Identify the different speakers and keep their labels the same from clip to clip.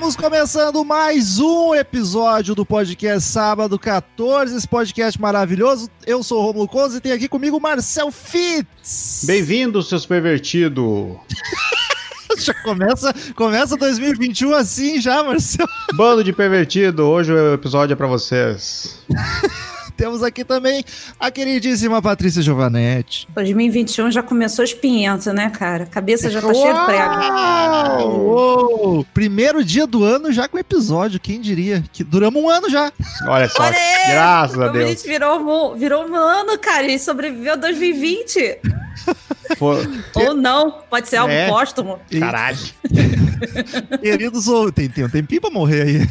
Speaker 1: Estamos começando mais um episódio do podcast Sábado 14, esse podcast maravilhoso. Eu sou o Romulo Conze e tem aqui comigo o Marcel Fitz.
Speaker 2: Bem-vindo, seus pervertidos.
Speaker 1: já começa, começa 2021 assim já, Marcel.
Speaker 2: Bando de pervertido, hoje o episódio é pra vocês.
Speaker 1: Temos aqui também a queridíssima Patrícia Giovanetti.
Speaker 3: 2021 já começou espinhento, né, cara? A cabeça já tá cheia de prego.
Speaker 1: Uou! Primeiro dia do ano já com episódio, quem diria? Que duramos um ano já.
Speaker 2: Olha só,
Speaker 3: Olha aí,
Speaker 2: graças a
Speaker 3: como
Speaker 2: Deus.
Speaker 3: gente virou, um- virou um ano, cara, e sobreviveu a 2020.
Speaker 2: Foi-
Speaker 3: Ou não, pode ser algo
Speaker 2: É.
Speaker 3: póstumo.
Speaker 2: Caralho.
Speaker 1: Queridos ouvintes, tem, tem um tempinho pra morrer aí.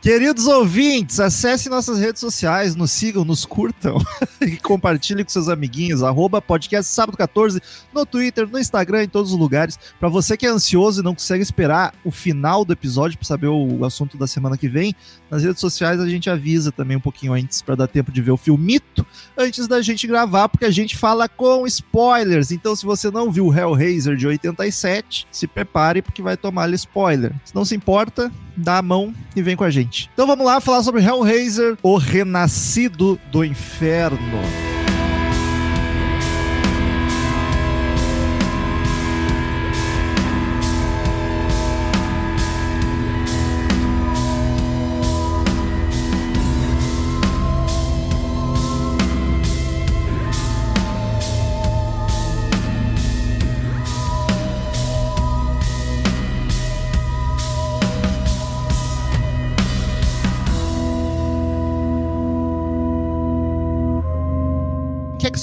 Speaker 1: Queridos ouvintes, acessem nossas redes sociais, nos sigam, nos curtam e compartilhem com seus amiguinhos. Arroba podcast sábado 14 no Twitter, no Instagram, em todos os lugares. Pra você que é ansioso e não consegue esperar o final do episódio pra saber o assunto da semana que vem, nas redes sociais a gente avisa também um pouquinho antes pra dar tempo de ver o filmito antes da gente gravar, porque a gente fala com spoilers. Então, se você não viu o Hellraiser de 87, se prepare porque vai tomar ali spoiler. Se não se importa, dá a mão e vem com a gente. Então vamos lá falar sobre Hellraiser, o renascido do inferno.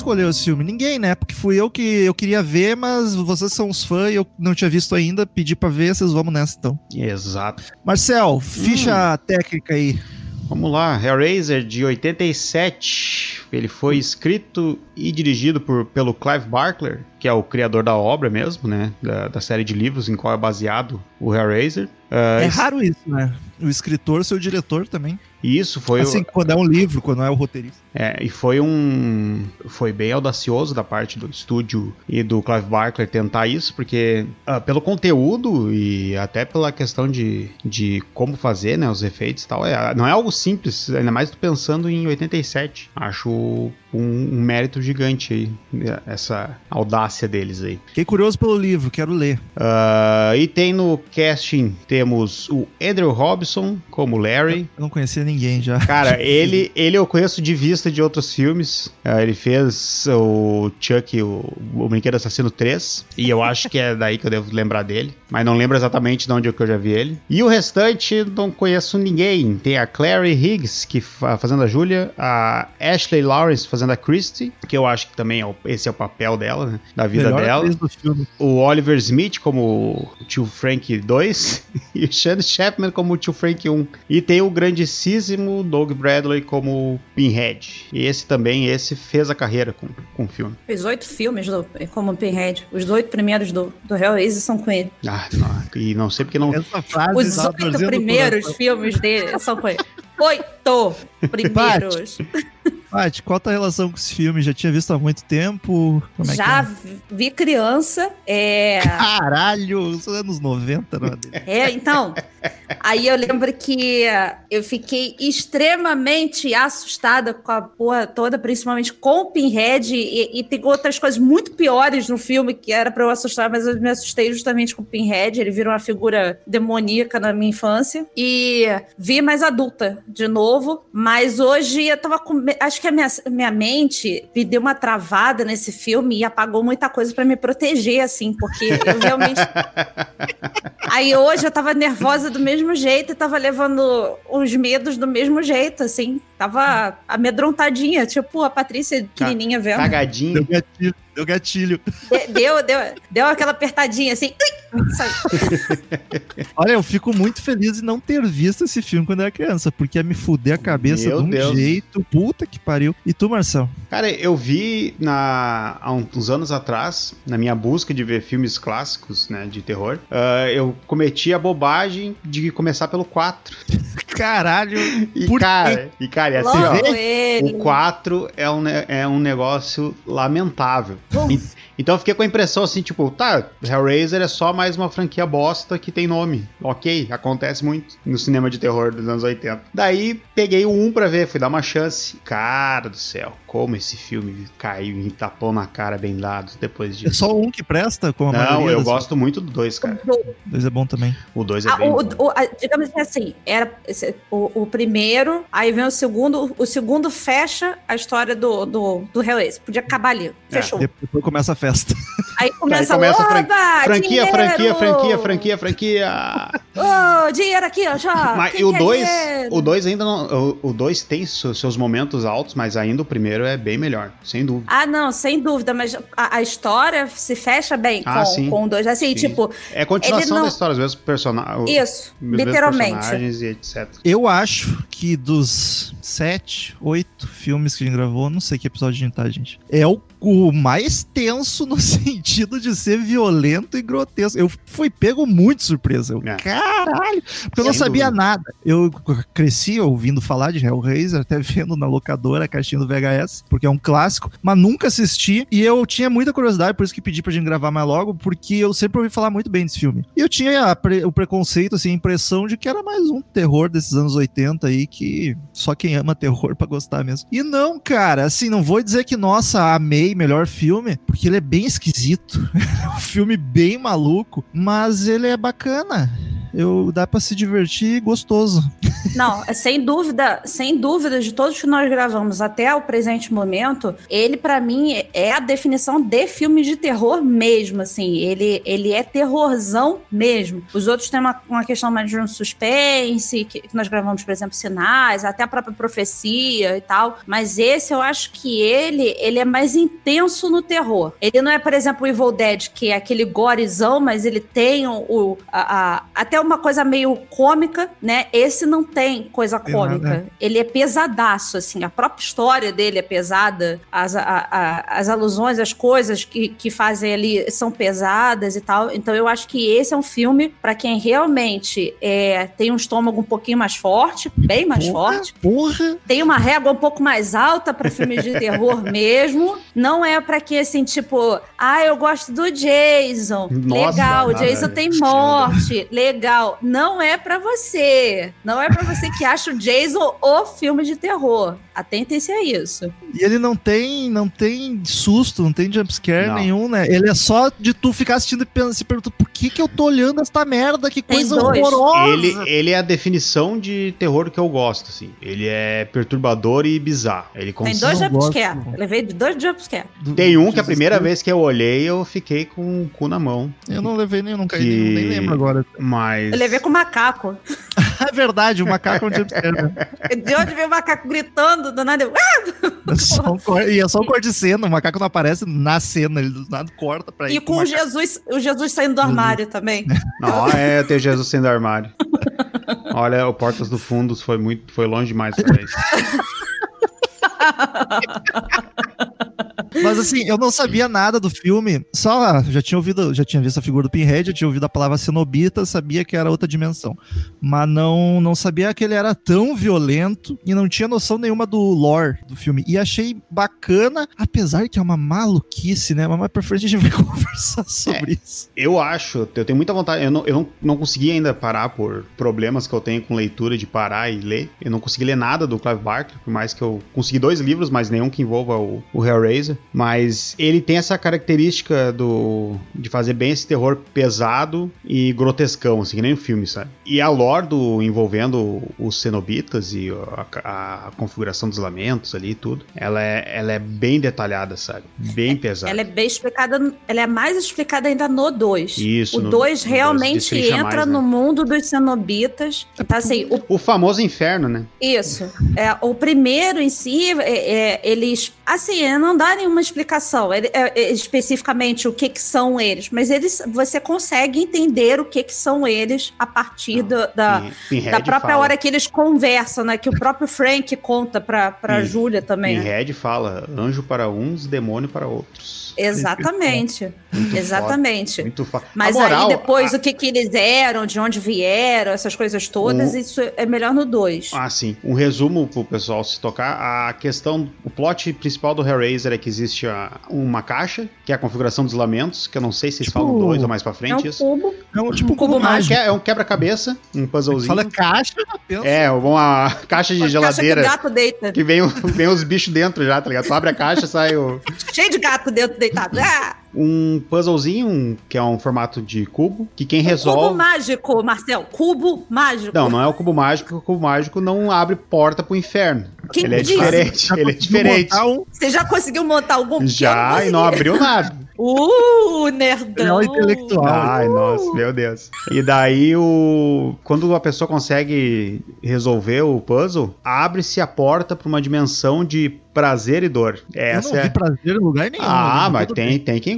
Speaker 1: Escolheu esse filme? Ninguém, né? Porque fui eu que eu queria ver, mas vocês são os fãs e eu não tinha visto ainda, pedi pra ver, vocês vamos nessa então.
Speaker 2: Exato.
Speaker 1: Marcel, ficha técnica aí.
Speaker 2: Vamos lá, Hellraiser de 87. Ele foi escrito e dirigido por, pelo Clive Barker, que é o criador da obra mesmo, né? Da, da série de livros em qual é baseado o Hellraiser. Ah,
Speaker 1: É raro isso, né? O escritor ser o diretor também.
Speaker 2: E isso foi o-
Speaker 1: assim, quando é um livro, quando é o roteirista.
Speaker 2: É, e foi um. Foi bem audacioso da parte do estúdio e do Clive Barker tentar isso, porque ah, pelo conteúdo e até pela questão de, de como fazer, né, os efeitos e tal, é, não é algo simples, ainda mais pensando em 87. Acho um, um mérito gigante aí, essa audácia deles aí.
Speaker 1: Fiquei curioso pelo livro, quero ler.
Speaker 2: Ah, e tem no casting, temos o Andrew Robson como Larry.
Speaker 1: Eu não conhecia ninguém já.
Speaker 2: Cara, ele, ele eu conheço de vista de outros filmes. Ah, ele fez o Chuck, o, o Brinquedo Assassino 3. E eu acho que é daí que eu devo lembrar dele. Mas não lembro exatamente de onde é que eu já vi ele. E o restante, não conheço ninguém. Tem a Clary Higgs, que fa- fazendo a Julia. A Ashley Lawrence fazendo a Christie. Que eu acho que também é o- esse é o papel dela, né? Da vida
Speaker 1: Melhor
Speaker 2: dela
Speaker 1: atriz do filme.
Speaker 2: o Oliver Smith como o tio Frank 2 e o Sean Chapman como o tio Frank 1. E tem o grandíssimo Doug Bradley como Pinhead. E esse também, esse fez a carreira com, com o filme.
Speaker 3: fez oito filmes do, como Pinhead. Os oito primeiros do, do Hellraiser são com ele.
Speaker 2: Ah, não, e não sei porque não...
Speaker 1: Essa frase
Speaker 3: Os oito primeiros
Speaker 1: coração.
Speaker 3: filmes dele são com ele. Oito primeiros.
Speaker 1: Paty, qual a tua relação com esse filme? Já tinha visto há muito tempo? Como é
Speaker 3: Já
Speaker 1: que
Speaker 3: vi- vi criança. É,
Speaker 1: é? Caralho, isso é anos 90, não é?
Speaker 3: É, então. Aí eu lembro que eu fiquei extremamente assustada com a porra toda, principalmente com o Pinhead. E, e tem outras coisas muito piores no filme que era pra eu assustar, mas eu me assustei justamente com o Pinhead. Ele vira uma figura demoníaca na minha infância. E vi mais adulta de novo, mas hoje eu tava com. Acho acho que a minha, minha mente me deu uma travada nesse filme e apagou muita coisa para me proteger, assim, porque eu realmente. Aí hoje eu tava nervosa do mesmo jeito e tava levando os medos do mesmo jeito, assim. Tava amedrontadinha, tipo a Patrícia pequenininha vendo.
Speaker 2: Cagadinho.
Speaker 1: Deu gatilho. Deu.
Speaker 3: Deu, deu, deu aquela apertadinha assim.
Speaker 1: Olha, eu fico muito feliz em não ter visto esse filme quando eu era criança, porque ia me fuder a cabeça
Speaker 2: Meu
Speaker 1: de um
Speaker 2: Deus.
Speaker 1: jeito. Puta que pariu. E tu, Marcelo?
Speaker 2: Cara, eu vi na, há uns anos atrás, na minha busca de ver filmes clássicos, né, de terror, ah, eu cometi a bobagem de começar pelo 4.
Speaker 1: Caralho.
Speaker 2: E
Speaker 1: Por
Speaker 2: cara, e cara, é assim, ó,
Speaker 3: ele.
Speaker 2: o 4 é um, é um negócio lamentável. E- Então eu fiquei com a impressão assim, tipo, tá, Hellraiser é só mais uma franquia bosta que tem nome. Ok, acontece muito no cinema de terror dos anos 80. Daí peguei o 1 pra ver, fui dar uma chance. Cara do céu, como esse filme caiu e tapou na cara bem dado depois
Speaker 1: É
Speaker 2: disso.
Speaker 1: só um que presta, como a
Speaker 2: Não,
Speaker 1: maioria
Speaker 2: eu
Speaker 1: das-
Speaker 2: gosto muito do 2, cara.
Speaker 1: Dois é bom também.
Speaker 2: O 2 é
Speaker 3: Ah,
Speaker 2: bem
Speaker 3: o-
Speaker 2: bom.
Speaker 3: o- a- digamos que assim, era esse- o, o primeiro, aí vem o segundo, o segundo fecha a história do, do, do Hellraiser. Podia acabar ali. Fechou.
Speaker 1: Depois começa a festa.
Speaker 3: Aí começa,
Speaker 2: Aí começa a fran-
Speaker 3: "Oba,
Speaker 2: Franquia, franquia, franquia, franquia, franquia.
Speaker 3: Ô, dinheiro aqui, ó, já.
Speaker 2: Mas
Speaker 3: Quem
Speaker 2: e o
Speaker 3: quer
Speaker 2: 2,
Speaker 3: dinheiro?
Speaker 2: o 2 ainda não, o 2 tem seus momentos altos, mas ainda o primeiro é bem melhor, sem dúvida.
Speaker 3: Ah, não, sem dúvida, mas a, a história se fecha bem
Speaker 2: Ah,
Speaker 3: com,
Speaker 2: sim.
Speaker 3: com o dois. Assim,
Speaker 2: Sim.
Speaker 3: tipo,
Speaker 2: É a continuação
Speaker 3: não-
Speaker 2: da história, os mesmos personagens.
Speaker 3: isso, literalmente.
Speaker 2: personagens e etc.
Speaker 1: Eu acho que dos sete, oito filmes que a gente gravou, não sei que episódio a gente tá, gente. É o, o mais tenso no sentido de ser violento e grotesco. Eu fui pego muito de surpresa. Eu,
Speaker 2: É.
Speaker 1: Caralho! Porque eu não sabia nada. Eu cresci ouvindo falar de Hellraiser, até vendo na locadora a caixinha do VHS, porque é um clássico, mas nunca assisti. E eu tinha muita curiosidade, por isso que pedi pra gente gravar mais logo, porque eu sempre ouvi falar muito bem desse filme. E eu tinha pre- o preconceito, assim, a impressão de que era mais um terror desses anos 80 aí, que só quem ama terror pra gostar mesmo. E não, cara, assim, não vou dizer que, nossa, amei, melhor filme, porque ele é bem esquisito. é um filme bem maluco, mas ele é bacana. Eu, dá pra se divertir gostoso.
Speaker 3: Não, é sem dúvida, sem dúvida, de todos que nós gravamos até o presente momento, ele pra mim é a definição de filme de terror mesmo, assim, ele, ele é terrorzão mesmo. Os outros têm uma, uma questão mais de um suspense, que, que nós gravamos, por exemplo, Sinais, até a própria Profecia e tal, mas esse eu acho que ele, ele é mais intenso no terror. Ele não é, por exemplo, o Evil Dead, que é aquele gorezão, mas ele tem o, o- a- a- até uma coisa meio cômica, né? Esse não tem coisa cômica. Ele é pesadaço, assim. A própria história dele é pesada. As, a- a- as alusões, as coisas que, que fazem ali são pesadas e tal. Então eu acho que esse é um filme para quem realmente é, tem um estômago um pouquinho mais forte, bem mais
Speaker 1: Porra,
Speaker 3: forte
Speaker 1: Porra!
Speaker 3: tem uma régua um pouco mais alta para filmes de terror mesmo. Não é para quem assim, tipo, ah, eu gosto do Jason.
Speaker 2: Nossa,
Speaker 3: legal, o Jason
Speaker 2: né?
Speaker 3: tem morte. legal. Não é para você. Não é para você que acha o Jason o filme de terror. Atentem-se a isso.
Speaker 1: E ele não tem, não tem susto, não tem jumpscare
Speaker 2: Não.
Speaker 1: nenhum, né? Ele é só de tu ficar assistindo e se perguntando por que que eu tô olhando esta merda, que coisa horrorosa.
Speaker 2: Ele, ele é a definição de terror que eu gosto, assim. Ele é perturbador e bizarro. Ele
Speaker 3: Tem dois jumpscare. Eu levei dois jumpscare.
Speaker 2: Tem um que a primeira vez que eu olhei, eu fiquei com o cu na mão.
Speaker 1: Eu não levei nenhum, não caí
Speaker 2: Que-
Speaker 1: nenhum, nem lembro agora.
Speaker 2: Mas.
Speaker 3: Eu levei com macaco.
Speaker 1: É verdade, o macaco é um jumpscare, né?
Speaker 3: De onde veio o macaco gritando, do nada eu. "Ah!"
Speaker 1: É só um cor- E é só um corte de cena, o macaco não aparece na cena, ele do nada corta pra ir
Speaker 3: E
Speaker 1: pro
Speaker 3: com o. Jesus, o Jesus saindo do armário também.
Speaker 2: Não, é ter Jesus sendo armário. Olha, o Portas do Fundos foi muito, foi longe demais pra isso.
Speaker 1: Mas assim, eu não sabia nada do filme, só ah, já tinha ouvido, já tinha visto a figura do Pinhead, já tinha ouvido a palavra cenobita, sabia que era outra dimensão. Mas não, não sabia que ele era tão violento e não tinha noção nenhuma do lore do filme. E achei bacana, apesar que é uma maluquice, né? Mas mais pra frente a gente vai conversar sobre isso.
Speaker 2: Eu acho, eu tenho muita vontade. Eu não, eu não, não consegui ainda parar por problemas que eu tenho com leitura de parar e ler. Eu não consegui ler nada do Clive Barker, por mais que eu consegui dois livros, mas nenhum que envolva o, o Hellraiser. Mas ele tem essa característica do de fazer bem esse terror pesado e grotescão, assim, que nem o filme, sabe? E a lore do, envolvendo os cenobitas e a, a configuração dos lamentos ali e tudo, ela é, ela é bem detalhada, sabe? Bem pesada.
Speaker 3: Ela é bem explicada, ela é mais explicada ainda no 2.
Speaker 2: Isso,
Speaker 3: O
Speaker 2: no-
Speaker 3: 2
Speaker 2: no
Speaker 3: realmente
Speaker 2: dois destrincha
Speaker 3: entra
Speaker 2: mais, né?
Speaker 3: no mundo dos cenobitas. Então, assim, o
Speaker 2: O famoso inferno, né?
Speaker 3: Isso. É, o primeiro em si, é, é, eles. Assim, não dá nenhuma explicação ele- é, é, especificamente o que, que são eles, mas eles você consegue entender o que, que são eles a partir do- da,
Speaker 2: Pin-
Speaker 3: da própria
Speaker 2: fala,
Speaker 3: hora que eles conversam, né? Que o próprio Frank conta pra. Júlia também. né?
Speaker 2: Pinhead fala anjo para uns, demônio para outros.
Speaker 3: Exatamente. Exatamente.
Speaker 2: Muito.
Speaker 3: Mas
Speaker 2: moral,
Speaker 3: aí depois
Speaker 2: a-
Speaker 3: o que, que eles eram, de onde vieram, essas coisas todas,
Speaker 2: O-
Speaker 3: isso é melhor no 2.
Speaker 2: Ah, sim. Um resumo pro pessoal se tocar. A questão, o plot principal do Hellraiser é que existe a- uma caixa, que é a configuração dos lamentos, que eu não sei se vocês
Speaker 1: Tipo,
Speaker 2: falam dois ou mais pra
Speaker 3: É
Speaker 2: frente
Speaker 3: um
Speaker 2: isso.
Speaker 3: cubo.
Speaker 1: É um tipo um
Speaker 3: cubo
Speaker 1: cubo mágico.
Speaker 2: que é, é um quebra-cabeça, um puzzlezinho.
Speaker 1: Fala caixa.
Speaker 2: É, uma caixa de
Speaker 3: Caixa
Speaker 2: geladeira.
Speaker 3: que gato deita.
Speaker 2: Que vem, vem os bichos dentro já, tá ligado? Tu abre a caixa, sai o,
Speaker 3: Cheio de gato dentro deitado. Ah,
Speaker 2: um puzzlezinho, que é um formato de cubo, que quem
Speaker 3: cubo
Speaker 2: resolve.
Speaker 3: mágico, Marcel. Cubo mágico.
Speaker 2: Não, não é o cubo mágico, porque o cubo mágico não abre porta pro inferno.
Speaker 3: Quem
Speaker 2: ele é
Speaker 3: disse?
Speaker 2: diferente,
Speaker 1: Já
Speaker 2: ele é diferente.
Speaker 1: um
Speaker 3: Você já conseguiu montar algum?
Speaker 2: Já, e não abriu nada.
Speaker 3: Uh, nerdão.
Speaker 1: Real intelectual.
Speaker 2: Ai, nossa, meu Deus. E daí o quando a pessoa consegue resolver o puzzle, abre-se a porta para uma dimensão de prazer e dor.
Speaker 1: Eu
Speaker 2: Essa
Speaker 1: não vi
Speaker 2: é
Speaker 1: prazer em lugar nenhum.
Speaker 2: Ah, mas tem, tem quem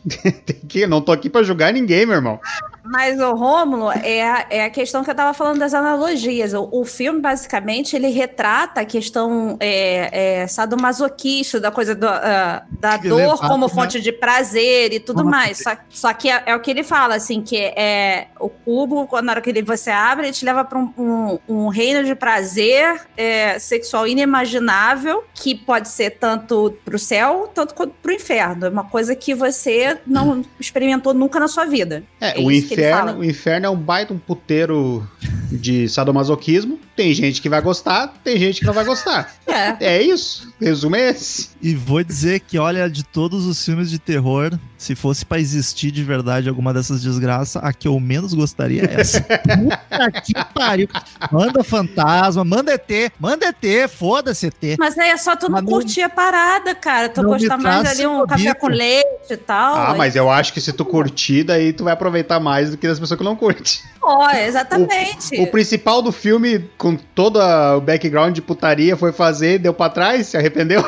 Speaker 2: tem que, não tô aqui pra julgar ninguém, meu irmão.
Speaker 3: Mas o Rômulo é, a- é a questão que eu tava falando das analogias. O, o filme, basicamente, ele retrata a questão é, é, sadomasoquista, da coisa do, ah, da
Speaker 1: Que
Speaker 3: dor como
Speaker 1: né?
Speaker 3: fonte de prazer e tudo mais. Só, só que é, é o que ele fala, assim, que é o cubo, quando- na hora que ele, você abre, ele te leva para um, um- um reino de prazer é, sexual inimaginável, que pode ser tanto pro céu, tanto quanto pro inferno. É uma coisa que você não experimentou nunca na sua vida.
Speaker 2: É,
Speaker 3: É
Speaker 2: o
Speaker 3: isso que ele
Speaker 2: inferno,
Speaker 3: fala.
Speaker 2: o inferno é um baita um puteiro de sadomasoquismo. Tem gente que vai gostar, tem gente que não vai gostar.
Speaker 3: É.
Speaker 2: É isso. Resumo é esse.
Speaker 1: E vou dizer que, olha, de todos os filmes de terror, se fosse pra existir de verdade alguma dessas desgraças, a que eu menos gostaria é essa. Puta que pariu. Manda fantasma, manda ET, manda ET, foda-se ET.
Speaker 3: Mas aí é só tu não curtir a parada, cara. Tu gostar mais ali um café com leite e tal.
Speaker 2: Ah,
Speaker 3: aí-
Speaker 2: mas eu acho que se tu curtir, daí tu vai aproveitar mais do que das pessoas que não curtem.
Speaker 3: Ó, exatamente.
Speaker 2: O principal do filme, com todo o background de putaria, foi fazer, deu pra trás, se arrependeu.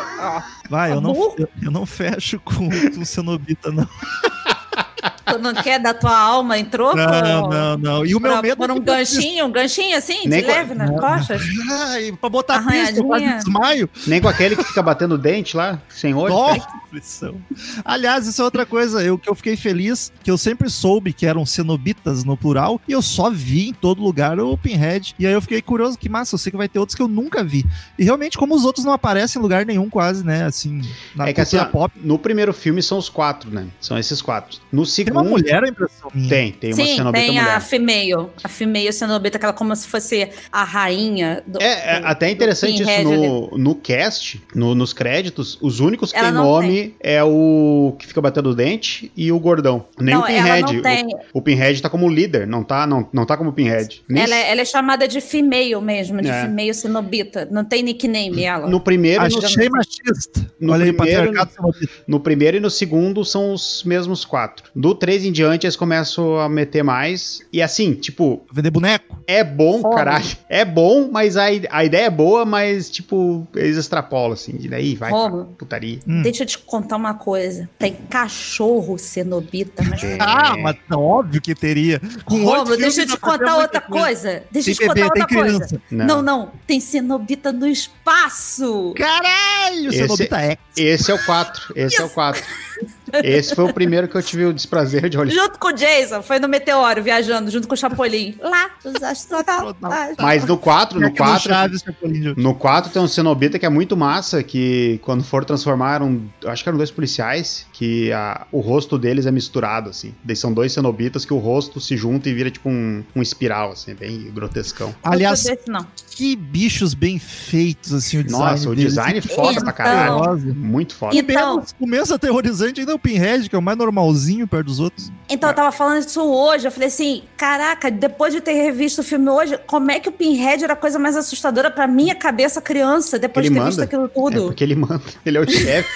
Speaker 1: Vai, eu não, eu, eu não fecho com, com cenobita, não.
Speaker 3: Tu não quer dar tua alma em troco?
Speaker 1: Não, não, não. E o meu
Speaker 3: Por,
Speaker 1: medo
Speaker 3: por um ganchinho, um ganchinho assim,
Speaker 2: Nem
Speaker 3: de leve nas
Speaker 1: Não.
Speaker 3: costas?
Speaker 1: Ai, pra botar pista, eu quase desmaio.
Speaker 2: Nem com aquele que fica batendo dente lá, sem olho.
Speaker 1: Aflição. Aliás, isso é outra coisa, eu que eu fiquei feliz, que eu sempre soube que eram cenobitas no plural, e eu só vi em todo lugar o Pinhead. E aí eu fiquei curioso, que massa, eu sei que vai ter outros que eu nunca vi. E realmente, como os outros não aparecem em lugar nenhum, quase, né? Assim, na
Speaker 2: É que assim,
Speaker 1: pop.
Speaker 2: no primeiro filme são os quatro, né? São esses quatro. No
Speaker 1: Tem
Speaker 2: segundo.
Speaker 1: uma mulher, a impressão.
Speaker 2: Tem, tem uma
Speaker 3: Sim,
Speaker 2: cenobita
Speaker 3: tem
Speaker 2: mulher.
Speaker 3: a female. A female cenobita, aquela como se fosse a rainha do.
Speaker 2: É, é
Speaker 3: do-
Speaker 2: até interessante isso
Speaker 3: ali.
Speaker 2: no, no cast, no- nos créditos, os únicos que
Speaker 3: Ela
Speaker 2: tem nome é o que fica batendo o dente e o gordão. Nem
Speaker 3: Não,
Speaker 2: o
Speaker 3: ela
Speaker 2: Pinhead.
Speaker 3: não tem.
Speaker 2: O, o Pinhead tá como líder, não tá, não, não tá como Pinhead. Nem
Speaker 3: Ela, é- ela é chamada de female mesmo, de
Speaker 2: É.
Speaker 3: female cenobita. Não tem nickname ela.
Speaker 2: no primeiro,
Speaker 1: Achei machista.
Speaker 2: no primeiro- no primeiro e no segundo são os mesmos quatro. Do três em diante eles começam a meter mais. E assim, tipo,
Speaker 1: Vender boneco?
Speaker 2: é bom,
Speaker 3: Foda.
Speaker 2: caralho. É bom, mas a, a ideia é boa, mas tipo, eles extrapolam assim. E daí vai pra
Speaker 3: Romulo.
Speaker 2: putaria.
Speaker 1: Hum.
Speaker 3: Deixa eu te contar uma coisa. Tem cachorro cenobita, mas.
Speaker 1: Ah, mas é óbvio que teria. Com
Speaker 3: Romulo, deixa eu te contar outra coisa. Deixa eu te contar outra
Speaker 1: tem
Speaker 3: coisa.
Speaker 2: Não.
Speaker 3: Não, não. Tem cenobita no espaço.
Speaker 1: Caralho,
Speaker 2: Esse-
Speaker 1: Cenobita X.
Speaker 2: Esse é o 4. Esse é o 4. Esse foi o primeiro que eu tive o desprazer de olhar.
Speaker 3: Junto com o Jason, foi no Meteoro, viajando, junto com o Chapolin. Lá, os astronautas.
Speaker 2: Mas no 4, no
Speaker 1: É que no
Speaker 2: 4,
Speaker 1: Chaves, Chapolin,
Speaker 2: no 4 tem um cenobita que é muito massa, que quando for transformar um, acho que eram dois policiais, que a- o rosto deles é misturado, assim. Daí são dois cenobitas que o rosto se junta e vira tipo um, um espiral, assim, bem grotescão.
Speaker 1: Aliás, que bichos bem feitos, assim, o design
Speaker 2: Nossa, o
Speaker 1: deles.
Speaker 2: design
Speaker 1: Que
Speaker 2: foda
Speaker 3: Então.
Speaker 2: pra caralho. Muito foda.
Speaker 1: E
Speaker 3: Então-
Speaker 1: menos, o menos aterrorizante ainda é o Pinhead, que é o mais normalzinho perto dos outros.
Speaker 3: Então, eu tava falando isso hoje. Eu falei assim: caraca, depois de ter revisto o filme hoje, como é que o Pinhead era a coisa mais assustadora pra minha cabeça criança, depois
Speaker 2: Ele
Speaker 3: de ter visto
Speaker 2: manda.
Speaker 3: aquilo
Speaker 2: É
Speaker 3: tudo?
Speaker 2: porque ele manda. Ele é o chefe.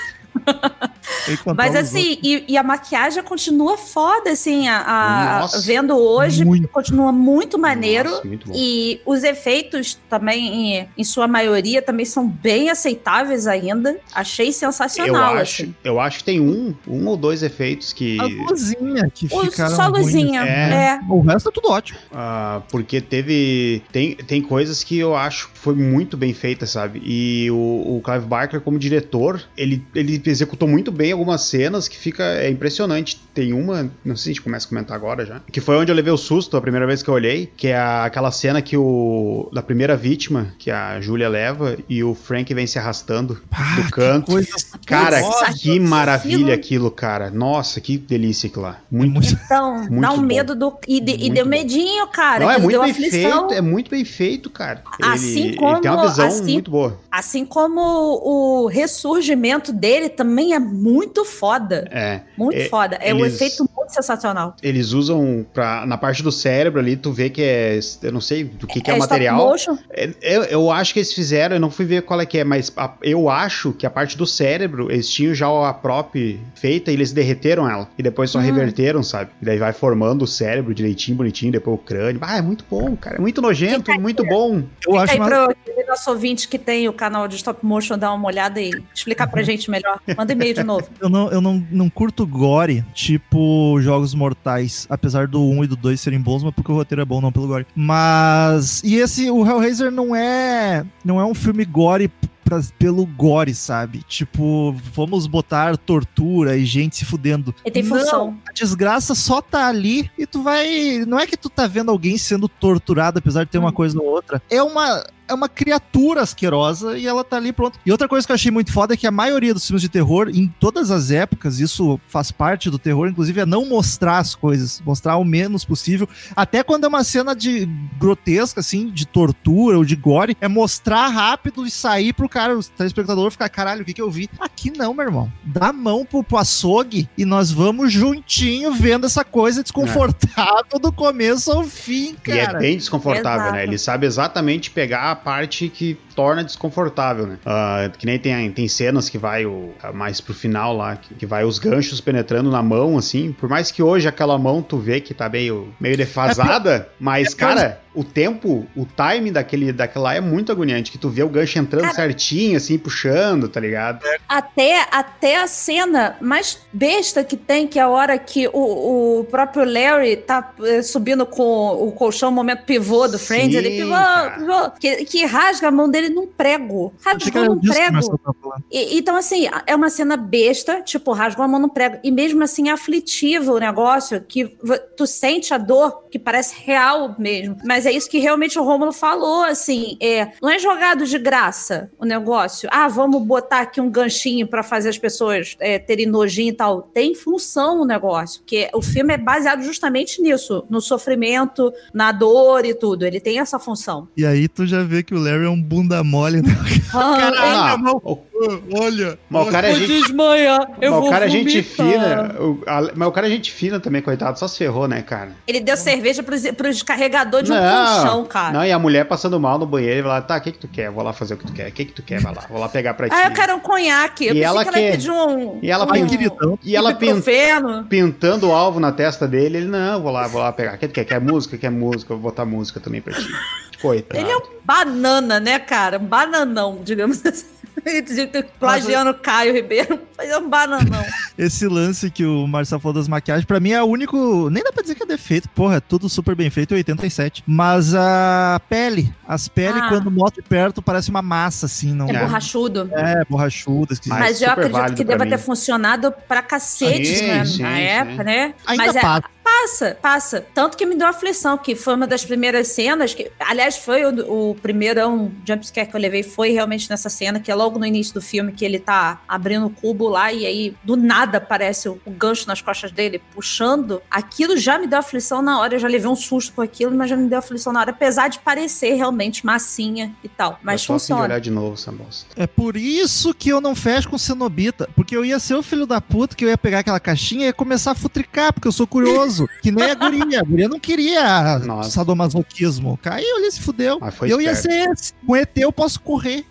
Speaker 3: Mas assim, e, e a maquiagem continua foda, assim, a, a-
Speaker 2: Nossa.
Speaker 3: vendo hoje,
Speaker 1: Muito.
Speaker 3: continua muito maneiro.
Speaker 2: Nossa, muito.
Speaker 3: E os efeitos também, em, em sua maioria, também são bem aceitáveis ainda. Achei
Speaker 2: Eu
Speaker 3: sensacional.
Speaker 2: acho,
Speaker 3: assim.
Speaker 2: eu acho que tem um, um ou dois efeitos que.
Speaker 1: A luzinha que
Speaker 3: O,
Speaker 1: ficaram
Speaker 3: só luzinha.
Speaker 2: É.
Speaker 3: É.
Speaker 1: O resto é tudo ótimo.
Speaker 2: Ah, porque teve. Tem, tem coisas que eu acho que foi muito bem feita, sabe? E o, o Clive Barker, como diretor, ele, ele executou muito bem algumas cenas que fica é impressionante. Tem uma, não sei se a gente começa a comentar agora já, que foi onde eu levei o susto a primeira vez que eu olhei, que é a- aquela cena que o. da primeira vítima, que a Júlia leva, e o Frank vem se arrastando
Speaker 1: Ah,
Speaker 2: do
Speaker 1: que
Speaker 2: canto.
Speaker 1: coisa
Speaker 2: Cara,
Speaker 3: Nossa,
Speaker 2: que maravilha
Speaker 3: aquilo-
Speaker 2: cara. Nossa, que delícia aquilo lá. Muito
Speaker 3: Então,
Speaker 2: Muito
Speaker 3: dá um
Speaker 2: bom.
Speaker 3: medo do. E, de- e deu
Speaker 2: bom.
Speaker 3: medinho, cara.
Speaker 2: Não, é muito
Speaker 3: deu
Speaker 2: bem
Speaker 3: aflição.
Speaker 2: feito, é muito bem feito, cara.
Speaker 3: Assim
Speaker 2: ele, ele
Speaker 3: como-
Speaker 2: tem uma visão
Speaker 3: assim-
Speaker 2: muito boa.
Speaker 3: Assim como o ressurgimento dele também é muito foda.
Speaker 2: É.
Speaker 3: Muito
Speaker 2: É,
Speaker 3: foda. É um
Speaker 2: eles-
Speaker 3: efeito muito sensacional.
Speaker 2: Eles usam pra, na parte do cérebro ali, tu vê que é. Eu não sei do que, que é, o
Speaker 3: stop
Speaker 2: material.
Speaker 3: motion.
Speaker 2: É, Eu, eu acho que eles fizeram, eu não fui ver qual é que é, mas a- eu acho que a parte do cérebro, eles tinham já a prop feita e eles derreteram ela. E depois só
Speaker 3: Hum.
Speaker 2: reverteram, sabe? E daí vai formando o cérebro direitinho, bonitinho, depois o crânio. Ah, é muito bom, cara. É muito nojento, muito bom.
Speaker 1: Eu acho
Speaker 3: Aí
Speaker 1: uma-
Speaker 3: pro aquele nosso ouvinte que tem o canal de stop motion dar uma olhada e explicar pra gente melhor. Manda e-mail de novo.
Speaker 1: Eu não, eu não, não curto gore, tipo Jogos Mortais. Apesar do 1 e do 2 serem bons, mas porque o roteiro é bom, não pelo gore. Mas. E esse, o Hellraiser não é. Não é um filme gore pra- pelo gore, sabe? Tipo, vamos botar tortura e gente se fudendo.
Speaker 3: Ele tem
Speaker 1: Não,
Speaker 3: função.
Speaker 1: a desgraça só tá ali e tu vai. Não é que tu tá vendo alguém sendo torturado, apesar de ter uma
Speaker 3: Hum.
Speaker 1: coisa ou outra. É uma. É uma criatura asquerosa e ela tá ali pronto. E outra coisa que eu achei muito foda é que a maioria dos filmes de terror, em todas as épocas, isso faz parte do terror, inclusive, é não mostrar as coisas, mostrar o menos possível. Até quando é uma cena de grotesca, assim, de tortura ou de gore, é mostrar rápido e sair pro cara, o telespectador ficar, caralho, o que que eu vi? Aqui não, meu irmão. Dá a mão pro, pro açougue e nós vamos juntinho vendo essa coisa desconfortável do começo ao fim,
Speaker 2: E é
Speaker 1: cara.
Speaker 2: bem desconfortável,
Speaker 3: Exato.
Speaker 2: né? Ele sabe exatamente pegar a parte que torna desconfortável, né? Ah, que nem tem, tem cenas que vai o, mais pro final lá, que, que vai os ganchos penetrando na mão, assim. Por mais que hoje aquela mão tu vê que tá meio, meio defasada, mas,
Speaker 1: é
Speaker 2: cara, o tempo, o time daquele, daquela é muito agoniante, que tu vê o gancho entrando
Speaker 3: Cara-
Speaker 2: certinho, assim, puxando, tá ligado?
Speaker 3: Até, até a cena mais besta que tem, que é a hora que o, o próprio Larry tá eh, subindo com o colchão, o momento pivô do Friends,
Speaker 2: Sim,
Speaker 3: ele pivô, pivô, que, que rasga a mão dele num prego. Rasgou
Speaker 1: era
Speaker 3: num prego. E- então, assim, é uma cena besta, tipo, rasgou a mão no prego. E mesmo assim é aflitivo o negócio, que tu sente a dor, que parece real mesmo. Mas é isso que realmente o Rômulo falou, assim, é, não é jogado de graça o negócio. Ah, vamos botar aqui um ganchinho pra fazer as pessoas é, terem nojinho e tal. Tem função o negócio, que o filme é baseado justamente nisso, no sofrimento, na dor e tudo. Ele tem essa função.
Speaker 1: E aí tu já vê que o Larry é um bunda mole, né?
Speaker 3: Ah,
Speaker 1: Caralho,
Speaker 2: Ah,
Speaker 1: Olha.
Speaker 2: Mas o cara é gente
Speaker 3: desmanhar,
Speaker 2: mas o cara é gente fina. o- a- mas o cara é gente fina também, coitado. Só se ferrou, né, cara?
Speaker 3: Ele deu cerveja pros, pros carregadores de um colchão, cara.
Speaker 2: Não, e a mulher passando mal no banheiro vai lá, tá, o que que tu quer? Vou lá fazer o que tu quer. O que que tu quer? Vai lá, vou lá pegar pra ti.
Speaker 3: Ah, eu quero um conhaque. Eu
Speaker 2: E
Speaker 3: pensei
Speaker 2: ela
Speaker 3: que ela pedir um.
Speaker 2: E ela
Speaker 3: um,
Speaker 2: pin-
Speaker 1: queridão.
Speaker 2: E ela pin-
Speaker 3: ibuprofeno.
Speaker 2: pintando o alvo na testa dele, ele, não, vou lá, vou lá pegar. O que tu quer? Quer música? Quer música? Eu vou botar música também pra ti. Coitado.
Speaker 3: Ele é um banana, né, cara? Um bananão, digamos assim. Plagiando Caio Ribeiro. Mas é um bananão.
Speaker 1: Esse lance que o Marcelo falou das maquiagens, pra mim é o único. Nem dá pra dizer que é defeito, porra, é tudo super bem feito, 87. Mas a pele, as peles,
Speaker 3: Ah.
Speaker 1: quando mostra de perto, parece uma massa, assim, não
Speaker 3: É
Speaker 2: É.
Speaker 3: borrachudo.
Speaker 1: é borrachuda, esquisito.
Speaker 2: Mas
Speaker 3: Mas, eu acredito que deva
Speaker 2: mim.
Speaker 3: ter funcionado pra cacete
Speaker 2: Sim,
Speaker 3: né,
Speaker 2: sim,
Speaker 3: na
Speaker 2: sim.
Speaker 3: época, né?
Speaker 1: Ainda
Speaker 3: Mas é,
Speaker 1: passa.
Speaker 3: Passa. Tanto que me deu aflição, que foi uma das primeiras cenas, que, aliás, foi o, o primeirão jumpscare que eu levei, foi realmente nessa cena, que é logo no início do filme, que ele tá abrindo o cubo lá e aí do nada aparece o, o gancho nas costas dele puxando, aquilo já me deu aflição na hora. Eu já levei um susto com aquilo, mas já me deu aflição na hora, apesar de parecer realmente massinha e tal. Mas
Speaker 2: eu assim
Speaker 3: funciona.
Speaker 2: olhar de novo essa bosta.
Speaker 1: É por isso que eu não fecho com Cenobita. Porque eu ia ser o filho da puta que eu ia pegar aquela caixinha e ia começar a futricar, porque eu sou curioso. Que nem a guria. A guria não queria
Speaker 2: Nossa.
Speaker 1: sadomasoquismo. Caiu ali, se fudeu.
Speaker 2: Mas foi
Speaker 1: E eu ia
Speaker 2: esperto.
Speaker 1: ser esse. Com ET eu posso correr.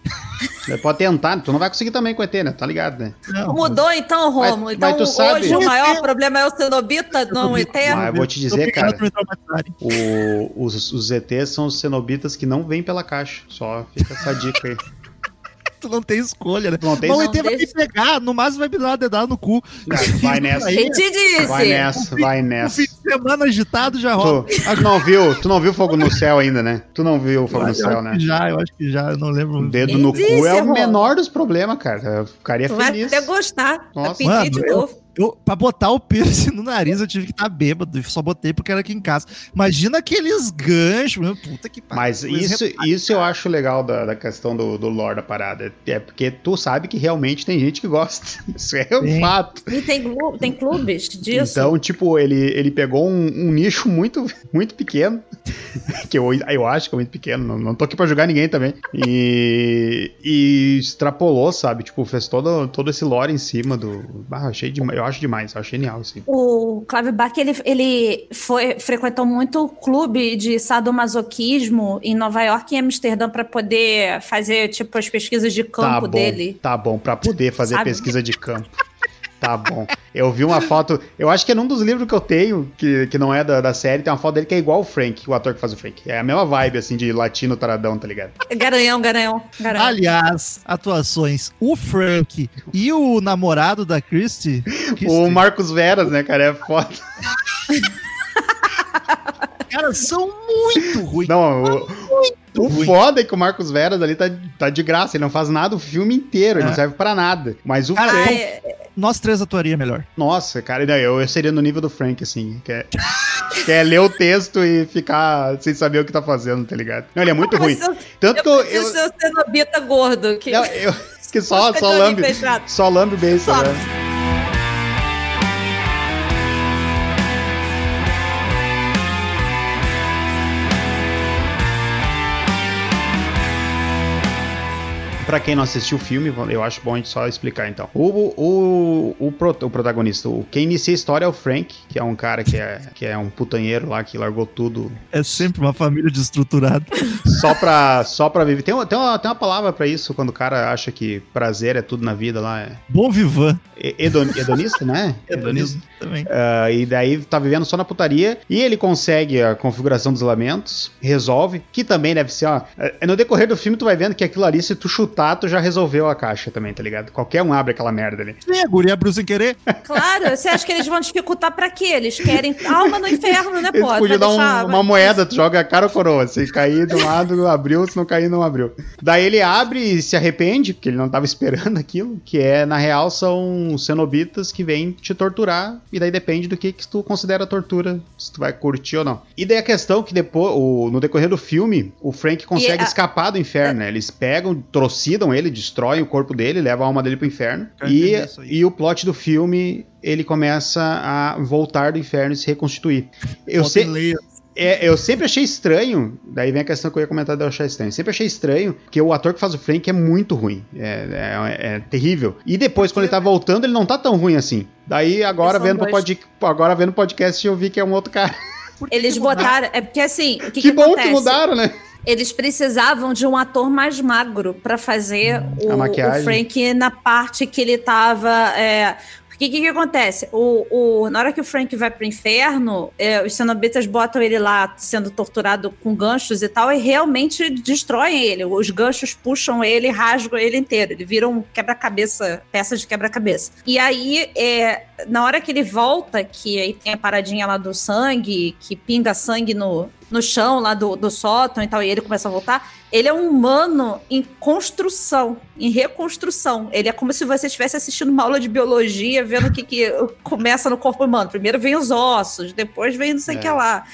Speaker 2: Você Pode tentar, tu não vai conseguir também com ET, né? Tá ligado, né?
Speaker 1: Não,
Speaker 3: Mudou então, Romo.
Speaker 2: Mas-
Speaker 3: Então
Speaker 2: mas tu sabe-
Speaker 3: hoje o maior
Speaker 1: ET
Speaker 3: problema é o Cenobita, não o ET.
Speaker 2: Mas eu vou te dizer, cara, o- os, os ETs são os cenobitas que não vêm pela caixa. Só fica essa dica aí.
Speaker 1: Tu não tem escolha, né?
Speaker 2: Não tem
Speaker 1: o
Speaker 3: Não
Speaker 1: ET vai pegar, no máximo vai me dar uma dedada no cu.
Speaker 2: Vai nessa.
Speaker 1: Aí,
Speaker 3: Quem te disse?
Speaker 2: Vai nessa, vai
Speaker 1: Um
Speaker 2: nessa.
Speaker 1: fim de semana agitado já rola.
Speaker 2: Tu, tu não viu, tu não viu fogo no céu ainda, né? Tu não viu o fogo
Speaker 1: eu
Speaker 2: no céu, né?
Speaker 1: que já, eu acho que já, eu não lembro.
Speaker 2: O dedo
Speaker 3: Quem
Speaker 2: no
Speaker 3: disse,
Speaker 2: cu é o menor dos problemas, cara. Eu ficaria
Speaker 3: Tu vai
Speaker 2: feliz.
Speaker 3: até gostar. Vai
Speaker 2: Nossa.
Speaker 3: pedir
Speaker 1: Mano,
Speaker 3: de novo.
Speaker 1: Eu, pra botar o piercing no nariz, eu tive que estar bêbado. e Só botei porque era aqui em casa. Imagina aqueles ganchos, meu. Puta que pariu.
Speaker 2: Mas isso, isso eu acho legal da, da questão do, do lore da parada. É porque tu sabe que realmente tem gente que gosta. Isso é um
Speaker 1: Sim.
Speaker 2: fato.
Speaker 3: E tem, tem clubes disso.
Speaker 2: Então, tipo, ele, ele pegou um, um nicho muito, muito pequeno. Que eu, eu acho que é muito pequeno. Não, não tô aqui pra julgar ninguém também. E, e extrapolou, sabe? Tipo, fez todo, todo esse lore em cima do. Ah, eu achei. Eu acho demais. Eu acho genial, assim.
Speaker 3: O Clive Barker, ele, ele foi, frequentou muito clube de sadomasoquismo em Nova York e Amsterdã para poder fazer, tipo, as pesquisas de campo
Speaker 2: tá bom,
Speaker 3: dele.
Speaker 2: Tá bom, pra poder fazer
Speaker 3: Sabe?
Speaker 2: pesquisa de campo. Tá bom. Eu vi uma foto, eu acho que é num dos livros que eu tenho, que, que não é da, da série, tem uma foto dele que é igual o Frank, o ator que faz o Frank. É a mesma vibe, assim, de latino taradão, tá ligado?
Speaker 3: Garanhão, garanhão, garanhão.
Speaker 1: Aliás, atuações. O Frank e o namorado da Christie.
Speaker 2: O Marcos Veras, né, cara, é foda.
Speaker 1: cara, são muito ruins.
Speaker 2: Não, o, o
Speaker 1: ruim.
Speaker 2: foda é que o Marcos Veras ali tá, tá de graça, ele não faz nada o filme inteiro, ele
Speaker 1: É.
Speaker 2: não serve pra nada. Mas o
Speaker 1: Cara,
Speaker 2: Frank,
Speaker 3: é-
Speaker 1: Nós três atuaria melhor.
Speaker 2: nossa, cara, não, eu, eu seria no nível do Frank, assim, que é, que é ler o texto e ficar sem saber o que tá fazendo, tá ligado? Não, ele é muito ruim. Tanto eu,
Speaker 3: Eu ser o cenobita gordo. Que...
Speaker 2: Não, eu- que só, só lambe. Só lambe bem,
Speaker 3: Só.
Speaker 2: sabe? Pra quem não assistiu o filme, eu acho bom a gente só explicar então. O, o, o, o protagonista, o, quem inicia a história é o Frank, que é um cara que é, que é um putanheiro lá, que largou tudo
Speaker 1: É sempre uma família desestruturada.
Speaker 2: só pra, só pra viver. Tem, uma- tem, uma, tem uma palavra pra isso, quando o cara acha que prazer é tudo na vida lá. É
Speaker 1: Bom vivan.
Speaker 2: he- hedon- hedonista, né?
Speaker 1: Hedonismo também.
Speaker 2: Ah, e daí tá vivendo só na putaria. E ele consegue a configuração dos elementos, resolve, que também deve ser, ó. é, No decorrer do filme, tu vai vendo que aquilo ali, se tu chutar, tu já resolveu a caixa também, tá ligado? Qualquer um abre aquela merda ali.
Speaker 1: Sim, a guria abriu sem querer.
Speaker 3: Claro, você acha que eles vão dificultar pra quê? Eles querem alma no inferno, né, pô?
Speaker 2: podiam
Speaker 3: Vai
Speaker 2: dar um- uma moeda, tu joga a cara ou coroa. Se cair de um lado, abriu, se não cair, não abriu. Daí ele abre e se arrepende, porque ele não tava esperando aquilo, que é, na real, são cenobitas que vêm te torturar, e daí depende do que, que tu considera tortura, se tu vai curtir ou não. E daí a questão que depois, o- no decorrer do filme, o Frank consegue
Speaker 3: a-
Speaker 2: escapar do inferno, né? Eles pegam, trocidam ele, destroem o corpo dele, levam a alma dele pro inferno, e, e o plot do filme... Ele começa a voltar do inferno e se reconstituir. Eu sei, é, eu sempre achei estranho, daí vem a questão que eu ia comentar de eu achar estranho. Sempre achei estranho que o ator que faz o Frank é muito ruim. É, é- é terrível. E depois, quando ele tá voltando, ele não tá tão ruim assim. Daí, agora vendo,
Speaker 3: dois.
Speaker 2: pod, agora vendo o podcast, eu vi que é um outro cara.
Speaker 3: Eles botaram. É porque assim, o que,
Speaker 2: Que,
Speaker 3: que
Speaker 2: bom
Speaker 3: acontece?
Speaker 2: que mudaram, né?
Speaker 3: Eles precisavam de um ator mais magro pra fazer o,
Speaker 2: A maquiagem.
Speaker 3: o Frank na parte que ele tava. É... Porque o que, que acontece? O, o- na hora que o Frank vai pro inferno, é, os cenobitas botam ele lá sendo torturado com ganchos e tal, e realmente destroem ele. Os ganchos puxam ele rasgam ele inteiro. Ele vira um quebra-cabeça, peça de quebra-cabeça. E aí, é, na hora que ele volta, que aí tem a paradinha lá do sangue, que pinga sangue no, no chão lá do, do sótão e tal, e ele começa a voltar, ele é um humano em construção, em reconstrução. Ele é como se você estivesse assistindo uma aula de biologia, vendo o que, que começa no corpo humano. Primeiro vem os ossos, depois vem não sei o
Speaker 2: É.
Speaker 3: que lá.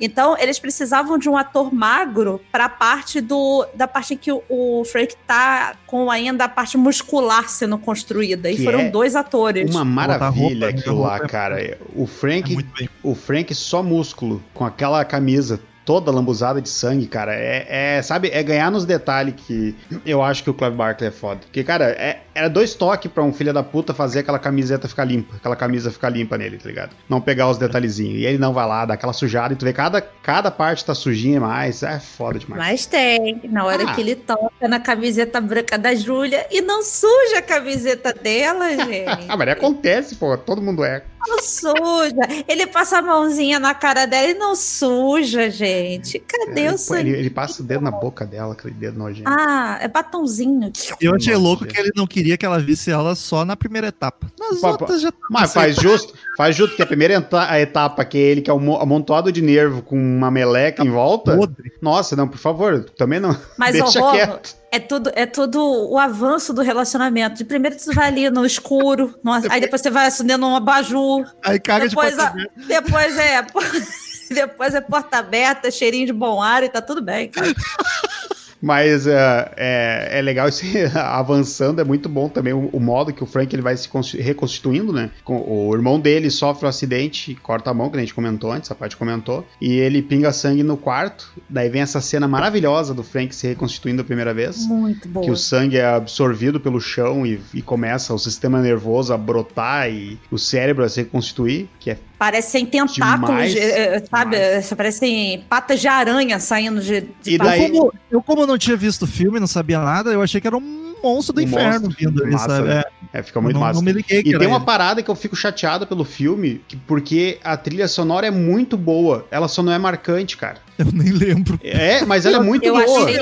Speaker 3: Então, eles precisavam de um ator magro para a parte do da parte em que o, o Frank tá com ainda a parte muscular sendo construída. E
Speaker 2: Que
Speaker 3: foram
Speaker 2: é
Speaker 3: dois atores.
Speaker 2: Uma maravilha
Speaker 1: roupa,
Speaker 2: aquilo lá,
Speaker 1: é-
Speaker 2: cara. O
Speaker 1: É
Speaker 2: Frank,
Speaker 1: bem.
Speaker 2: o Frank só músculo, com aquela camisa toda lambuzada de sangue, cara. É, é, sabe, é ganhar nos detalhes que eu acho que o Clive Barkley é foda. Porque, cara, é- era dois toques pra um filho da puta fazer aquela camiseta ficar limpa, aquela camisa ficar limpa nele, tá ligado? Não pegar os detalhezinhos. E ele não vai lá, dá aquela sujada e tu vê cada, cada parte tá sujinha mais. É foda demais.
Speaker 3: Mas tem, na hora
Speaker 2: Ah.
Speaker 3: que ele toca na camiseta branca da Júlia e não suja a camiseta dela, gente.
Speaker 2: Ah, mas acontece, pô. Todo mundo é.
Speaker 3: Não suja. Ele passa a mãozinha na cara dela e não suja, gente. Cadê
Speaker 2: ele,
Speaker 3: o sangue?
Speaker 2: ele, ele passa o dedo na boca dela, aquele dedo nojento.
Speaker 3: Ah, é batonzinho.
Speaker 1: E eu achei
Speaker 2: Nossa,
Speaker 1: louco que ele não queria que ela visse ela só na primeira etapa. Nas
Speaker 2: Pá,
Speaker 1: outras já tá
Speaker 2: Mas faz justo, faz justo que a primeira etapa, que é ele que é um mo- amontoado de nervo com uma meleca em volta.
Speaker 1: podre.
Speaker 2: Nossa, não, por favor, também não.
Speaker 3: Mas,
Speaker 2: Deixa
Speaker 3: Romo,
Speaker 2: quieto.
Speaker 3: É tudo, é tudo o avanço do relacionamento. De primeiro você vai ali no escuro, nossa, aí depois você vai acendendo um abajur,
Speaker 1: Aí caga
Speaker 3: depois,
Speaker 1: de
Speaker 3: a- depois é... Depois é porta aberta, cheirinho de bom ar e tá tudo bem, cara.
Speaker 2: Mas é, é, é legal esse avançando, é muito bom também o, o modo que o Frank ele vai se consti- reconstituindo, né? Com- o irmão dele sofre um acidente, corta a mão, que a gente comentou antes, a parte comentou, e ele pinga sangue no quarto. Daí vem essa cena maravilhosa do Frank se reconstituindo a primeira vez.
Speaker 3: Muito boa.
Speaker 2: que o sangue é absorvido pelo chão e, e começa o sistema nervoso a brotar e o cérebro a se reconstituir, que é
Speaker 3: Parecem tentáculos,
Speaker 2: Demais,
Speaker 3: eh, eh, sabe?
Speaker 2: demais.
Speaker 3: Parecem patas de aranha saindo de. de
Speaker 2: E daí-
Speaker 1: Como, eu, como não tinha visto o filme, não sabia nada, eu achei que era um monstro do
Speaker 2: Um
Speaker 1: inferno
Speaker 2: monstro.
Speaker 1: vindo ali,
Speaker 2: Massa,
Speaker 1: sabe?
Speaker 2: né?
Speaker 1: É,
Speaker 2: é, fica muito
Speaker 1: não,
Speaker 2: massa.
Speaker 1: não me liguei
Speaker 2: E tem uma
Speaker 1: ele.
Speaker 2: parada que eu fico chateado pelo filme, que- porque a trilha sonora é muito boa, ela só não é marcante, cara.
Speaker 1: Eu nem lembro.
Speaker 2: É, mas ela é muito
Speaker 3: eu
Speaker 2: boa.
Speaker 3: achei.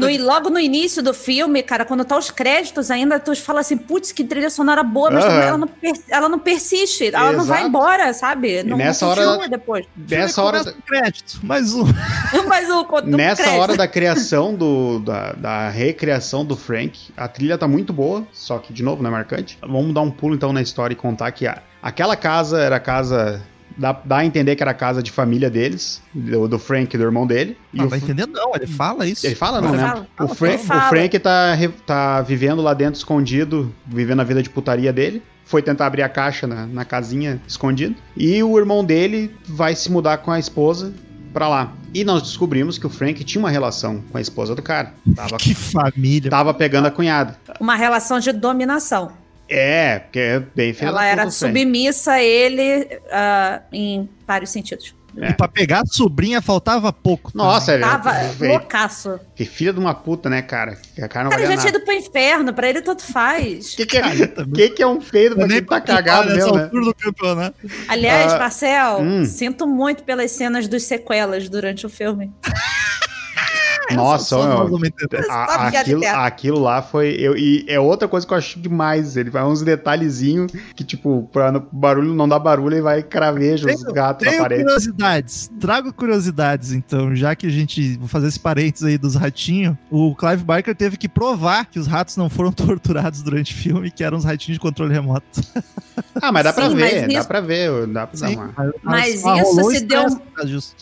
Speaker 3: No, e logo no início do filme, cara, quando tá os créditos ainda, tu fala assim, putz, que trilha sonora boa, mas ela, não ela não persiste, ela não vai
Speaker 2: Exato.
Speaker 3: embora, sabe? Não,
Speaker 2: nessa
Speaker 3: não
Speaker 2: hora-
Speaker 3: continua depois.
Speaker 2: Nessa hora,
Speaker 1: crédito, mais um.
Speaker 3: Mas o, o
Speaker 2: nessa
Speaker 3: crédito-
Speaker 2: hora da criação do, da, da recriação do Frank, a trilha tá muito boa, só que de novo não é marcante. Vamos dar um pulo então na história e contar que a, aquela casa era a casa dá, dá a entender que era a casa de família deles, do, do Frank e do irmão dele. E
Speaker 1: Não,
Speaker 2: o
Speaker 1: vai
Speaker 2: Fr-
Speaker 1: entender não, ele fala isso.
Speaker 2: Ele fala, não,
Speaker 3: Ele
Speaker 2: né?
Speaker 3: fala.
Speaker 2: o,
Speaker 3: Fala,
Speaker 2: Frank,
Speaker 3: fala.
Speaker 2: o Frank tá, tá vivendo lá dentro escondido, vivendo a vida de putaria dele. Foi tentar abrir a caixa na, na casinha escondido. E o irmão dele vai se mudar com a esposa pra lá. E nós descobrimos que o Frank tinha uma relação com a esposa do cara. Tava,
Speaker 1: Que família.
Speaker 2: tava pegando a cunhada.
Speaker 3: Uma relação de dominação.
Speaker 2: É, porque é bem filha
Speaker 3: ela
Speaker 2: da
Speaker 3: era submissa a ele ah, em vários sentidos.
Speaker 2: É.
Speaker 1: E pra pegar a sobrinha faltava pouco.
Speaker 2: Nossa, ele,
Speaker 3: Tava
Speaker 2: ele-
Speaker 3: loucaço.
Speaker 2: que filha de uma puta, né, cara? Que a cara não
Speaker 3: O cara já tinha ido pro inferno, pra ele tanto faz.
Speaker 2: O que, que, é, que, que é um peido pra
Speaker 1: Nem
Speaker 2: quem tá
Speaker 1: pra
Speaker 2: cagado
Speaker 1: nessa
Speaker 2: mesmo, né?
Speaker 1: altura do campeonato.
Speaker 3: Aliás,
Speaker 2: Ah,
Speaker 3: Marcel,
Speaker 2: hum.
Speaker 3: sinto muito pelas cenas dos sequelas durante o filme.
Speaker 2: Nossa,
Speaker 1: nós vamos entender.
Speaker 2: A-
Speaker 3: piada
Speaker 2: aquilo, aquilo lá foi. Eu, e é outra coisa que eu acho demais. Ele vai uns detalhezinhos que, tipo, pra no- barulho não dar barulho, ele vai craveja os gatos na parede.
Speaker 1: curiosidades. Trago curiosidades, então, já que a gente. Vou fazer esse parênteses aí dos ratinhos. O Clive Barker teve que provar que os ratos não foram torturados durante o filme, que eram os ratinhos de controle remoto.
Speaker 2: Ah, mas dá pra
Speaker 3: Sim,
Speaker 2: ver,
Speaker 3: mas
Speaker 2: dá
Speaker 3: isso-
Speaker 2: pra ver. Dá pra dar
Speaker 1: Sim,
Speaker 2: uma.
Speaker 3: Mas
Speaker 1: ah,
Speaker 3: isso se deu-.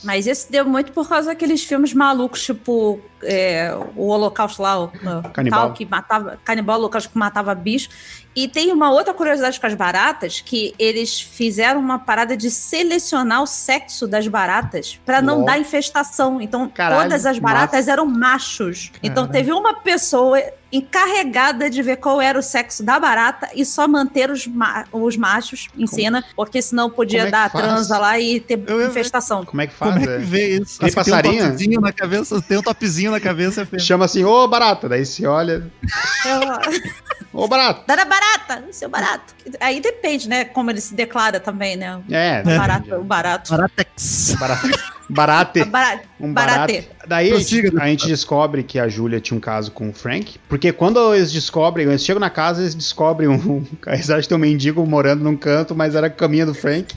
Speaker 3: Mas isso deu muito por causa daqueles filmes malucos, tipo é, o Holocausto lá, o, o
Speaker 2: Canibal.
Speaker 3: tal que matava, Canibal Holocausto que matava bicho. E tem uma outra curiosidade com as baratas, que eles fizeram uma parada de selecionar o sexo das baratas pra não dar infestação. Então
Speaker 2: Caralho,
Speaker 3: todas as baratas eram machos. Então
Speaker 1: Caralho.
Speaker 3: teve uma pessoa encarregada de ver qual era o sexo da barata e só manter os, ma- os machos em cena, porque senão podia
Speaker 2: Como é
Speaker 3: dar transa lá e ter
Speaker 1: Eu
Speaker 3: infestação.
Speaker 2: Como é que faz?
Speaker 1: Como é que vê isso?
Speaker 2: Tem
Speaker 1: que Tem um topzinho na cabeça, tem um topzinho na cabeça. é.
Speaker 2: Chama assim, ô barata. Daí se olha, ô barata.
Speaker 3: Barata, seu barato. Aí depende, né? Como ele se declara também, né?
Speaker 2: É,
Speaker 3: O barato, o barato.
Speaker 1: Baratex.
Speaker 2: Barata. Barate.
Speaker 3: Barate.
Speaker 2: Um
Speaker 3: Barate.
Speaker 2: barate. Daí a gente,
Speaker 1: Prossiga,
Speaker 2: a gente descobre que a Júlia tinha um caso com o Frank. Porque quando eles descobrem, eles chegam na casa, eles descobrem um. Eles acham que tem um mendigo morando num canto, mas era a caminha do Frank.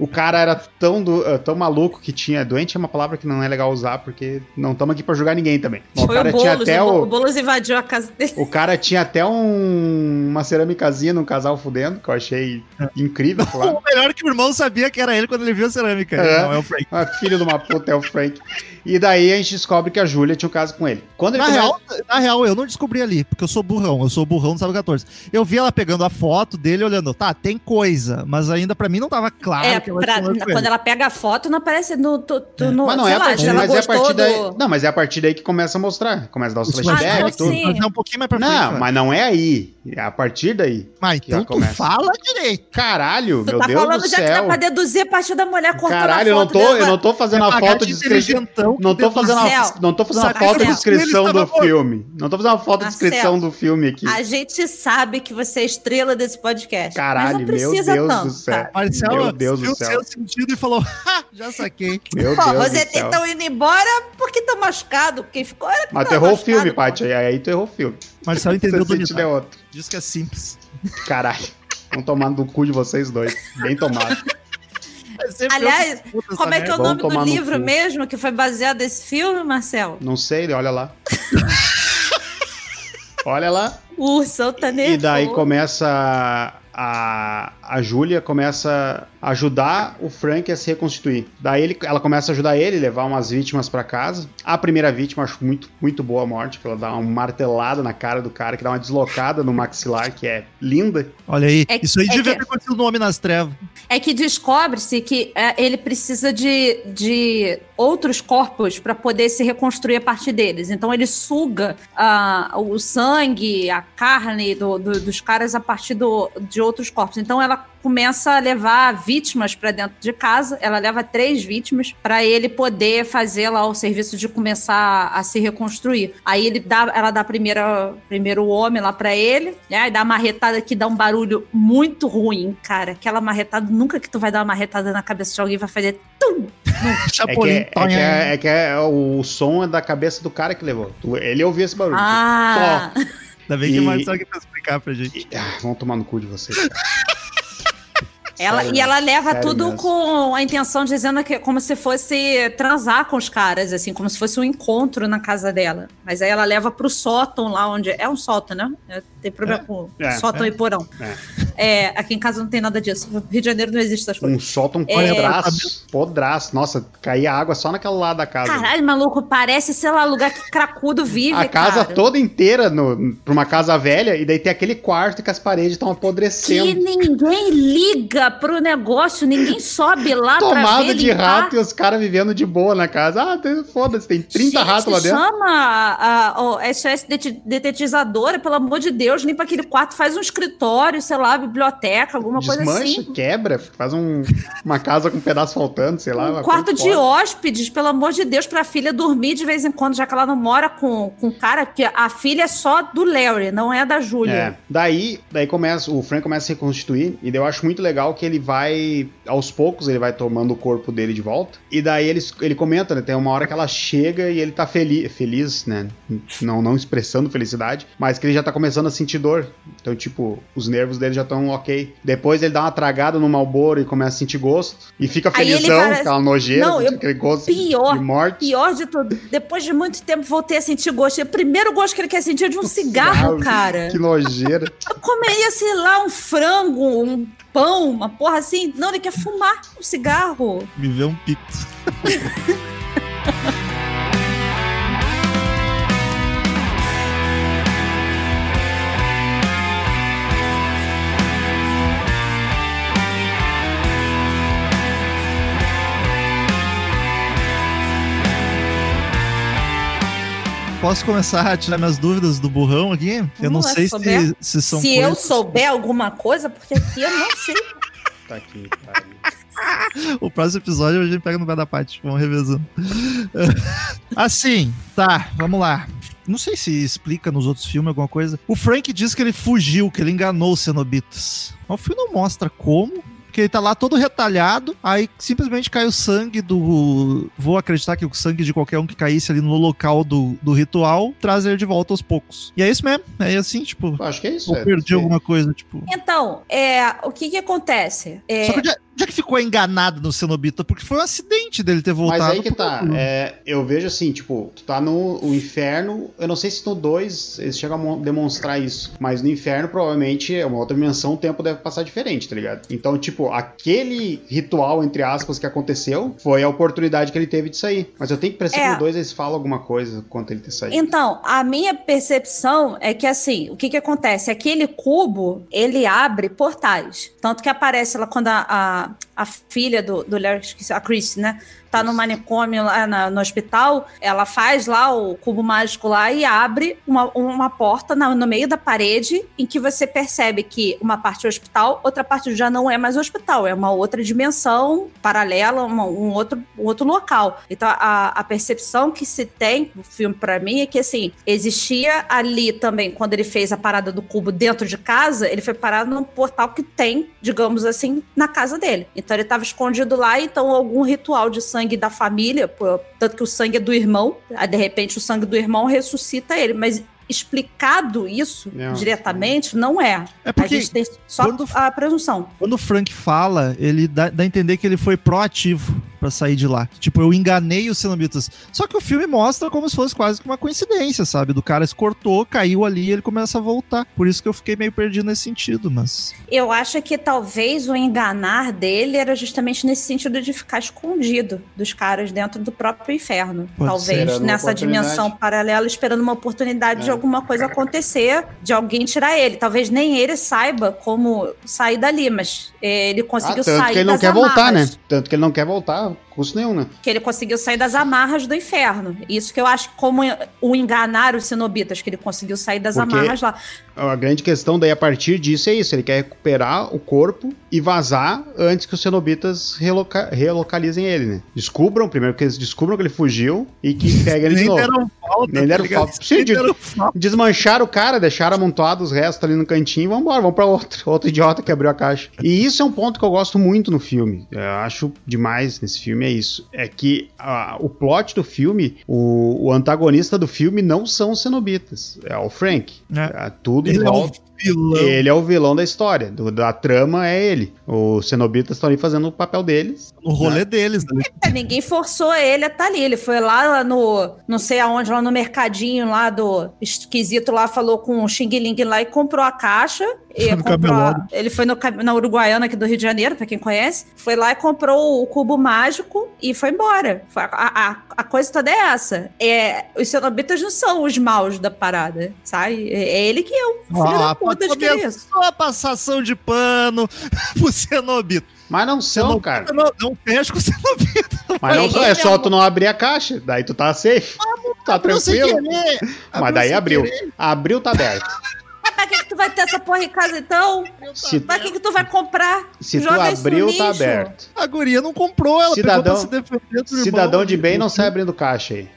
Speaker 2: O cara era tão, do, uh, tão maluco que tinha. Doente é uma palavra que não é legal usar, porque não estamos aqui pra julgar ninguém também.
Speaker 3: Mas Foi o, cara
Speaker 2: o
Speaker 3: tinha até o, o Boulos invadiu a casa dele.
Speaker 2: O cara tinha até um, uma cerâmicazinha num casal fudendo, que eu achei incrível, claro.
Speaker 1: o melhor que o irmão sabia que era ele quando ele viu a cerâmica. É, não, é o Frank.
Speaker 2: Ah, filho de uma puta, é o Frank. E daí a gente descobre que a Júlia tinha um caso com ele.
Speaker 1: Quando ele na, real, na real, eu não descobri ali, porque eu sou burrão, eu sou burrão do Sábado 14. Eu vi ela pegando a foto dele olhando, tá, tem coisa, mas ainda pra mim não tava claro
Speaker 3: é, pra, Quando ela pega a foto, não aparece no. Tu, tu,
Speaker 2: é.
Speaker 3: no
Speaker 2: mas não é a partir, lá, mas é a partir daí. Não, mas é a partir daí que começa a mostrar. Começa a dar os flashbacks, tudo.
Speaker 1: Mas é um pouquinho mais pra
Speaker 2: frente. Não, mas não é aí. É a partir daí.
Speaker 1: Mas então tu fala direito.
Speaker 2: Caralho, tu meu tá Deus do céu. já que dá
Speaker 3: pra deduzir a partir da mulher cortando
Speaker 2: Caralho, a foto eu não tô, eu não tô fazendo a foto de descrição. Não tô fazendo a, não tô fazendo a foto de descrição do filme. Não tô fazendo uma foto de descrição do filme aqui.
Speaker 3: A gente sabe que você é estrela desse podcast.
Speaker 2: Caralho, meu Deus tanto, do céu. Tá?
Speaker 1: Marcelo meu Deus do céu. Seu sentido e falou, já saquei.
Speaker 2: Meu Pô, Deus
Speaker 3: você estão indo embora porque tá machucado, porque ficou...
Speaker 2: Mas tu errou o filme, Paty, aí tu errou o filme.
Speaker 1: Marcelo entendeu do
Speaker 2: é outro.
Speaker 1: Diz que é simples.
Speaker 2: Caralho. Vão tomar no cu de vocês dois. Bem tomado.
Speaker 3: Aliás, como é que é o nome do livro mesmo que foi baseado nesse filme, Marcel?
Speaker 2: Não sei, olha lá. olha lá.
Speaker 3: O ursão tá nervoso.
Speaker 2: E daí começa a, a Júlia começa a ajudar o Frank a se reconstituir. Daí ele, ela começa a ajudar ele, levar umas vítimas para casa. A primeira vítima, acho muito, muito boa a morte, que ela dá uma martelada na cara do cara, que dá uma deslocada no maxilar, que é linda.
Speaker 1: Olha aí, é, isso aí é devia que, ter acontecido no Homem nas Trevas.
Speaker 3: É que descobre-se que é, ele precisa de, de outros corpos para poder se reconstruir a partir deles. Então ele suga uh, o sangue, a carne do, do, dos caras a partir do, de outros corpos. Então ela começa a levar vítimas para dentro de casa. Ela leva três vítimas para ele poder fazer lá o serviço de começar a se reconstruir. Aí ele dá, ela dá primeiro, primeiro o homem lá para ele, né? Aí dá uma marretada que dá um barulho muito ruim, cara. Aquela marretada, nunca que tu vai dar uma marretada na cabeça de alguém vai fazer tum.
Speaker 2: Chapolin. É que, é, é, que é, é que é, o som é da cabeça do cara que levou. Ele ouviu esse barulho.
Speaker 3: Ah.
Speaker 1: Só. Ainda bem e... que o Marcelo aqui pra explicar pra gente.
Speaker 2: E, ah, vão tomar no cu de vocês.
Speaker 3: Ela, e ela leva tudo mesmo. com a intenção dizendo que como se fosse transar com os caras, assim, como se fosse um encontro na casa dela. Mas aí ela leva pro sótão lá onde. É um sótão, né? É, tem problema é, com é, sótão e porão. É. aqui em casa não tem nada disso. No Rio de Janeiro não existe essas coisas.
Speaker 2: Um sótão podraço. Podraço. Nossa, caía água só naquele lado da casa.
Speaker 3: Caralho, maluco, parece, sei lá, lugar que cracudo vive.
Speaker 2: A casa cara. toda inteira no, pra uma casa velha, e daí tem aquele quarto que as paredes estão apodrecendo.
Speaker 3: Que ninguém liga pro negócio, ninguém sobe lá
Speaker 2: Tomada pra ver, de limpar. rato e os caras vivendo de boa na casa. Ah, foda-se, tem 30 Gente, ratos lá dentro.
Speaker 3: chama a, a, SOS detetizadora, pelo amor de Deus, limpa aquele quarto, faz um escritório, sei lá, biblioteca, alguma coisa assim.
Speaker 2: quebra, faz um, uma casa com um pedaço faltando, sei lá.
Speaker 3: Um quarto de hóspedes, pelo amor de Deus, pra filha dormir de vez em quando, já que ela não mora com, o cara, porque a filha é só do Larry, não é da Júlia. É.
Speaker 2: Daí, daí começa, o Frank começa a se reconstituir, e eu acho muito legal que ele vai, aos poucos, ele vai tomando o corpo dele de volta. E daí ele, ele comenta, né? Tem uma hora que ela chega e ele tá feliz, feliz, né? Não, não expressando felicidade, mas que ele já tá começando a sentir dor. Então, tipo, os nervos dele já estão ok. Depois ele dá uma tragada no malboro e começa a sentir gosto. E fica felizão, parece... aquela nojeira, não, eu... aquele gosto
Speaker 3: pior,
Speaker 2: de morte.
Speaker 3: Pior de tudo. Depois de muito tempo voltei a sentir gosto. O primeiro gosto que ele quer sentir é de um, um cigarro, cigarro, cara.
Speaker 2: Que nojeira.
Speaker 3: Eu comeria, sei lá, um frango, um pão, uma porra assim. Não, ele quer fumar um cigarro.
Speaker 1: Me vê um pito. Posso começar a tirar minhas dúvidas do burrão aqui? Eu não, não sei se, se são.
Speaker 3: Se coisas... eu souber alguma coisa, porque aqui eu não sei.
Speaker 2: tá aqui,
Speaker 1: O próximo episódio a gente pega no pé da parte, vamos revezando. assim, tá, vamos lá. Não sei se explica nos outros filmes alguma coisa. O Frank diz que ele fugiu, que ele enganou os cenobitas. O filme não mostra como, porque ele tá lá todo retalhado, aí simplesmente cai o sangue do. Vou acreditar que o sangue de qualquer um que caísse ali no local do, do ritual traz ele de volta aos poucos. E é isso mesmo. É assim, tipo.
Speaker 2: Acho que é isso.
Speaker 1: Ou
Speaker 2: é,
Speaker 1: perdi alguma coisa, tipo.
Speaker 3: Então, é, o que que acontece? É...
Speaker 1: Só que já que ficou enganado no Cenobita, porque foi um acidente dele ter voltado.
Speaker 2: Mas aí que tá. É, eu vejo assim, tipo, tu tá no o inferno. Eu não sei se no 2 eles chegam a demonstrar isso. Mas no inferno, provavelmente, é uma outra dimensão, o tempo deve passar diferente, tá ligado? Então, tipo, aquele ritual, entre aspas, que aconteceu, foi a oportunidade que ele teve de sair. Mas eu tenho que perceber é. que no 2 eles falam alguma coisa quanto ele ter saído.
Speaker 3: Então, a minha percepção é que assim, o que que acontece? Aquele cubo, ele abre portais. Tanto que aparece lá quando a, a, a filha do, do Larry, a Chris, né? Tá no manicômio lá na, no hospital, ela faz lá o cubo mágico lá e abre uma, uma porta na, no meio da parede em que você percebe que uma parte é hospital, outra parte já não é mais hospital, é uma outra dimensão paralela, uma, um, outro, um outro local. Então a, a percepção que se tem no filme para mim é que assim, existia ali também, quando ele fez a parada do cubo dentro de casa, ele foi parado num portal que tem, digamos assim, na casa dele. Então ele estava escondido lá, então algum ritual de sangue da família, pô, tanto que o sangue é do irmão, de repente o sangue do irmão ressuscita ele, mas explicado isso não. diretamente, não é.
Speaker 1: É porque
Speaker 3: a gente tem só quando, a presunção.
Speaker 1: Quando o Frank fala, ele dá, dá a entender que ele foi proativo para sair de lá. Tipo, eu enganei os cenobitas. Só que o filme mostra como se fosse quase que uma coincidência, sabe? Do cara se cortou, caiu ali e ele começa a voltar. Por isso que eu fiquei meio perdido nesse sentido, mas.
Speaker 3: Eu acho que talvez o enganar dele era justamente nesse sentido de ficar escondido dos caras dentro do próprio inferno. Pode talvez nessa dimensão paralela, esperando uma oportunidade é. de alguma coisa acontecer, de alguém tirar ele. Talvez nem ele saiba como sair dali, mas ele conseguiu ah, tanto sair.
Speaker 2: Que ele não quer amarras. voltar, né? Tanto que ele não quer voltar não custo nenhum, né?
Speaker 3: Que ele conseguiu sair das amarras do inferno. Isso que eu acho como o enganar os cenobitas, que ele conseguiu sair das Porque amarras lá.
Speaker 2: A grande questão daí a partir disso é isso: ele quer recuperar o corpo e vazar antes que os cenobitas reloca relocalizem ele, né? Descubram, primeiro que eles descubram que ele fugiu e que peguem ele de novo. Deram falta, Nem deram tá falta. Sim, de, desmancharam o cara, deixaram amontoado os restos ali no cantinho e vambora, vamos pra outro, outro idiota que abriu a caixa. E isso é um ponto que eu gosto muito no filme. Eu acho demais nesse filme é isso. É que a, o plot do filme, o, o, antagonista do filme não são os cenobitas. É o Frank. É. É, tudo Ele volta. É vilão. Ele é o vilão da história. Do, da trama é ele. Os cenobitas estão ali fazendo o papel deles.
Speaker 1: O rolê né? deles.
Speaker 3: Né? É, ninguém forçou ele a estar tá ali. Ele foi lá no, não sei aonde, lá no mercadinho lá do esquisito lá, falou com o Xing Ling lá e comprou a caixa. E comprou a, ele foi no, na Uruguaiana aqui do Rio de Janeiro, pra quem conhece. Foi lá e comprou o cubo mágico e foi embora. Foi, a, a, a, coisa toda é essa. É, os cenobitas não são os maus da parada, sabe? É, é ele que é o filho ah, da puta
Speaker 1: de Só a passação de pano cenobito.
Speaker 2: Mas não são, cara.
Speaker 1: Não, não fecha com o cenobito.
Speaker 2: Mas não são, é só tu não abrir a caixa. Daí tu tá safe. tá tranquilo. Mas daí abriu. Querer. Abriu, tá aberto.
Speaker 3: Mas pra que, que tu vai ter essa porra em casa então? Se, pra que, que tu vai comprar?
Speaker 2: Se Joga tu abriu, tá aberto.
Speaker 1: A guria não comprou, ela
Speaker 2: cidadão, se defender Cidadão de bem não sai abrindo caixa aí.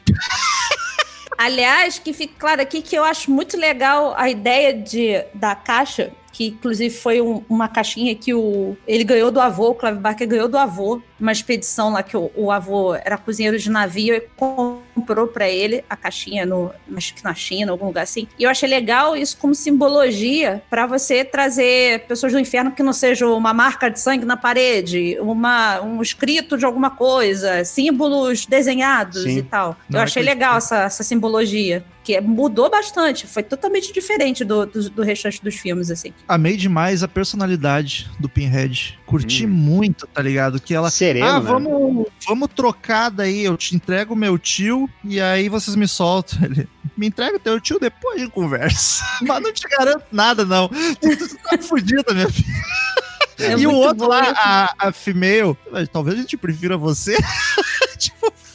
Speaker 3: Aliás, que fique claro aqui que eu acho muito legal a ideia de, da caixa que inclusive foi um, uma caixinha que o, ele ganhou do avô, o Clive Barker ganhou do avô, uma expedição lá que o, o avô era cozinheiro de navio e comprou para ele a caixinha no, acho que na China, algum lugar assim. E eu achei legal isso como simbologia para você trazer pessoas do inferno que não seja uma marca de sangue na parede, uma, um escrito de alguma coisa, símbolos desenhados Sim. e tal. Não eu é achei legal essa, essa simbologia que mudou bastante, foi totalmente diferente do, do, do, restante dos filmes, assim.
Speaker 1: Amei demais a personalidade do Pinhead. Curti hum. muito, tá ligado? Que ela. Sereno, ah, né? vamos, vamos trocar daí, eu te entrego meu tio e aí vocês me soltam. Ele. Me entrega teu tio depois de conversa. Mas não te garanto nada, não. Tu tá fudida, minha filha. É e o outro lá, a, a female, talvez a gente prefira você.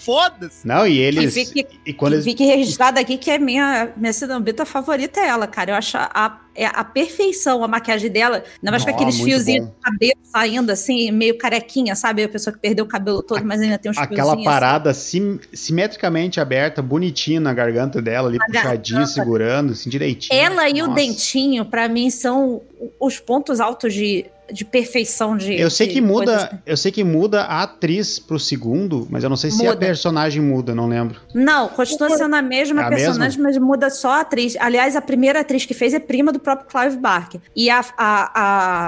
Speaker 1: Foda-se.
Speaker 2: Não, e eles.
Speaker 3: E fique, e quando eles... fique registrado aqui que é minha, minha cenobita favorita é ela, cara. Eu acho a, é a perfeição a maquiagem dela. Não mais com aqueles fiozinhos de cabelo saindo assim, meio carequinha, sabe? A pessoa que perdeu o cabelo todo, mas ainda tem uns
Speaker 2: Aquela assim. parada assim. sim, simetricamente aberta, bonitinha na garganta dela, ali puxadinha, segurando, assim, direitinho.
Speaker 3: Ela e Nossa. o dentinho, para mim, são os pontos altos de de perfeição de.
Speaker 2: Eu sei
Speaker 3: de
Speaker 2: que muda,
Speaker 3: assim.
Speaker 2: eu sei que muda a atriz pro segundo, mas eu não sei se a
Speaker 3: Muda.
Speaker 2: personagem muda, não lembro.
Speaker 3: Não, continua sendo a mesma
Speaker 2: É a
Speaker 3: personagem, mas muda só a atriz. Aliás, a primeira atriz que fez é prima do próprio Clive Barker. E a, a,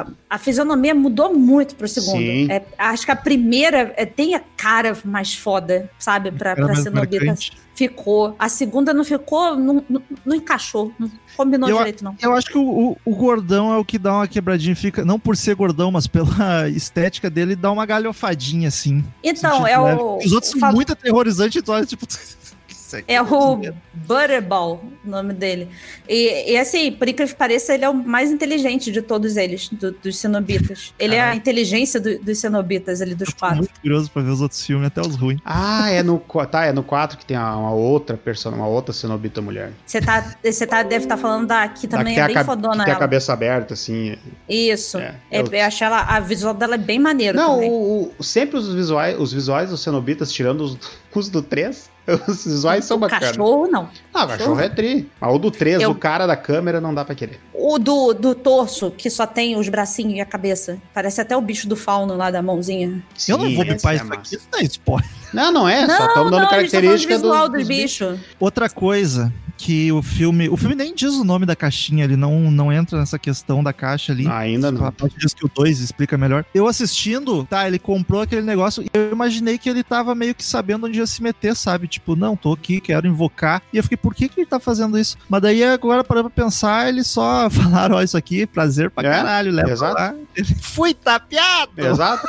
Speaker 3: a, a fisionomia mudou muito pro segundo. É, acho que a primeira é, tem a cara mais foda, sabe? Pra, pra cenobita.
Speaker 1: marcante.
Speaker 3: Ficou. A segunda não ficou, não, não, não encaixou. Não combinou
Speaker 1: Eu-
Speaker 3: direito, não.
Speaker 1: Eu acho que o, o- o gordão é o que dá uma quebradinha, fica, não por ser gordão, mas pela estética dele, dá uma galhofadinha, assim.
Speaker 3: Então,
Speaker 1: Sentido
Speaker 3: é o.
Speaker 1: Os outros são
Speaker 3: fal-
Speaker 1: muito aterrorizantes, e tu olha, tipo... aqui
Speaker 3: É o. Butterball, o nome dele. E, e, assim, por incrível que pareça, ele é o mais inteligente de todos eles, do- dos cenobitas. Ele é a inteligência do- dos cenobitas, ali, dos
Speaker 1: Eu
Speaker 3: quatro.
Speaker 1: muito curioso pra ver os outros filmes, até os ruins.
Speaker 2: Ah, é no, tá, é no 4 que tem a- uma outra persona, uma outra cenobita mulher.
Speaker 3: Você tá, você tá, deve estar falando da que
Speaker 2: Da
Speaker 3: também
Speaker 2: que
Speaker 3: é bem
Speaker 2: a,
Speaker 3: fodona
Speaker 2: que tem a
Speaker 3: ela.
Speaker 2: cabeça aberta, assim.
Speaker 3: Isso.
Speaker 2: É,
Speaker 3: É,
Speaker 2: eu-
Speaker 3: eu acho ela, a visual dela é bem maneiro
Speaker 2: Não,
Speaker 3: também.
Speaker 2: o, o- sempre os visuais, os visuais dos cenobitas, tirando os, os do 3, os visuais são
Speaker 3: o
Speaker 2: bacanas.
Speaker 3: cachorro, não.
Speaker 2: Ah, o cachorro é tri. Mas o do 3,
Speaker 3: Eu-
Speaker 2: o cara da câmera, não dá pra querer.
Speaker 3: O do, do torso, que só tem os bracinhos e a cabeça. Parece até o bicho do fauno lá da mãozinha.
Speaker 1: eu não vou
Speaker 2: Sim,
Speaker 1: bipar
Speaker 2: esse
Speaker 1: isso
Speaker 2: é
Speaker 1: aqui, isso não é spoiler.
Speaker 2: Não, não é, só
Speaker 3: não,
Speaker 2: estamos dando
Speaker 3: não, tá falando do
Speaker 2: característica
Speaker 3: visual
Speaker 2: do,
Speaker 3: dos bichos.
Speaker 1: Outra coisa que o filme... O filme nem diz o nome da caixinha, ele não, não entra nessa questão da caixa ali.
Speaker 2: Ainda não.
Speaker 1: A parte diz que o 2 explica melhor. Eu assistindo, tá, ele comprou aquele negócio e eu imaginei que ele tava meio que sabendo onde ia se meter, sabe? Tipo, não, tô aqui, quero invocar. E eu fiquei, por que que ele tá fazendo isso? Mas daí agora, parando pra pensar, eles só falaram, ó, isso aqui, prazer pra
Speaker 2: É,
Speaker 1: caralho, leva
Speaker 2: exato.
Speaker 1: lá. Ele foi tapeado!
Speaker 2: Exato.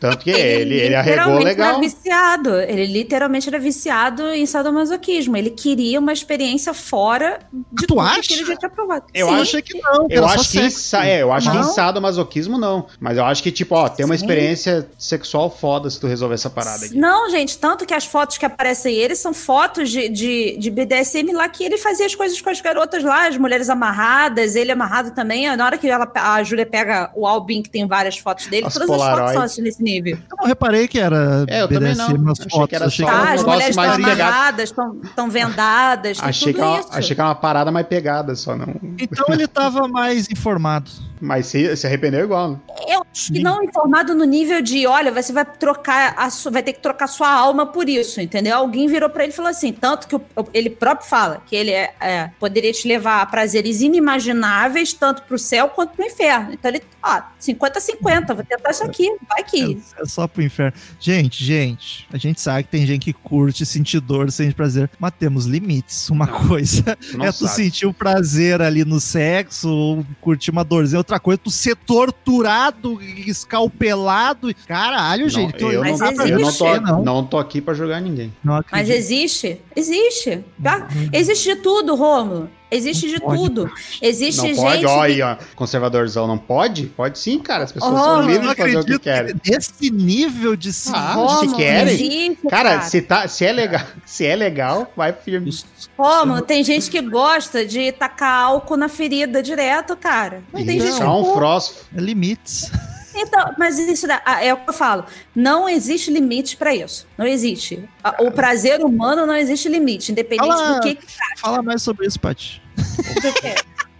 Speaker 2: Tanto que ele, ele arregou
Speaker 3: literalmente
Speaker 2: legal.
Speaker 3: Era viciado. Ele literalmente era viciado em sadomasoquismo. Ele queria uma experiência fora de
Speaker 1: tu
Speaker 3: tudo
Speaker 1: acha?
Speaker 3: que ele já tinha provado.
Speaker 2: Eu
Speaker 3: Sim.
Speaker 1: achei que não,
Speaker 2: Eu
Speaker 1: era só
Speaker 2: acho, que é, eu acho que em
Speaker 3: Não.
Speaker 2: sadomasoquismo não. Mas eu acho que, tipo, ó, tem uma
Speaker 3: Sim.
Speaker 2: experiência sexual foda se tu resolver essa parada aqui.
Speaker 3: Não, gente, tanto que as fotos que aparecem ele são fotos de, de, de BDSM lá que ele fazia as coisas com as garotas lá, as mulheres amarradas, ele amarrado também. Na hora que ela, a Júlia pega o álbum que tem várias fotos dele,
Speaker 2: As
Speaker 3: todas as fotos são assim nesse nível.
Speaker 1: Eu não reparei que era
Speaker 2: É, eu também
Speaker 1: BDSM
Speaker 2: não.
Speaker 1: nas
Speaker 2: Achei
Speaker 1: fotos.
Speaker 2: que era
Speaker 1: achei que
Speaker 2: um
Speaker 3: Tá,
Speaker 1: era
Speaker 3: as mulheres
Speaker 2: mais
Speaker 3: estão amarradas, estão vendadas, tem
Speaker 2: Achei que,
Speaker 3: tudo
Speaker 2: é achei que era uma parada mais pegada só, não.
Speaker 1: Então ele tava mais informado.
Speaker 2: Mas se, se arrependeu igual, né?
Speaker 3: Eu acho que não informado no nível de, olha, você vai trocar, a su- vai ter que trocar sua alma por isso, entendeu? Alguém virou pra ele e falou assim, tanto que o- ele próprio fala que ele é, é, poderia te levar a prazeres inimagináveis, tanto pro céu quanto pro inferno. Então ele, ó, 50-50, vou tentar isso aqui, vai que.
Speaker 1: É, é só pro inferno. Gente, gente, a gente sabe que tem gente que curte sentir dor, sente prazer, mas temos limites. Uma coisa
Speaker 2: não
Speaker 1: é tu
Speaker 2: sabe.
Speaker 1: sentir o prazer ali no sexo, ou curtir uma dorzinha. Outra coisa é tu ser torturado, escalpelado. Caralho, gente.
Speaker 2: não, eu,
Speaker 3: Mas
Speaker 2: não, eu não,
Speaker 3: existe,
Speaker 2: tô,
Speaker 1: não.
Speaker 2: não tô aqui pra jogar ninguém.
Speaker 1: Não
Speaker 3: Mas existe, existe. tá? Existe de tudo, Rômulo. Existe de
Speaker 1: pode.
Speaker 3: tudo. Existe
Speaker 2: Não
Speaker 3: gente.
Speaker 2: pode, ó
Speaker 3: que-
Speaker 2: aí, ó. Conservadorzão, não pode? Pode sim, cara. As pessoas
Speaker 3: Oh,
Speaker 2: são livres de fazer o que querem.
Speaker 1: que nesse nível de se
Speaker 2: Ah,
Speaker 3: Rômulo,
Speaker 2: se querem.
Speaker 3: existe,
Speaker 2: Cara, se, tá, se, é legal, se é legal, vai firme.
Speaker 3: Como? Tem gente que gosta de tacar álcool na ferida direto, cara. Não tem
Speaker 1: Então.
Speaker 3: gente que
Speaker 2: Só um frost.
Speaker 1: É limites.
Speaker 3: Então, mas isso dá- ah, é o que eu falo. Não existe limite pra isso. Não existe. O prazer humano não existe limite, independente
Speaker 1: Fala-
Speaker 3: do que. que
Speaker 1: Fala mais sobre isso, Paty.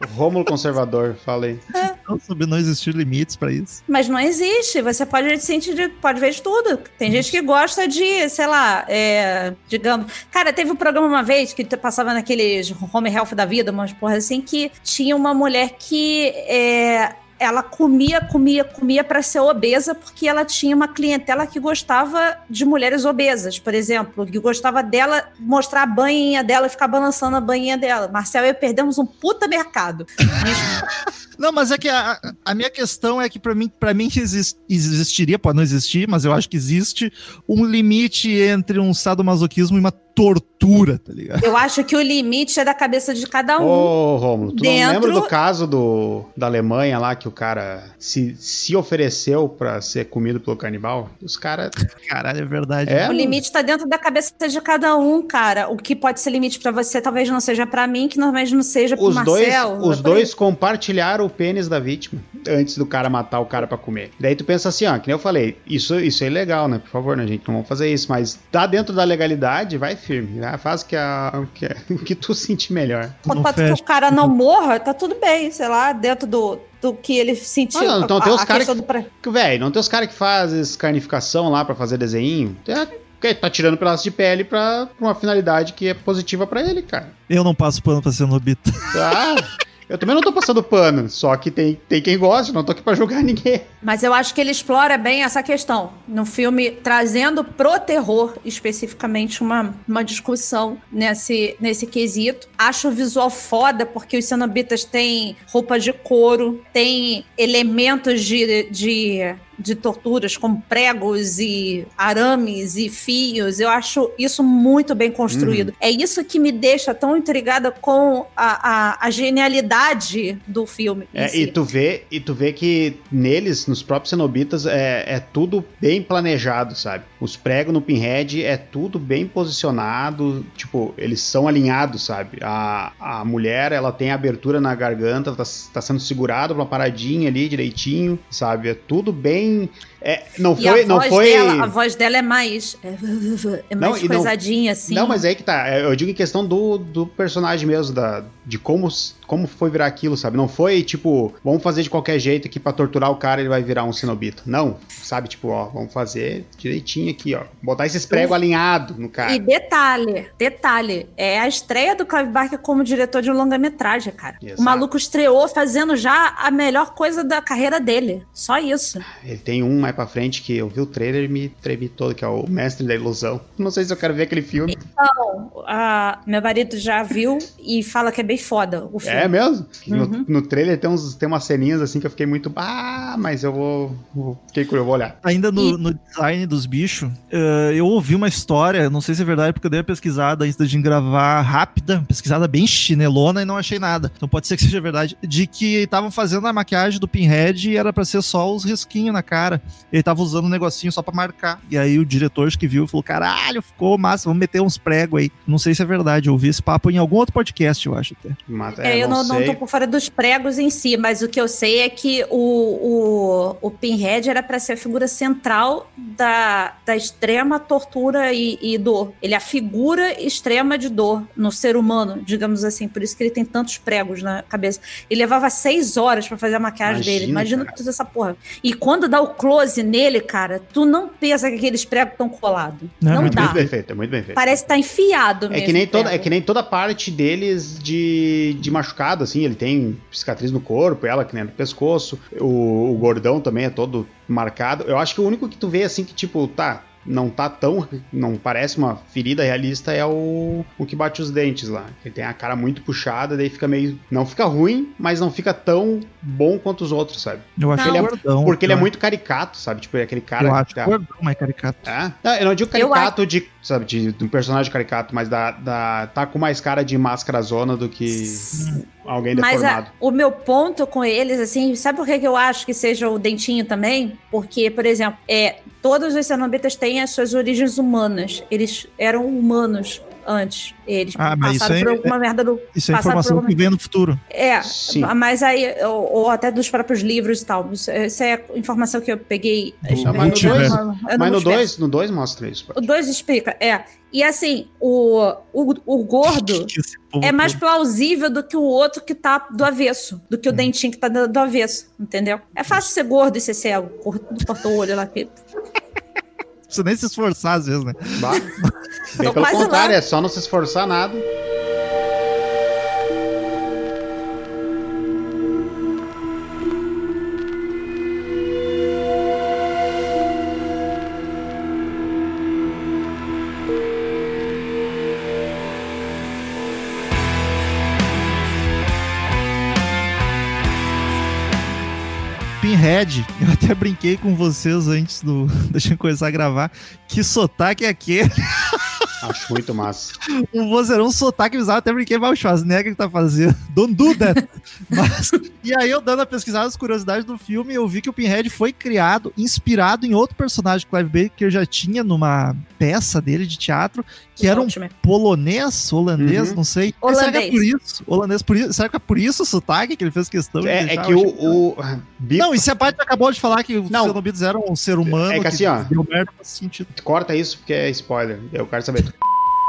Speaker 2: O Rômulo Conservador, falei.
Speaker 1: Não, sobre não existir limites pra isso.
Speaker 3: Mas não existe. Você pode sentir, de, pode ver de tudo. Tem gente que gosta de, sei lá, é, digamos. Cara, teve um programa uma vez que passava naqueles home health da vida, umas porra assim, que tinha uma mulher que é, ela comia, comia, comia para ser obesa, porque ela tinha uma clientela que gostava de mulheres obesas, por exemplo, que gostava dela mostrar a banhinha dela e ficar balançando a banhinha dela. Marcel eu perdemos um puta mercado.
Speaker 1: Não, mas é que a, a minha questão é que pra mim, para mim exis- existiria, pode não existir, mas eu acho que existe um limite entre um sadomasoquismo e uma tortura, tá ligado?
Speaker 3: Eu acho que o limite é da cabeça de cada um.
Speaker 2: Ô, Rômulo, tu
Speaker 3: Dentro-
Speaker 2: não lembra do caso do, da Alemanha lá que o cara se, se ofereceu pra ser comido pelo canibal? Os caras.
Speaker 1: Caralho, é verdade.
Speaker 2: É?
Speaker 3: O limite tá dentro da cabeça de cada um, cara. O que pode ser limite pra você, talvez não seja pra mim, que talvez não seja pro
Speaker 2: Os dois,
Speaker 3: Marcel.
Speaker 2: os
Speaker 3: É por aí.
Speaker 2: dois compartilharam o pênis da vítima antes do cara matar o cara pra comer. Daí tu pensa assim, ó, que nem eu falei, isso, isso é ilegal, né? Por favor, né, gente? Não vamos fazer isso. Mas tá dentro da legalidade, vai firme. Né? Faz o que, a, o que, o que tu sentir melhor.
Speaker 3: Contanto que o cara não morra, tá tudo bem, sei lá, dentro do, do que ele sentiu.
Speaker 2: Ah, não, então tem
Speaker 3: A-
Speaker 2: os
Speaker 3: a
Speaker 2: caras que-
Speaker 3: do pra-
Speaker 2: Que, Velho, não tem os caras que fazem escarnificação lá pra fazer desenho? É, tá tirando pedaço de pele pra, pra uma finalidade que é positiva pra ele, cara.
Speaker 1: Eu não passo pano pra Cenobita.
Speaker 2: Ah, eu também não tô passando pano, só que tem, tem quem gosta, não tô aqui pra julgar ninguém.
Speaker 3: Mas eu acho que ele explora bem essa questão no filme, trazendo pro terror especificamente uma, uma discussão nesse, nesse quesito. Acho o visual foda, porque os cenobitas têm roupas de couro, tem elementos de, de, de torturas, como pregos e arames e fios. Eu acho isso muito bem construído. É isso que me deixa tão intrigada com a, a, a genialidade do filme.
Speaker 2: É,
Speaker 3: si.
Speaker 2: e, tu vê, e tu vê que neles, nos próprios cenobitas, é, é tudo bem planejado, sabe? Os pregos no pinhead é tudo bem posicionado, tipo, eles são alinhados, sabe? A, a mulher, ela tem abertura na garganta, tá, tá sendo segurada por uma paradinha ali direitinho, sabe? É tudo bem... É, não foi...
Speaker 3: a,
Speaker 2: não
Speaker 3: voz
Speaker 2: foi...
Speaker 3: dela, a voz dela é mais. É, é mais
Speaker 2: Não, e não-
Speaker 3: coisadinha, assim.
Speaker 2: Não, mas é aí que tá. É, Eu digo em questão do, do personagem mesmo, da, de como, como foi virar aquilo, sabe? Não foi tipo, vamos fazer de qualquer jeito aqui pra torturar o cara ele vai virar um cenobita. Não, sabe? Tipo, ó, vamos fazer direitinho aqui, ó. Botar esses pregos alinhados no cara.
Speaker 3: E detalhe, detalhe, é a estreia do Clive Barker como diretor de longa-metragem, cara.
Speaker 2: Exato.
Speaker 3: O maluco estreou fazendo já a melhor coisa da carreira dele. Só isso.
Speaker 2: Ele tem um mais pra frente que eu vi o trailer e me tremi todo, que é o Mestre da Ilusão. Não sei se eu quero ver aquele filme.
Speaker 3: Então, a- meu marido já viu e fala que é bem foda o filme.
Speaker 2: É mesmo? No,
Speaker 3: Uhum.
Speaker 2: no trailer tem, uns, tem umas ceninhas assim que eu fiquei muito. Ah, mas eu vou. vou fiquei curioso, eu vou olhar.
Speaker 1: Ainda no,
Speaker 3: E-
Speaker 1: no design dos bichos, eh, eu ouvi uma história, não sei se é verdade, porque eu dei uma pesquisada antes de gravar rápida, pesquisada bem chinelona e não achei nada. Então pode ser que seja verdade. De que estavam fazendo a maquiagem do Pinhead e era pra ser só os risquinhos na cara. Ele tava usando um negocinho só pra marcar. E aí o diretor acho que viu falou: caralho, ficou massa, vamos meter uns pregos aí. Não sei se é verdade, eu ouvi esse papo em algum outro podcast, eu acho até.
Speaker 2: Mas,
Speaker 3: É, eu não, não tô por fora dos pregos em si, mas o que eu sei é que o, o, o Pinhead era para ser a figura central da, da extrema tortura e, e dor. Ele é a figura extrema de dor no ser humano, digamos assim. Por isso que ele tem tantos pregos na cabeça. Ele levava seis horas para fazer a maquiagem
Speaker 2: Imagina,
Speaker 3: dele. Imagina
Speaker 2: cara.
Speaker 3: toda essa porra. E quando dá o close nele, cara, tu não pensa que aqueles pregos estão colados.
Speaker 1: Não,
Speaker 3: Não,
Speaker 2: Muito,
Speaker 3: dá.
Speaker 2: muito bem feito, é muito bem feito.
Speaker 3: Parece que tá enfiado
Speaker 2: É
Speaker 3: mesmo.
Speaker 2: que, nem toda, é que nem toda parte deles de, de machucado, assim. Ele tem cicatriz no corpo, ela que nem no pescoço. O, o gordão também é todo marcado. Eu acho que o único que tu vê, assim, que tipo, tá, não tá tão. Não parece uma ferida realista é o, o que bate os dentes lá. Ele tem a cara muito puxada, daí fica meio. Não fica ruim, mas não fica tão bom quanto os outros, sabe?
Speaker 1: Eu acho ele é gordão.
Speaker 2: Porque ele é muito caricato, sabe? Tipo, é aquele cara.
Speaker 1: Eu acho
Speaker 2: que tá-
Speaker 1: gordão, mais caricato.
Speaker 2: é? Não, eu não digo
Speaker 3: Eu
Speaker 2: caricato de, sabe, de, de um personagem caricato, mas da, da, tá com mais cara de máscara zona do que alguém
Speaker 3: Mas a-
Speaker 2: deformado.
Speaker 3: o meu ponto com eles, assim, sabe por que, que eu acho que seja o dentinho também? Porque, por exemplo, é, todos os cenobitas têm as suas origens humanas. Eles eram humanos antes. Eles
Speaker 1: Ah, mas
Speaker 3: passaram
Speaker 1: isso
Speaker 3: por
Speaker 1: aí
Speaker 3: alguma merda do.
Speaker 1: Isso é informação
Speaker 3: alguma-
Speaker 1: que vem no futuro.
Speaker 3: É,
Speaker 2: Sim.
Speaker 3: mas aí, ou, ou até dos próprios livros e tal. Isso, isso é informação que eu peguei.
Speaker 1: Do
Speaker 3: eu não
Speaker 2: Mas no
Speaker 3: multiverso.
Speaker 2: 2 no dois mostra isso.
Speaker 3: O 2 explica, é. E assim, o, o, o gordo é mais plausível do que o outro que tá do avesso, do que o dentinho que tá do, do avesso, entendeu? É fácil ser gordo e ser cego, cortou cortou o olho lá. Que...
Speaker 1: Não precisa nem se esforçar às vezes, né?
Speaker 2: Bah. Bem
Speaker 3: Tô
Speaker 2: pelo contrário,
Speaker 3: lá.
Speaker 2: é só não se esforçar nada.
Speaker 1: Pinhead, eu até brinquei com vocês antes do. Eu começar a gravar. Que sotaque é aquele?
Speaker 2: Acho muito massa.
Speaker 1: Um vozeirão sotaque bizarro, até brinquei, mas o Schwarzenegger que tá fazendo. Don't do that. Mas, e aí eu dando a pesquisada as curiosidades do filme, eu vi que o Pinhead foi criado, inspirado em outro personagem que Clive Baker já tinha numa peça dele de teatro, que era um polonês, holandês,
Speaker 2: Uhum.
Speaker 1: não sei. Mas Será que é
Speaker 3: Holandês.
Speaker 1: por isso? Holandês por isso? Será que é por isso o sotaque que ele fez questão de
Speaker 2: É, é que o. o
Speaker 1: Não, e se a parte acabou de falar que os
Speaker 2: Não.
Speaker 1: cenobitas eram um ser humano
Speaker 2: É que assim, ó.
Speaker 1: deu merda nesse sentido.
Speaker 2: Corta isso porque é spoiler. Eu quero saber.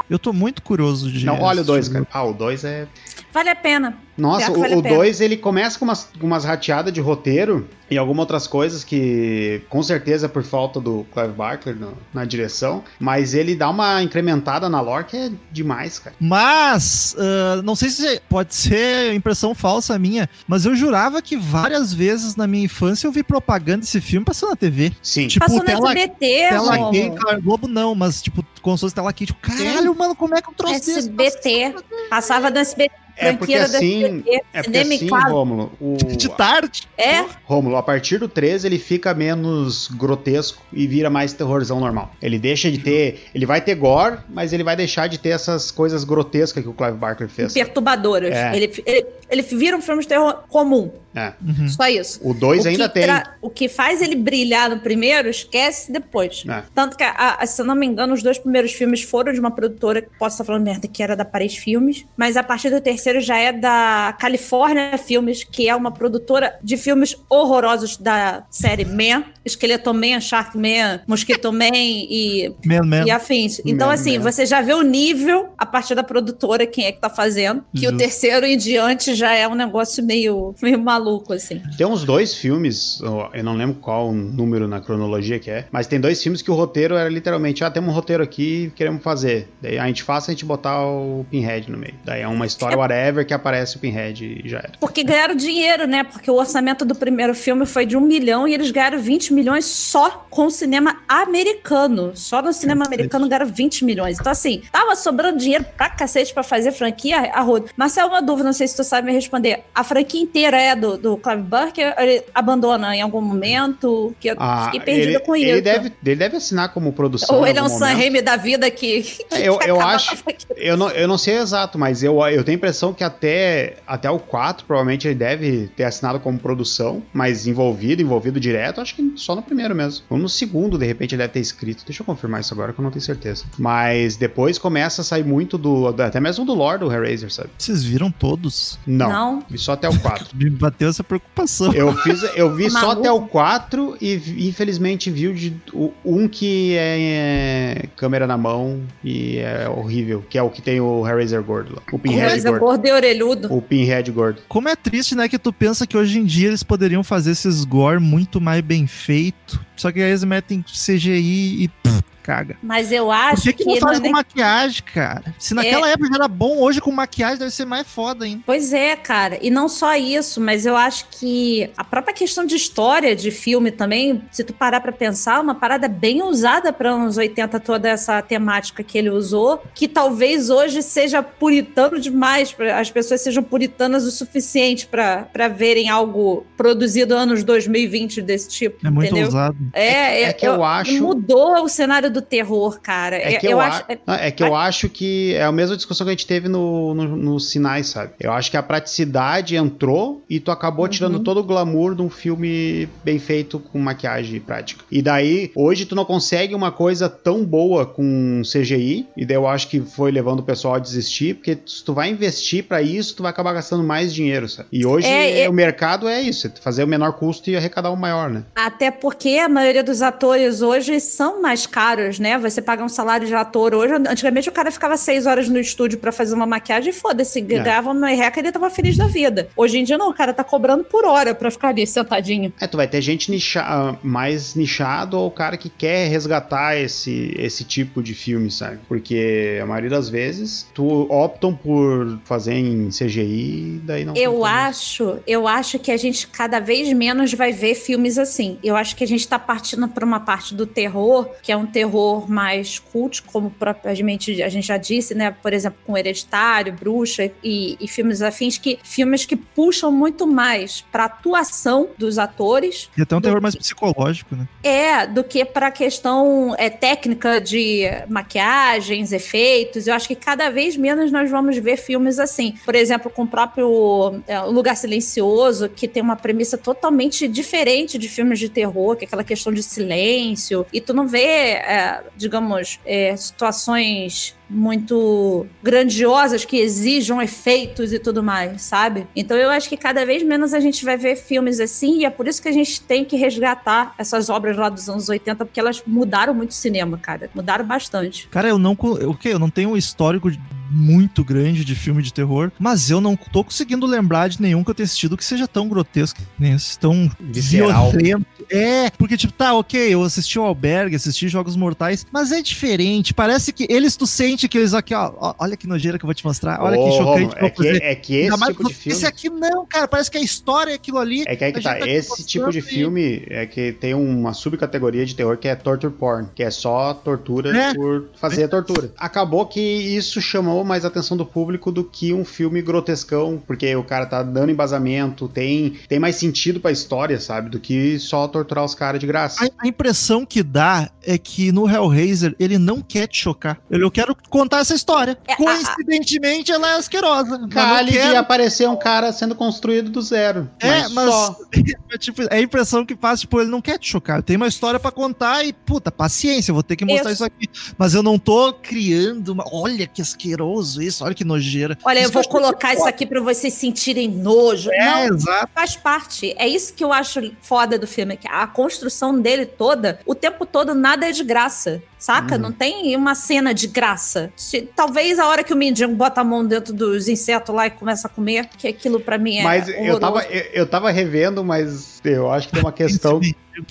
Speaker 1: Eu tô muito curioso de.
Speaker 2: Não, olha o 2,
Speaker 1: assistir.
Speaker 2: cara. Ah, o 2 é.
Speaker 3: Vale a pena.
Speaker 2: Nossa,
Speaker 3: vale
Speaker 2: o
Speaker 3: a pena.
Speaker 2: 2 ele começa com umas, com umas rateadas de roteiro e algumas outras coisas que com certeza é por falta do Clive Barker no- na direção, mas ele dá uma incrementada na lore que é demais, cara.
Speaker 1: Mas, ah, não sei se pode ser impressão falsa minha, mas eu jurava que várias vezes na minha infância eu vi propaganda desse filme passando na TV.
Speaker 2: Sim.
Speaker 1: Tipo,
Speaker 3: Passou no
Speaker 1: tela,
Speaker 3: SBT,
Speaker 1: tela claro, Globo não, mas tipo, se fosse tela quente. Tipo, caralho, mano, como é que eu trouxe?
Speaker 3: SBT. Passava no SBT.
Speaker 2: É porque
Speaker 3: franqueira do
Speaker 2: assim, é porque assim. Rômulo, o
Speaker 1: De tarde.
Speaker 3: É,
Speaker 2: Rômulo, a partir do 13 ele fica menos grotesco e vira mais terrorzão normal. Ele deixa de ter, ele vai ter gore, mas ele vai deixar de ter essas coisas grotescas que o Clive Barker fez.
Speaker 3: perturbadoras.
Speaker 2: É.
Speaker 3: Ele, ele, ele vira um filme de terror comum.
Speaker 2: É.
Speaker 1: Uhum.
Speaker 3: Só isso.
Speaker 2: O 2
Speaker 3: O
Speaker 2: ainda tem.
Speaker 3: tra- O que faz ele brilhar no primeiro, esquece depois.
Speaker 2: É.
Speaker 3: Tanto que, a- a- se eu não me engano, os dois primeiros filmes foram de uma produtora, que posso estar falando merda, que era da Paris Filmes, mas a partir do terceiro já é da California Filmes, que é uma produtora de filmes horrorosos da série Man, Esqueleto Man, Shark Man, Mosquito Man e
Speaker 1: Man, man.
Speaker 3: e afins. Então,
Speaker 2: Man,
Speaker 3: assim,
Speaker 2: man.
Speaker 3: você já vê o nível a partir da produtora, quem é que tá fazendo, que o
Speaker 1: Justo.
Speaker 3: terceiro em diante já é um negócio meio, meio maluco, assim.
Speaker 2: Tem uns dois filmes, eu não lembro qual número na cronologia que é, mas tem dois filmes que o roteiro era literalmente, ah, temos um roteiro aqui, queremos fazer. Daí a gente faz a gente botar o Pinhead no meio. Daí é uma história whatever que aparece o Pinhead e já era.
Speaker 3: Porque ganharam dinheiro, né? Porque o orçamento do primeiro filme foi de um milhão e eles ganharam 20 milhões só com o cinema americano. Só no cinema americano ganharam 20 milhões. Então, assim, tava sobrando dinheiro pra cacete pra fazer franquia a rodo. Mas é uma dúvida, não sei se tu sabe me responder. A franquia inteira é do, do Clive Barker? ou Ele abandona em algum momento? Que eu
Speaker 2: Ah,
Speaker 3: fiquei perdida
Speaker 2: ele,
Speaker 3: com
Speaker 2: ele
Speaker 3: isso.
Speaker 2: Deve, ele deve assinar como produção.
Speaker 3: Ou ele é um Sam. Raimi da vida que. que
Speaker 2: É, eu-
Speaker 3: quer
Speaker 2: eu
Speaker 3: acabar
Speaker 2: acho-. Eu não, eu não sei exato, mas eu, eu tenho a impressão que até, até o 4, provavelmente ele deve ter assinado como produção, mas envolvido, envolvido direto, acho que só no primeiro mesmo. Ou no segundo, de repente, ele deve ter escrito. Deixa eu confirmar isso agora que eu não tenho certeza. Mas depois começa a sair muito do. Até mesmo do lore do Hellraiser, sabe?
Speaker 1: Vocês viram todos?
Speaker 2: Não.
Speaker 3: Não.
Speaker 2: Vi só até o 4.
Speaker 1: Me bateu essa preocupação.
Speaker 2: Eu fiz, eu vi só até o 4 e infelizmente vi o de, o, um que é, é câmera na mão e é horrível, que é o que tem o Hellraiser gordo lá. O Pinhead gordo.
Speaker 3: gordo e orelhudo.
Speaker 2: O Pinhead gordo.
Speaker 1: Como é triste, né, que tu pensa que hoje em dia eles poderiam fazer esses gore muito mais bem feito, só que aí eles metem CGI e pff, caga.
Speaker 3: Mas eu
Speaker 1: Por
Speaker 3: acho
Speaker 1: que, que não
Speaker 3: não
Speaker 1: faz
Speaker 3: é
Speaker 1: com
Speaker 3: nem-
Speaker 1: maquiagem, cara? Se naquela época já era bom, hoje com maquiagem deve ser mais foda ainda.
Speaker 3: Pois é, cara. E não só isso, mas eu acho que a própria questão de história de filme também, se tu parar pra pensar, é uma parada bem usada para anos 80, toda essa temática que ele usou, que talvez hoje seja puritano demais, pra- as pessoas sejam puritanas o suficiente pra pra verem algo produzido anos 2020 desse tipo,
Speaker 1: É muito
Speaker 3: entendeu?
Speaker 1: ousado.
Speaker 3: É,
Speaker 2: É que eu acho-
Speaker 3: Mudou o cenário do terror, cara.
Speaker 2: É que eu,
Speaker 3: acho.
Speaker 2: acho, Não, é que eu acho que é a mesma discussão que a gente teve no, no, nos sinais, sabe? Eu acho que a praticidade entrou e tu acabou
Speaker 3: Uhum.
Speaker 2: tirando todo o glamour de um filme bem feito com maquiagem prática. E daí, hoje tu não consegue uma coisa tão boa com CGI, e daí eu acho que foi levando o pessoal a desistir, porque se tu vai investir pra isso, tu vai acabar gastando mais dinheiro, sabe? E hoje
Speaker 3: É, é-
Speaker 2: o mercado é isso, é fazer o menor custo e arrecadar o maior, né?
Speaker 3: Até porque a maioria dos atores hoje são mais caros, né? Você paga um salário de ator hoje. Antigamente o cara ficava seis horas no estúdio pra fazer uma maquiagem e foda-se, ganhava uma merreca e ele tava feliz da vida. Hoje em dia não, o cara tá cobrando por hora pra ficar ali sentadinho.
Speaker 2: É, tu vai ter gente nicha mais nichado ou o cara que quer resgatar esse, esse tipo de filme, sabe? Porque a maioria das vezes tu optam por fazer em CGI, daí não.
Speaker 3: Eu acho, eu acho que a gente cada vez menos vai ver filmes assim. Eu acho que a gente tá partindo pra uma parte do terror, que é um terror mais cult, como propriamente a gente já disse, né? Por exemplo, com Hereditário, Bruxa e, e filmes afins, que filmes que puxam muito mais pra atuação dos atores
Speaker 1: E até um terror
Speaker 3: que-
Speaker 1: mais psicológico, né?
Speaker 3: é, do que para a questão é, técnica de maquiagens, efeitos. Eu acho que cada vez menos nós vamos ver filmes assim. Por exemplo, com o próprio é, Lugar Silencioso, que tem uma premissa totalmente diferente de filmes de terror, que é aquela questão de silêncio. E tu não vê é, digamos, é, situações muito grandiosas que exijam efeitos e tudo mais, sabe? Então eu acho que cada vez menos a gente vai ver filmes assim e é por isso que a gente tem que resgatar essas obras lá dos anos 80 porque elas mudaram muito o cinema, cara. Mudaram bastante.
Speaker 1: Cara, eu não, o okay, eu não tenho um histórico muito grande de filme de terror, mas eu não tô conseguindo lembrar de nenhum que eu tenha assistido que seja tão grotesco, nem tão
Speaker 2: Visceral.
Speaker 1: violento. É, porque tipo, tá, ok, eu assisti o Albergue, assisti Jogos Mortais, mas é diferente, parece que eles tu sente que eles aqui, ó, ó olha que nojeira que eu vou te mostrar, olha
Speaker 2: Ô,
Speaker 1: que chocante.
Speaker 2: É, que, é que esse
Speaker 1: Ainda
Speaker 2: tipo
Speaker 1: mais
Speaker 2: de filme...
Speaker 1: Esse aqui não, cara, parece que a história é aquilo ali.
Speaker 2: É que aí que
Speaker 1: a
Speaker 2: tá,
Speaker 1: tá
Speaker 2: esse tipo de
Speaker 1: e-
Speaker 2: filme é que tem uma subcategoria de terror que é torture porn, que é só tortura
Speaker 1: É.
Speaker 2: por fazer tortura. Acabou que isso chamou mais a atenção do público do que um filme grotescão, porque o cara tá dando embasamento, tem, tem mais sentido pra história, sabe, do que só torturar os caras de graça.
Speaker 1: A, a impressão que dá é que no Hellraiser ele não quer te chocar. Ele, eu quero contar essa história.
Speaker 3: É, a-
Speaker 1: Coincidentemente, ela é asquerosa. mas
Speaker 2: de
Speaker 1: quero-
Speaker 2: aparecer um cara sendo construído do zero.
Speaker 1: É, mas,
Speaker 2: só.
Speaker 1: é, tipo, é a impressão que passa, tipo, ele não quer te chocar. Tem uma história pra contar e, puta, paciência, eu vou ter que mostrar
Speaker 3: Isso.
Speaker 1: isso aqui. Mas eu não tô criando uma. Olha que asqueroso isso, olha que nojeira.
Speaker 3: Olha,
Speaker 1: Isso
Speaker 3: eu vou colocar isso aqui pra vocês sentirem nojo.
Speaker 1: É,
Speaker 3: Não,
Speaker 1: exato.
Speaker 3: faz parte. É isso que eu acho foda do filme, que a construção dele toda, o tempo todo nada é de graça. Saca?
Speaker 2: Uhum.
Speaker 3: Não tem uma cena de graça. Se- Talvez a hora que o mendigo bota a mão dentro dos insetos lá e começa a comer, que aquilo pra mim é.
Speaker 2: Mas eu tava, eu, eu tava revendo, mas eu acho que tem uma questão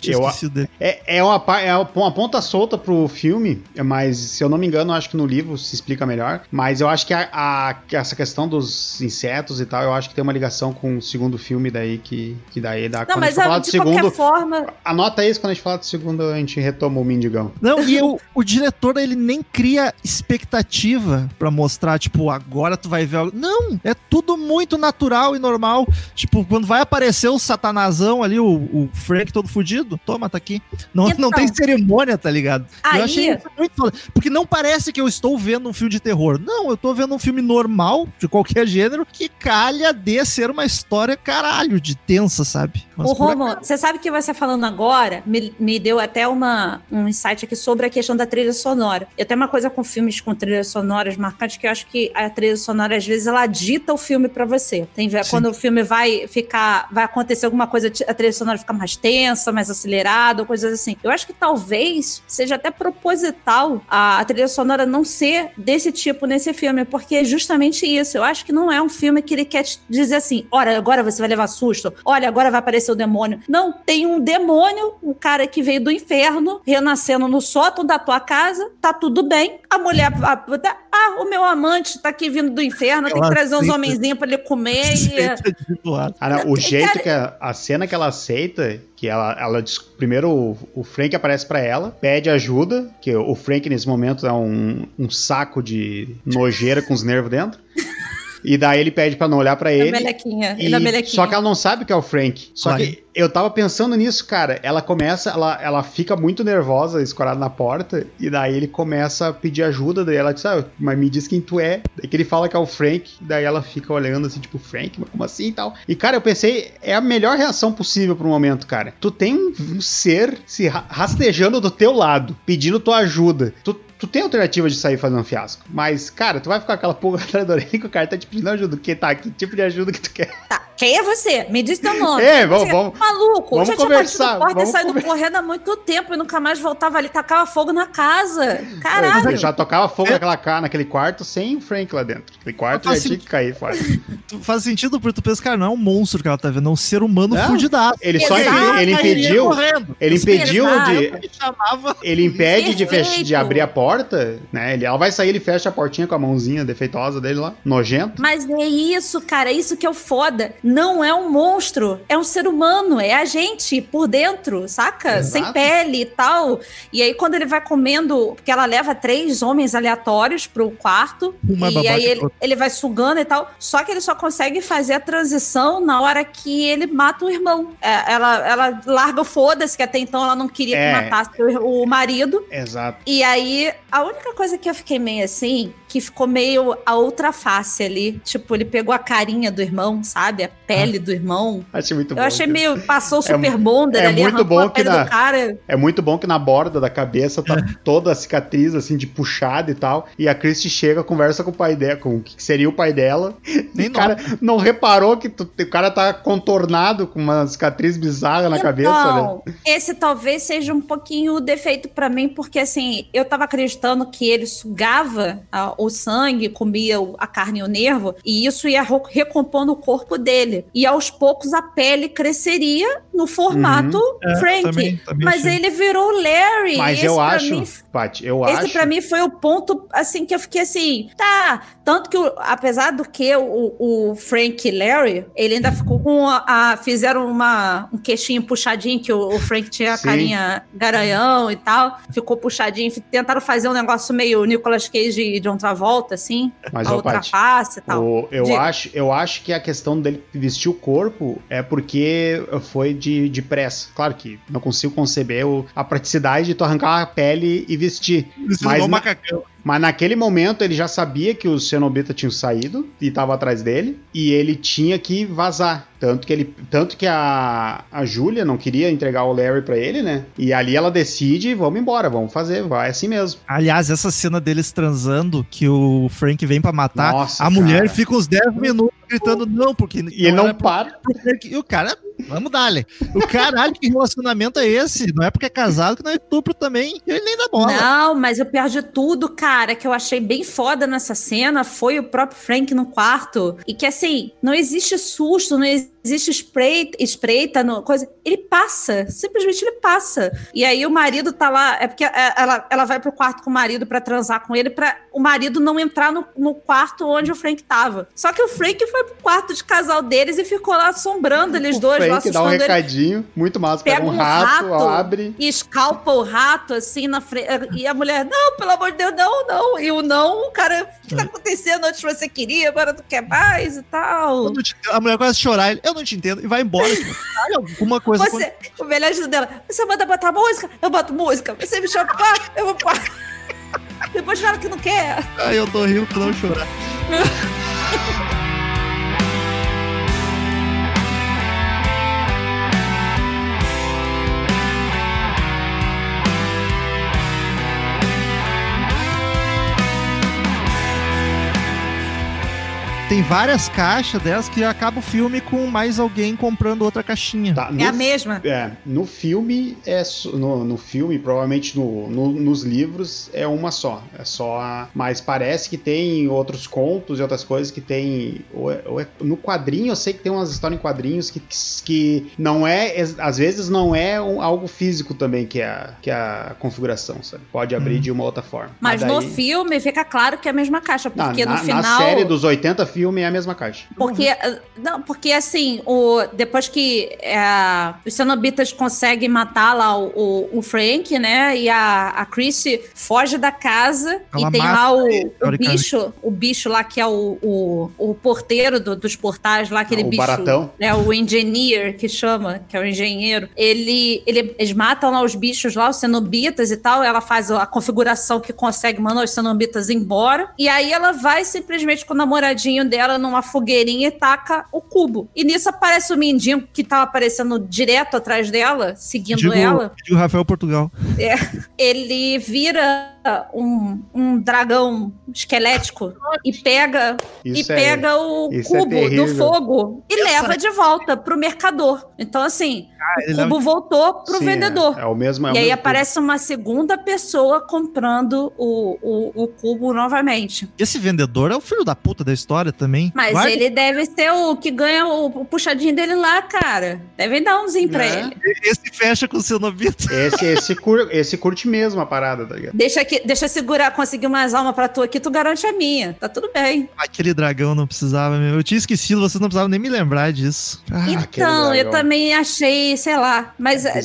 Speaker 1: Eu.
Speaker 2: É, é, uma, é uma ponta solta pro filme, mas se eu não me engano, acho que no livro se explica melhor. Mas eu acho que a, a- essa questão dos insetos e tal, eu acho que tem uma ligação com o segundo filme daí, que, que daí dá.
Speaker 3: Não,
Speaker 2: quando a
Speaker 3: mas
Speaker 2: gente for falar
Speaker 3: é,
Speaker 2: do
Speaker 3: de
Speaker 2: segundo.
Speaker 3: qualquer forma.
Speaker 2: Anota isso, quando a gente falar do segundo, a gente retoma o Mendigão.
Speaker 1: Não, e eu- o diretor, ele nem cria expectativa pra mostrar, tipo, agora tu vai ver algo. Não, é tudo muito natural e normal. Tipo, quando vai aparecer o satanazão ali, o, o Frank todo fudido, toma, tá aqui. Não,
Speaker 3: Então.
Speaker 1: não tem cerimônia, tá ligado?
Speaker 3: Aí-
Speaker 1: Eu achei muito foda. Porque não parece que eu estou vendo um filme de terror. Não, eu tô vendo um filme normal, de qualquer gênero, que calha de ser uma história caralho de tensa, sabe? Mas
Speaker 3: Romo, você sabe que você falando agora me, me deu até uma, um insight aqui sobre a questão da trilha sonora. Eu tenho uma coisa com filmes com trilhas sonoras marcantes que eu acho que a trilha sonora, às vezes, ela dita o filme pra você. Tem
Speaker 1: Sim.
Speaker 3: quando o filme vai ficar, vai acontecer alguma coisa, a trilha sonora fica mais tensa, mais acelerada, ou coisas assim. Eu acho que talvez seja até proposital a, a trilha sonora não ser desse tipo nesse filme, porque é justamente isso. Eu acho que não é um filme que ele quer dizer assim: olha, agora você vai levar susto, olha, agora vai aparecer o demônio. Não, tem um demônio, um cara que veio do inferno, renascendo no sótão da tua casa, tá tudo bem. A mulher, a, ah, o meu amante tá aqui vindo do inferno, tem que trazer uns homenzinhos pra ele comer. e...
Speaker 1: Doado.
Speaker 2: Cara, o
Speaker 3: Cara,
Speaker 2: jeito que a, a cena que ela aceita, que ela, ela diz- primeiro o, o Frank aparece pra ela, pede ajuda, que o Frank nesse momento é um, um saco de nojeira com os nervos dentro. E daí ele pede pra não olhar pra ele.
Speaker 3: melequinha,
Speaker 2: E-
Speaker 3: e da melequinha.
Speaker 2: só que ela não sabe que é o Frank. Só
Speaker 1: Claro.
Speaker 2: que eu tava pensando nisso, cara. Ela começa, ela, ela fica muito nervosa, escorada na porta, e daí ele começa a pedir ajuda. Daí ela diz, ah, mas me diz quem tu é. Daí que ele fala que é o Frank, daí ela fica olhando assim, tipo, Frank, mas como assim e tal. E cara, eu pensei, é a melhor reação possível pro momento, cara. Tu tem um, um ser se ra- rastejando do teu lado, pedindo tua ajuda. Tu, Tu tem alternativa de sair fazendo um fiasco. Mas, cara, tu vai ficar com aquela pulga atrás da orelha que o cara tá te pedindo ajuda. Que tá, que tipo de ajuda que tu quer?
Speaker 3: Tá, quem é você? Me diz teu nome.
Speaker 2: É, vamos- vamos-
Speaker 3: Maluco,
Speaker 2: vamos
Speaker 3: já tinha
Speaker 2: conversar,
Speaker 3: batido a porta e
Speaker 2: vamos
Speaker 3: saído
Speaker 2: conver-
Speaker 3: correndo há muito tempo e nunca mais voltava ali, tacava fogo na casa.
Speaker 2: Ele
Speaker 3: Caralho.
Speaker 2: já tocava fogo
Speaker 1: É.
Speaker 2: naquela, naquele quarto sem o Frank lá dentro. Aquele quarto já tinha que cair fora.
Speaker 1: Tu- Faz sentido porque tu pensa, cara, não é um monstro que ela tá vendo, é um ser humano
Speaker 2: Não,
Speaker 1: fudidaço.
Speaker 2: Ele só
Speaker 3: Exato,
Speaker 2: impe- ele impediu.
Speaker 1: correndo.
Speaker 2: Ele impediu de.
Speaker 1: Ele.
Speaker 2: Ele impede de, fech- de abrir a porta, né? Ele, ela vai sair, ele fecha a portinha com a mãozinha defeituosa dele lá, nojento.
Speaker 3: Mas é isso, cara, é isso que é o foda. Não é um monstro, é um ser humano, é a gente por dentro, saca?
Speaker 2: Exato.
Speaker 3: Sem pele e tal. E aí, quando ele vai comendo, porque ela leva três homens aleatórios pro quarto,
Speaker 1: Um mais
Speaker 3: e aí ele, ele vai sugando e tal. Só que ele só consegue fazer a transição na hora que ele mata o irmão. É, ela, ela larga o foda-se, que até então ela não queria
Speaker 2: É.
Speaker 3: que matasse o, o marido.
Speaker 2: Exato.
Speaker 3: E aí, a única coisa que eu fiquei meio assim, que ficou meio a outra face ali. Tipo, ele pegou a carinha do irmão, sabe? A pele do irmão.
Speaker 2: Achei muito
Speaker 3: Eu
Speaker 2: bom.
Speaker 3: achei
Speaker 2: cara.
Speaker 3: meio. Passou o
Speaker 2: É
Speaker 3: super
Speaker 2: mu-
Speaker 3: bonder
Speaker 2: é
Speaker 3: ali,
Speaker 2: muito bom
Speaker 3: a
Speaker 2: que
Speaker 3: pele
Speaker 2: na-
Speaker 3: do cara.
Speaker 2: É muito bom que na borda da cabeça tá toda a cicatriz, assim, de puxada e tal. E a Christie chega, conversa com o pai dela, com o que seria o pai dela.
Speaker 1: Nem
Speaker 2: o cara não reparou que tu- o cara tá contornado com uma cicatriz bizarra na cabeça, né?
Speaker 3: Então, esse talvez seja um pouquinho o defeito pra mim, porque assim, eu tava acreditando que ele sugava ah, o sangue, comia a carne e o nervo, e isso ia recompondo o corpo dele. E aos poucos a pele cresceria no formato
Speaker 1: É,
Speaker 3: Frank.
Speaker 1: também- também
Speaker 3: mas
Speaker 1: achei.
Speaker 3: ele virou Larry.
Speaker 2: Mas
Speaker 3: Esse
Speaker 2: eu acho,
Speaker 3: mim
Speaker 2: Paty, eu
Speaker 3: esse
Speaker 2: acho.
Speaker 3: pra mim foi o ponto, assim, que eu fiquei assim, tá. Tanto que, apesar do que o, o Frank Larry, ele ainda ficou com a. a- fizeram uma, um queixinho puxadinho, que o, o Frank tinha a carinha garanhão e tal. Ficou puxadinho. Tentaram fazer um negócio meio Nicolas Cage e John Travolta, assim.
Speaker 2: Mas,
Speaker 3: a face e tal.
Speaker 2: O- eu,
Speaker 3: Diga.
Speaker 2: acho, eu acho que a questão dele vestir o corpo é porque foi de, de pressa. Claro que não consigo conceber o- a praticidade de tu arrancar a pele e vestir.
Speaker 1: Precisa
Speaker 2: Mas
Speaker 1: igual
Speaker 2: na-
Speaker 1: macacão.
Speaker 2: Mas naquele momento ele já sabia que os cenobitas tinham saído e tava atrás dele. E ele tinha que vazar. Tanto que ele. Tanto que a, a Júlia não queria entregar o Larry pra ele, né? E ali ela decide, vamos embora, vamos fazer, vai assim mesmo.
Speaker 1: Aliás, essa cena deles transando, que o Frank vem pra matar,
Speaker 2: Nossa,
Speaker 1: a mulher
Speaker 2: cara.
Speaker 1: fica uns 10 minutos gritando não, porque.
Speaker 2: E ele não para.
Speaker 1: Frank. E o cara, vamos dar-lhe. O caralho, que relacionamento é esse? Não é porque é casado que não é estupro também. E ele nem dá bola.
Speaker 3: Não, mas o pior de tudo, cara, que eu achei bem foda nessa cena foi o próprio Frank no quarto. E que assim, não existe susto, não existe espreita, espreita no coisa. Ele passa, simplesmente ele passa. E aí o marido tá lá, é porque é, ela, ela vai pro quarto com o marido pra transar com ele, pra o marido não entrar no, no quarto onde o Frank tava. Só que o Frank foi pro quarto de casal deles e ficou lá assombrando eles dois, lá
Speaker 2: Frank dá um
Speaker 3: assustando ele
Speaker 2: recadinho, muito massa. Pega,
Speaker 3: Pega
Speaker 2: um
Speaker 3: um
Speaker 2: rato,
Speaker 3: rato.
Speaker 2: abre.
Speaker 3: e escalpa o rato assim na frente. E a mulher, não, pelo amor de Deus, não, não. E o não, o cara, o que tá acontecendo? Antes você queria, agora tu quer mais e tal.
Speaker 1: Não A mulher começa a chorar, ele, eu não te entendo, e vai embora. Tipo, Caralho, alguma coisa.
Speaker 3: Você, o melhor tudo dela, você manda botar música, eu boto música. Você me chama quarto, eu vou quarto. Depois fala que não quer.
Speaker 1: Ai, eu tô rindo pra não chorar. Tem várias caixas delas que acaba o filme com mais alguém comprando outra caixinha.
Speaker 2: Tá,
Speaker 3: É a
Speaker 2: no-
Speaker 3: mesma.
Speaker 2: É, no filme, é no, no filme, provavelmente no, no- nos livros, é uma só. É só a, Mas parece que tem outros contos e outras coisas que tem. ou é- ou é- no quadrinho, eu sei que tem umas histórias em quadrinhos que, que não é. Às vezes não é um- algo físico também que é, a- que é a configuração, sabe? Pode abrir
Speaker 1: Hum.
Speaker 2: de uma outra forma.
Speaker 3: Mas no
Speaker 2: daí-
Speaker 3: filme fica claro que é a mesma caixa,
Speaker 2: na,
Speaker 3: porque
Speaker 2: na-
Speaker 3: no
Speaker 2: na
Speaker 3: final.
Speaker 2: série dos 80 filmes é a mesma caixa.
Speaker 3: Porque, eh, não, porque assim, o, depois que eh, os cenobitas conseguem matar lá o, o- o Frank, né? E a, a Chrissy foge da casa
Speaker 1: Ela
Speaker 3: e tem lá o, o bicho, o bicho lá que é o, o, o porteiro do- dos portais lá, aquele
Speaker 2: Ah, o
Speaker 3: bicho.
Speaker 2: baratão.
Speaker 3: É o engineer que chama, que é o engenheiro. Ele, ele- eles matam lá os bichos lá, os cenobitas e tal. Ela faz a configuração que consegue mandar os cenobitas embora. E aí ela vai simplesmente com o namoradinho dela numa fogueirinha e taca o cubo. E nisso aparece o mindinho que tava aparecendo direto atrás dela, seguindo
Speaker 1: Digo,
Speaker 3: ela.
Speaker 1: digo Rafael Portugal.
Speaker 3: Ele vira um, um dragão esquelético e pega
Speaker 2: Isso
Speaker 3: e
Speaker 2: é-
Speaker 3: pega o
Speaker 2: é
Speaker 3: cubo do
Speaker 2: terrível.
Speaker 3: fogo e leva de volta pro mercador. Então, assim,
Speaker 1: ele
Speaker 3: o cubo voltou pro
Speaker 2: Sim,
Speaker 3: vendedor.
Speaker 2: É, é o mesmo. É o
Speaker 3: e aí
Speaker 2: mesmo
Speaker 3: aparece uma segunda pessoa comprando o, o, o cubo novamente.
Speaker 1: Esse vendedor é o filho da puta da história também.
Speaker 3: Mas
Speaker 1: Guarda-
Speaker 3: ele deve ser o que ganha o, o puxadinho dele lá, cara. Devem dar umzinho pra
Speaker 2: É.
Speaker 3: ele.
Speaker 1: Esse fecha com o seu nobito.
Speaker 2: Esse, esse, cur, esse curte mesmo a parada, tá ligado?
Speaker 3: Deixa, aqui, deixa eu segurar, conseguir umas almas pra tu aqui, tu garante a minha. Tá tudo bem.
Speaker 1: Aquele dragão não precisava mesmo. Eu tinha esquecido, vocês não precisavam nem me lembrar disso. Ah,
Speaker 3: Então, eu também achei, sei lá, mas
Speaker 2: É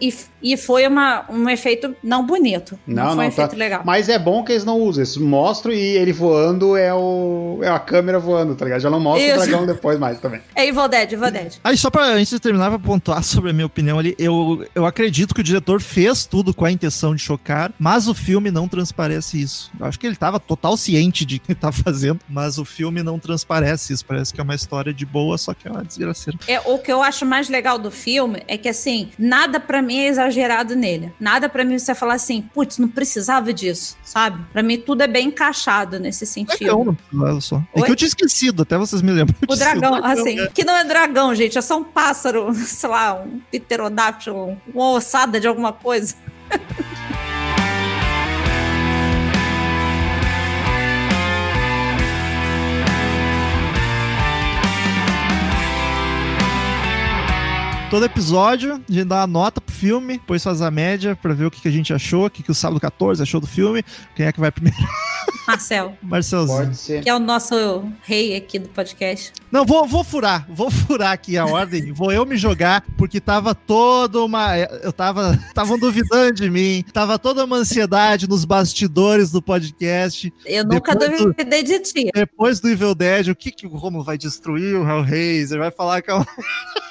Speaker 3: e, e, e foi uma, um efeito não bonito. Não,
Speaker 2: Não,
Speaker 3: foi um
Speaker 2: não,
Speaker 3: efeito
Speaker 2: tá.
Speaker 3: legal.
Speaker 2: Mas é bom que eles não usam. Eles mostram e ele voando é o. É a câmera voando, tá ligado? Já não mostra
Speaker 3: Isso.
Speaker 2: o dragão depois mais também.
Speaker 3: É Evil Dead, Evil Dead.
Speaker 1: Aí, só pra antes de terminar, pra pontuar sobre a minha opinião ali, eu, eu acredito que o diretor fez tudo com a intenção de chocar, mas o filme não transparece isso. Eu acho que ele tava total ciente de que ele tava fazendo, mas o filme não transparece isso. Parece que é uma história de boa, só que é uma desgraceira.
Speaker 3: É, o que eu acho mais legal do filme é que, assim, nada para mim é exagerado nele. Nada para mim você falar assim, putz, não precisava disso, sabe? Para mim tudo é bem encaixado nesse sentido.
Speaker 1: não só. É que eu tinha esquecido, até vocês me lembram.
Speaker 3: O dragão, assim, que não é dragão, gente, é só um pássaro, sei lá, um pterodáctilo, uma ossada de alguma coisa.
Speaker 1: Todo episódio, a gente dá uma nota pro filme, depois faz a média pra ver o que, que a gente achou, o que, que o Sábado 14 achou do filme. Quem é que vai primeiro?
Speaker 3: Marcel.
Speaker 1: Marcelzinho.
Speaker 2: Pode ser.
Speaker 3: Que é o nosso rei aqui do podcast.
Speaker 1: Não, vou, vou furar, vou furar aqui a ordem, vou eu me jogar, porque tava toda uma. Eu tava. Estavam duvidando de mim, tava toda uma ansiedade nos bastidores do podcast.
Speaker 3: Eu nunca
Speaker 1: Depois do-
Speaker 3: duvidei de ti.
Speaker 1: Depois do Evil Dead, o que, que o Romulo vai destruir o Hellraiser? Vai falar que é um...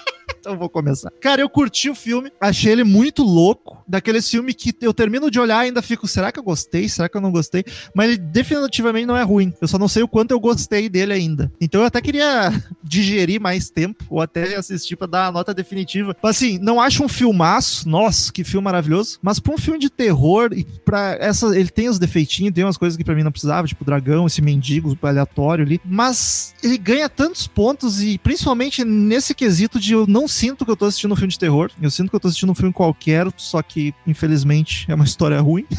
Speaker 1: Então vou começar. Cara, eu curti o filme, achei ele muito louco. Daquele filme que eu termino de olhar e ainda fico, será que eu gostei? Será que eu não gostei? Mas ele definitivamente não é ruim. Eu só não sei o quanto eu gostei dele ainda. Então eu até queria digerir mais tempo, ou até assistir pra dar a nota definitiva. Mas assim, não acho um filmaço, nossa, que filme maravilhoso. Mas pra um filme de terror, e pra essa. Ele tem os defeitinhos, tem umas coisas que pra mim não precisava, tipo o dragão, esse mendigo aleatório ali. Mas ele ganha tantos pontos, e principalmente nesse quesito de eu não sinto que eu tô assistindo um filme de terror. Eu sinto que eu tô assistindo um filme qualquer, só que, infelizmente, é uma história ruim.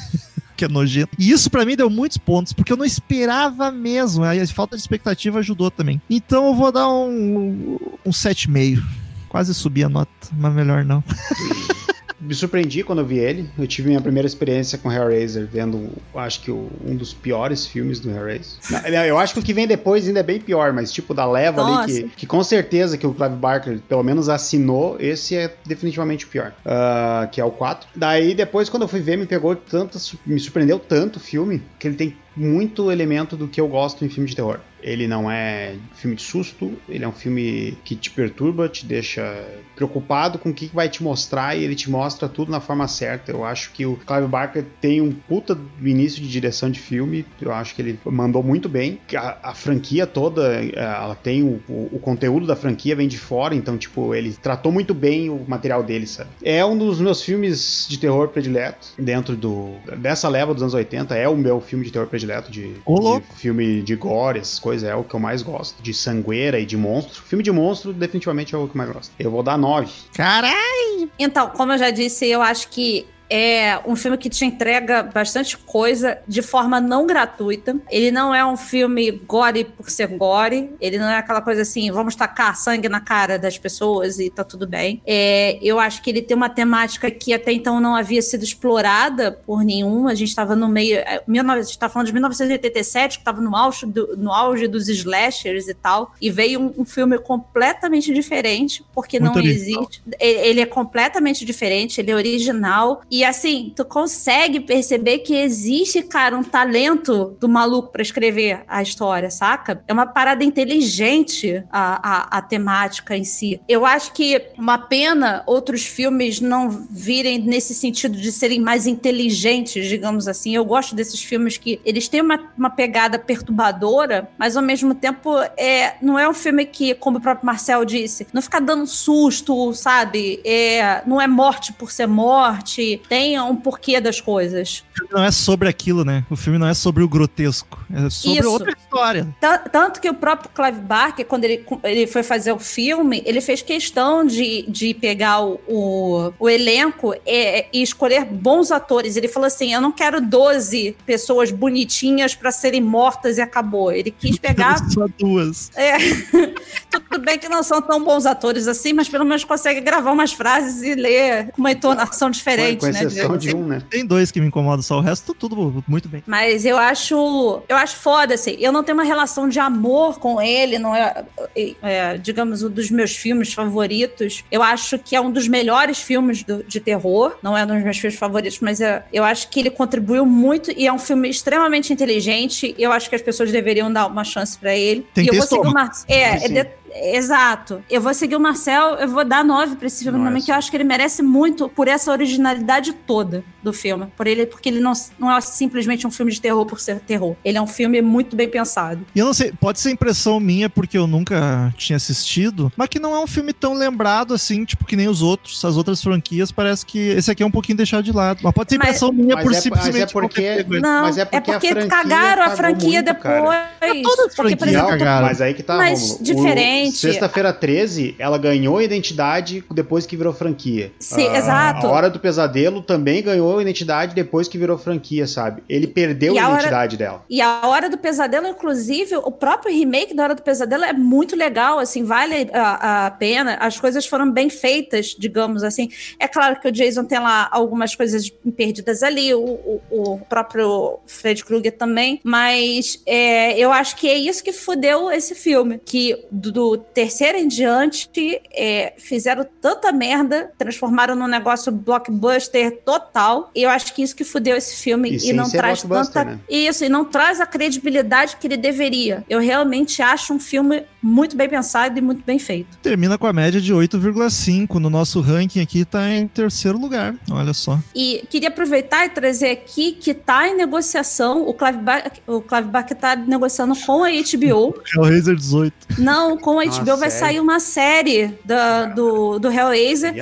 Speaker 1: que é nojento. E isso pra mim deu muitos pontos, porque eu não esperava mesmo. A falta de expectativa ajudou também. Então eu vou dar um, um 7,5. Quase subi a nota, mas melhor não.
Speaker 2: Me surpreendi quando eu vi ele. Eu tive minha primeira experiência com Hellraiser, vendo, acho que o- um dos piores filmes do Hellraiser. Eu acho que o que vem depois ainda é bem pior, mas tipo, da leva ali,
Speaker 3: Nossa.
Speaker 2: que, que com certeza que o Clive Barker pelo menos assinou, esse é definitivamente o pior, Ah, que é o 4. Daí depois, quando eu fui ver, me pegou tanto, me surpreendeu tanto o filme, que ele tem muito elemento do que eu gosto em filme de terror. Ele não é filme de susto, ele é um filme que te perturba, te deixa preocupado com o que vai te mostrar e ele te mostra tudo na forma certa. Eu acho que o Clive Barker tem um puta início de direção de filme, eu acho que ele mandou muito bem. A, a franquia toda, eh, ela tem o, o, o conteúdo da franquia vem de fora, então, tipo, ele tratou muito bem o material dele, sabe? É um dos meus filmes de terror prediletos dentro do dessa leva dos anos 80, é o meu filme de terror predileto de,
Speaker 1: Ô,
Speaker 2: de
Speaker 1: louco.
Speaker 2: filme de gore, essas coisas, é o que eu mais gosto. De sangueira e de monstro. Filme de monstro, definitivamente é o que eu mais gosto. Eu vou dar 9.
Speaker 1: Caralho!
Speaker 3: Então, como eu já disse, eu acho que é um filme que te entrega bastante coisa de forma não gratuita. Ele não é um filme gore por ser gore. Ele não é aquela coisa assim, vamos tacar sangue na cara das pessoas e tá tudo bem. É, eu acho que ele tem uma temática que até então não havia sido explorada por nenhum. A gente estava no meio. é, 19 A gente tá falando de 1987, que estava no auge, do- no auge dos slashers e tal. E veio um, um filme completamente diferente, porque
Speaker 1: Muito
Speaker 3: não
Speaker 1: original.
Speaker 3: existe. Ele ele é completamente diferente, ele é original. E assim, tu consegue perceber que existe, cara, um talento do maluco pra escrever a história, saca? É uma parada inteligente a, a, a temática em si. Eu acho que uma pena outros filmes não virem nesse sentido de serem mais inteligentes, digamos assim. Eu gosto desses filmes que eles têm uma, uma pegada perturbadora, mas ao mesmo tempo é, não é um filme que, como o próprio Marcel disse, não fica dando susto, sabe? É, não é morte por ser morte, tem um porquê das coisas.
Speaker 1: O filme não é sobre aquilo, né? O filme não é sobre o grotesco. É sobre
Speaker 3: Isso.
Speaker 1: outra história.
Speaker 3: Ta- Tanto que o próprio Clive Barker, quando ele, ele foi fazer o filme, ele fez questão de, de pegar o, o, o elenco e, e escolher bons atores. Ele falou assim: Eu não quero 12 pessoas bonitinhas pra serem mortas e acabou. Ele quis pegar.
Speaker 1: Só duas.
Speaker 3: É, tudo bem que não são tão bons atores assim, mas pelo menos consegue gravar umas frases e ler com uma entonação diferente,
Speaker 2: com
Speaker 3: né?
Speaker 2: Exceção
Speaker 3: de-
Speaker 2: de um, né?
Speaker 1: Tem dois que me incomodam, só o resto tudo muito bem.
Speaker 3: Mas eu acho, eu acho foda, assim. Eu não tenho uma relação de amor com ele, não é, é, digamos, um dos meus filmes favoritos. Eu acho que é um dos melhores filmes do- de terror. Não é um dos meus filmes favoritos, mas é- eu acho que ele contribuiu muito e é um filme extremamente inteligente. Eu acho que as pessoas deveriam dar uma chance pra ele.
Speaker 1: Tem
Speaker 3: e eu vou seguir uma. É, é de- Exato. Eu vou seguir o Marcel, eu vou dar nove pra esse filme
Speaker 2: Nossa.
Speaker 3: também, que eu acho que ele merece muito por essa originalidade toda do filme. Por ele, porque ele não, não é simplesmente um filme de terror por ser terror. Ele é um filme muito bem pensado.
Speaker 1: E eu não sei, pode ser impressão minha, porque eu nunca tinha assistido, mas que não é um filme tão lembrado assim, tipo, que nem os outros. As outras franquias, parece que esse aqui é um pouquinho deixado de lado. Mas pode ser
Speaker 3: Mas-
Speaker 1: impressão minha
Speaker 2: Mas
Speaker 1: por
Speaker 2: é- mas é
Speaker 1: simplesmente
Speaker 2: porque-.
Speaker 3: Não,
Speaker 2: Mas é
Speaker 3: é
Speaker 2: porque
Speaker 3: porque,
Speaker 2: a
Speaker 3: cagaram a franquia
Speaker 2: muito, cara.
Speaker 3: depois.
Speaker 1: todas as
Speaker 3: porque, por
Speaker 1: franquias
Speaker 3: exemplo,
Speaker 1: cagaram.
Speaker 2: Mas aí que tá,
Speaker 3: Mas
Speaker 2: Rômulo. O
Speaker 3: diferente.
Speaker 2: Sexta-feira 13, ela ganhou a identidade depois que virou franquia.
Speaker 3: Sim,
Speaker 2: Ah,
Speaker 3: exato.
Speaker 2: A Hora do Pesadelo também ganhou a identidade depois que virou franquia, sabe? Ele perdeu
Speaker 3: E
Speaker 2: a
Speaker 3: a hora-
Speaker 2: identidade dela.
Speaker 3: E a Hora do Pesadelo, inclusive, o próprio remake da Hora do Pesadelo é muito legal, assim, vale a, a pena. As coisas foram bem feitas, digamos assim. É claro que o Jason tem lá algumas coisas perdidas ali, o, o- o próprio Fred Krueger também, mas é, eu acho que é isso que fudeu esse filme, que do, do terceiro em diante é, fizeram tanta merda, transformaram num negócio blockbuster total, e eu acho que isso que fudeu esse filme
Speaker 2: E
Speaker 3: e, não traz tanta...
Speaker 2: né?
Speaker 3: Isso, e não traz a credibilidade que ele deveria. Eu realmente acho um filme muito bem pensado e muito bem feito.
Speaker 1: Termina com a média de 8,5. No nosso ranking aqui tá em terceiro lugar. Olha só.
Speaker 3: E queria aproveitar e trazer aqui que tá em negociação, o Clive Barker, o Clive Barker tá negociando com a HBO.
Speaker 1: Hellraiser 18.
Speaker 3: Não, com a
Speaker 2: Nossa,
Speaker 3: HBO vai
Speaker 2: sério?
Speaker 3: sair uma série da, do, do Hellraiser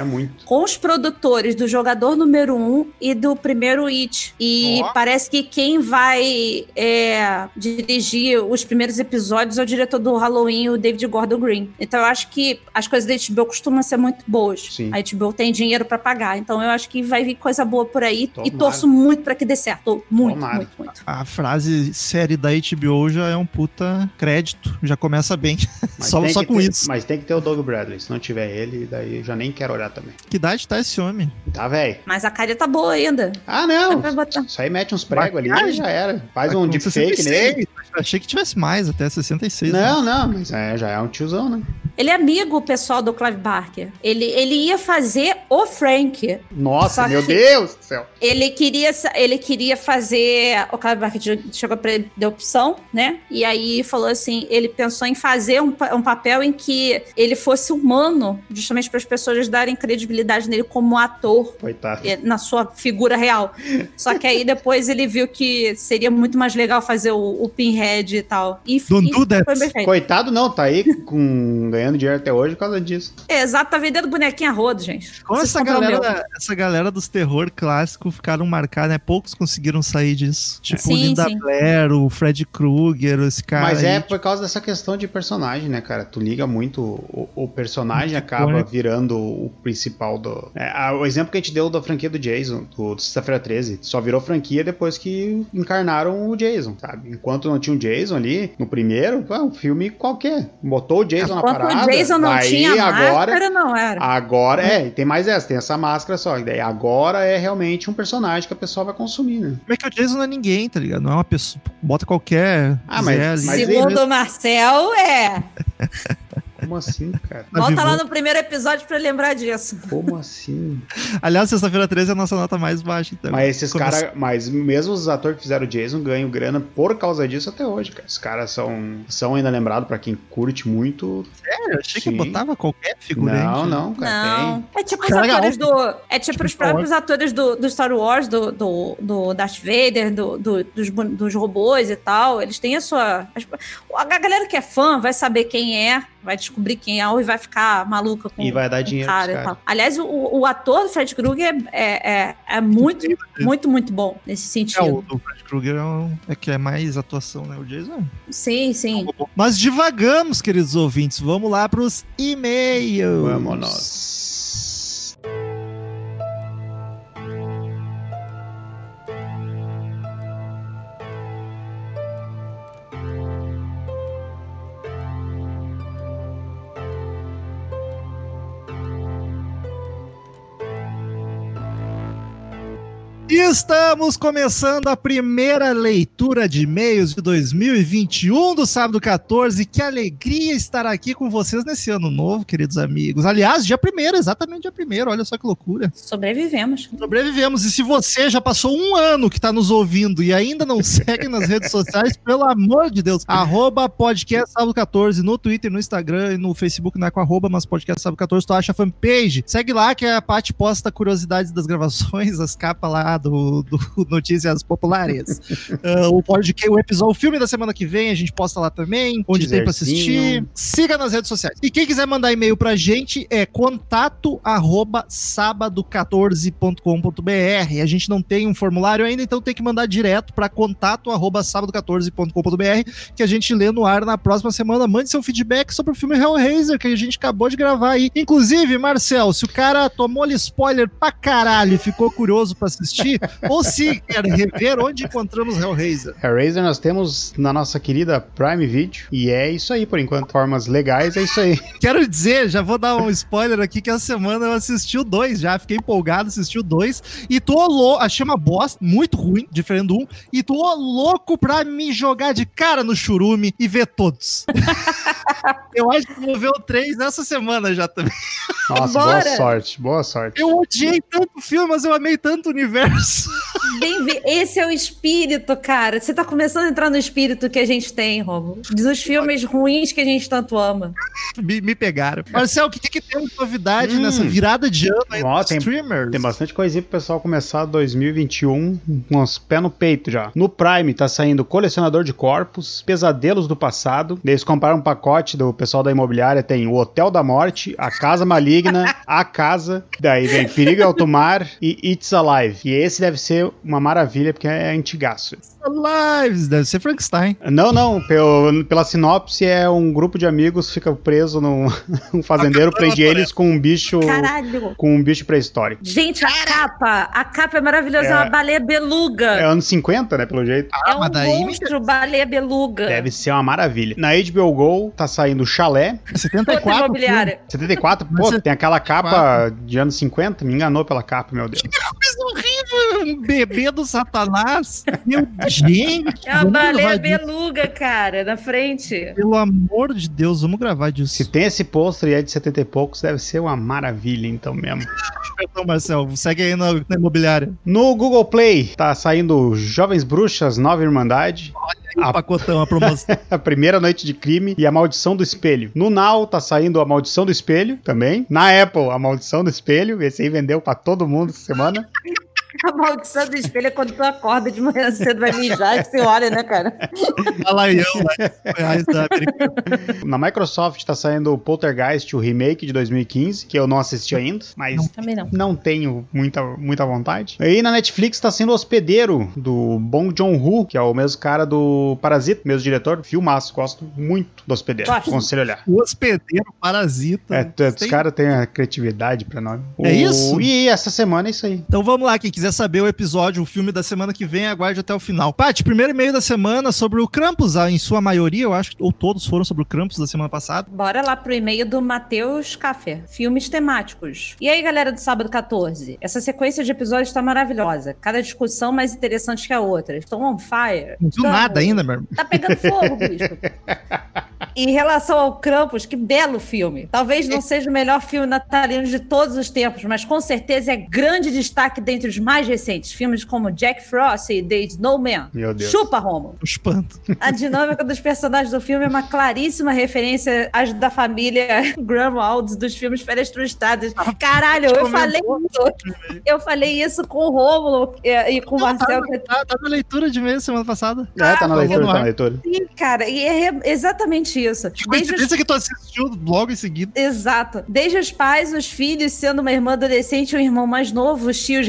Speaker 3: com os produtores do jogador número 1 um e do primeiro It. E
Speaker 2: Ó.
Speaker 3: parece que quem vai é, dirigir os primeiros episódios é o diretor do Halloween, o David Gordon Green. Então eu acho que as coisas da HBO costumam ser muito boas.
Speaker 2: Sim.
Speaker 3: A HBO tem dinheiro pra pagar. Então eu acho que vai vir coisa boa por aí. E
Speaker 2: Tomara.
Speaker 3: torço muito pra que dê certo. Muito,
Speaker 2: Tomara.
Speaker 3: muito, muito.
Speaker 1: A frase série da HBO já é um puta crédito. Já começa bem.
Speaker 2: Mas
Speaker 1: só só
Speaker 2: que
Speaker 1: com
Speaker 2: ter-
Speaker 1: isso.
Speaker 2: Mas tem que ter o Doug Bradley. Se não tiver ele, daí eu já nem quero olhar também.
Speaker 1: Que idade tá esse homem?
Speaker 2: Tá, velho?
Speaker 3: Mas a cara tá boa ainda.
Speaker 2: Ah, não. Isso aí mete uns pregos ali e já era. Faz um deepfake
Speaker 1: 66.
Speaker 2: nele.
Speaker 1: Achei que tivesse mais, até 66.
Speaker 2: Não,
Speaker 1: né?
Speaker 2: não, mas é, já é um tiozão, né?
Speaker 3: Ele é amigo pessoal do Clive Barker. Ele, ele ia fazer o Frank.
Speaker 2: Nossa, meu Deus do céu.
Speaker 3: Ele queria, ele queria fazer. O Clive Barker che- chegou pra ele de opção, né? E aí falou assim: ele pensou em fazer um, um papel em que ele fosse humano, justamente para as pessoas darem credibilidade nele como ator.
Speaker 2: Coitado.
Speaker 3: Na sua figura real. Só que aí depois ele viu que seria muito mais legal fazer o, o Pinhead e tal. E,
Speaker 1: Don't
Speaker 3: e
Speaker 1: do that.
Speaker 2: Coitado não, tá aí com, ganhando dinheiro até hoje por causa disso.
Speaker 3: Exato, tá vendendo bonequinha a rodo, gente.
Speaker 1: Como essa
Speaker 3: o
Speaker 1: galera, essa galera dos terror clássico ficaram marcados, né? Poucos conseguiram sair disso. Tipo o
Speaker 3: Sim,
Speaker 1: Linda
Speaker 3: sim.
Speaker 1: Blair, o Fred Krueger, esse cara.
Speaker 2: Mas
Speaker 1: aí,
Speaker 2: é
Speaker 1: tipo,
Speaker 2: por causa dessa questão de personagem, né, cara? Tu liga muito, o, o personagem
Speaker 1: Muito
Speaker 2: acaba virando o principal do. É, a- o exemplo que a gente deu da franquia do Jason, do, do Sexta-feira 13, só virou franquia depois que encarnaram o Jason, sabe? Enquanto não tinha o Jason ali, no primeiro, é um filme qualquer. Botou o Jason na
Speaker 3: Enquanto
Speaker 2: parada.
Speaker 3: O Jason não
Speaker 2: aí
Speaker 3: tinha
Speaker 2: agora.
Speaker 3: máscara, não era.
Speaker 2: Agora, é, e tem mais essa, tem essa máscara só. e Daí agora é realmente um personagem que a pessoa vai consumir, né?
Speaker 1: Como é que o Jason não é ninguém, tá ligado? Não é uma pessoa. Bota qualquer.
Speaker 2: Ah, mas- mas
Speaker 3: Segundo o Marcel, é.
Speaker 2: Como assim, cara?
Speaker 3: Volta lá no primeiro episódio pra lembrar disso.
Speaker 2: Como assim?
Speaker 1: Aliás, sexta-feira 13 é a nossa nota mais baixa. Então.
Speaker 2: Mas esses caras, mas mesmo os atores que fizeram o Jason ganham grana por causa disso até hoje, cara. Os caras são, são ainda lembrados pra quem curte muito.
Speaker 1: É, eu achei que
Speaker 2: Sim.
Speaker 1: botava qualquer figurante.
Speaker 2: Não, não, cara.
Speaker 3: Não. É tipo os atores do. É tipo
Speaker 1: Tipo
Speaker 3: os
Speaker 1: Star
Speaker 3: próprios atores do, do Star Wars, do, do, do Darth Vader, do, do- dos, dos robôs e tal. Eles têm a sua. A galera que é fã vai saber quem é, vai descobrir quem é e vai ficar maluca com
Speaker 2: E vai dar
Speaker 3: o
Speaker 2: dinheiro
Speaker 3: cara e tal. Aliás, o, o ator do Fred Krueger é, é, é muito, muito, muito bom nesse
Speaker 1: É, o
Speaker 3: sentido.
Speaker 1: do Fred Krueger é, um- é que é mais atuação, né? O Jason.
Speaker 3: Sim, sim.
Speaker 1: Mas divagamos, queridos ouvintes. Vamos lá pros e-mails.
Speaker 2: Vamos nós.
Speaker 1: Estamos começando a primeira leitura de e-mails de 2021 do sábado 14. Que alegria estar aqui com vocês nesse ano novo, queridos amigos. Aliás, dia primeiro, exatamente dia primeiro. Olha só que loucura.
Speaker 3: Sobrevivemos.
Speaker 1: Sobrevivemos. E se você já passou um ano que está nos ouvindo e ainda não segue nas redes sociais, pelo amor de Deus, arroba podcast sábado 14 no Twitter, no Instagram e no Facebook, não é com arroba, mas podcast sábado 14, tu acha a fanpage. Segue lá que a Paty posta curiosidades das gravações, as capas lá do, do Notícias Populares. uh, o podcast, o episódio, o filme da semana que vem, a gente posta lá também, onde tem pra assistir. Siga nas redes sociais. E quem quiser mandar e-mail pra gente é contato arroba sábado14.com.br. A gente não tem um formulário ainda, então tem que mandar direto para contato arroba sábado14.com.br que a gente lê no ar na próxima semana. Mande seu feedback sobre o filme Hellraiser que a gente acabou de gravar aí. Inclusive, Marcel, se o cara tomou spoiler pra caralho e ficou curioso para assistir, ou se quer rever onde encontramos Hellraiser.
Speaker 2: Hellraiser nós temos na nossa querida Prime Video e é isso aí por enquanto. Formas legais, é isso aí.
Speaker 1: Quero dizer, já vou dar um spoiler aqui que essa semana eu assisti o 2 já, fiquei empolgado, assisti o 2 e tô louco, achei uma bosta, muito ruim, diferente do 1, um, e tô louco pra me jogar de cara no churume e ver todos. eu acho que vou ver o 3 essa semana já também.
Speaker 2: Nossa, Bora. boa sorte, boa sorte.
Speaker 1: Eu odiei tanto o filme, mas eu amei tanto o universo.
Speaker 3: Bem, esse é o espírito, cara. Você tá começando a entrar no espírito que a gente tem, Romo. Dos filmes ruins que a gente tanto ama.
Speaker 1: Me, me pegaram. Marcel, o que, que tem de novidade hum. nessa virada de ano aí
Speaker 2: Ó, tem, streamers? Tem bastante coisinha pro pessoal começar 2021 com os pés no peito já. No Prime tá saindo Colecionador de Corpos, Pesadelos do Passado. Eles compraram um pacote do pessoal da imobiliária, tem o Hotel da Morte, A Casa Maligna, A Casa, daí vem Perigo Alto Mar e It's Alive. E esse deve ser uma maravilha, porque é antigaço.
Speaker 1: Lives, deve ser Frankenstein.
Speaker 2: Não, não, pelo, pela sinopse é um grupo de amigos fica preso num um fazendeiro, prende eles com um bicho.
Speaker 3: Caralho!
Speaker 2: Com um bicho pré-histórico.
Speaker 3: Gente, a capa, a capa é maravilhosa, é, é uma baleia beluga.
Speaker 2: É anos 50, né, pelo jeito.
Speaker 3: Ah, é um daí monstro, me... baleia beluga.
Speaker 2: Deve ser uma maravilha. Na HBO Go tá saindo Chalé.
Speaker 1: 74. Imobiliária.
Speaker 2: 74? Pô, tem aquela capa de anos 50, me enganou pela capa, meu Deus. Que!
Speaker 1: Um bebê do satanás. Meu gente.
Speaker 3: É uma baleia beluga, cara, na frente.
Speaker 1: Pelo amor de Deus, vamos gravar disso.
Speaker 2: Se tem esse pôster e é de 70 e poucos, deve ser uma maravilha, então mesmo.
Speaker 1: Então, Marcel, segue aí na, na imobiliária.
Speaker 2: No Google Play, tá saindo Jovens Bruxas, Nova Irmandade.
Speaker 1: Olha aí a... o pacotão, a promoção.
Speaker 2: a primeira noite de crime e a maldição do espelho. No Now, tá saindo a maldição do espelho também. Na Apple, a maldição do espelho. Esse aí vendeu pra todo mundo essa semana.
Speaker 3: A maldição do espelho é quando tu acorda de manhã cedo, vai mijar e você olha, né, cara?
Speaker 1: Balaião, né?
Speaker 2: Na Microsoft tá saindo o Poltergeist, o remake de 2015, que eu não assisti ainda, mas
Speaker 3: não, também não.
Speaker 2: não tenho muita, muita vontade. E na Netflix tá sendo o Hospedeiro, do Bong Joon-ho, que é o mesmo cara do Parasita, mesmo diretor, filmaço, gosto muito do Hospedeiro, aconselho olhar.
Speaker 1: O Hospedeiro, Parasita.
Speaker 2: É, os caras têm a criatividade pra nome.
Speaker 1: É o... isso?
Speaker 2: E essa semana é isso aí.
Speaker 1: Então vamos lá, quem quiser saber o episódio, o filme da semana que vem, aguarde até o final. Paty, primeiro e-mail da semana sobre o Krampus, ah, em sua maioria, eu acho, ou todos foram sobre o Krampus da semana passada.
Speaker 3: Bora lá pro e-mail do Matheus Café. Filmes temáticos. E aí, galera do sábado 14? Essa sequência de episódios tá maravilhosa. Cada discussão mais interessante que a outra. Estão on fire.
Speaker 1: Não viu nada ainda, meu irmão.
Speaker 3: Tá pegando fogo, bicho. em relação ao Krampus, que belo filme. Talvez não seja o melhor filme natalino de todos os tempos, mas com certeza é grande destaque dentre os mais recentes. Filmes como Jack Frost e The Snowman.
Speaker 2: Meu Deus.
Speaker 3: Chupa, Romo.
Speaker 1: Espanto.
Speaker 3: A dinâmica dos personagens do filme é uma claríssima referência às da família Grumwald dos filmes Férias Trustadas. Caralho, eu falei isso. Eu falei isso com o Rômulo e, com o Marcel.
Speaker 1: Tá, tá, tá, na leitura de mês semana passada.
Speaker 2: É, tá na leitura, tá na leitura.
Speaker 3: Sim, cara, e é exatamente isso.
Speaker 1: Que coincidência os... que tu assistiu logo em seguida.
Speaker 3: Exato. Desde os pais, os filhos, sendo uma irmã adolescente e um irmão mais novo, os tios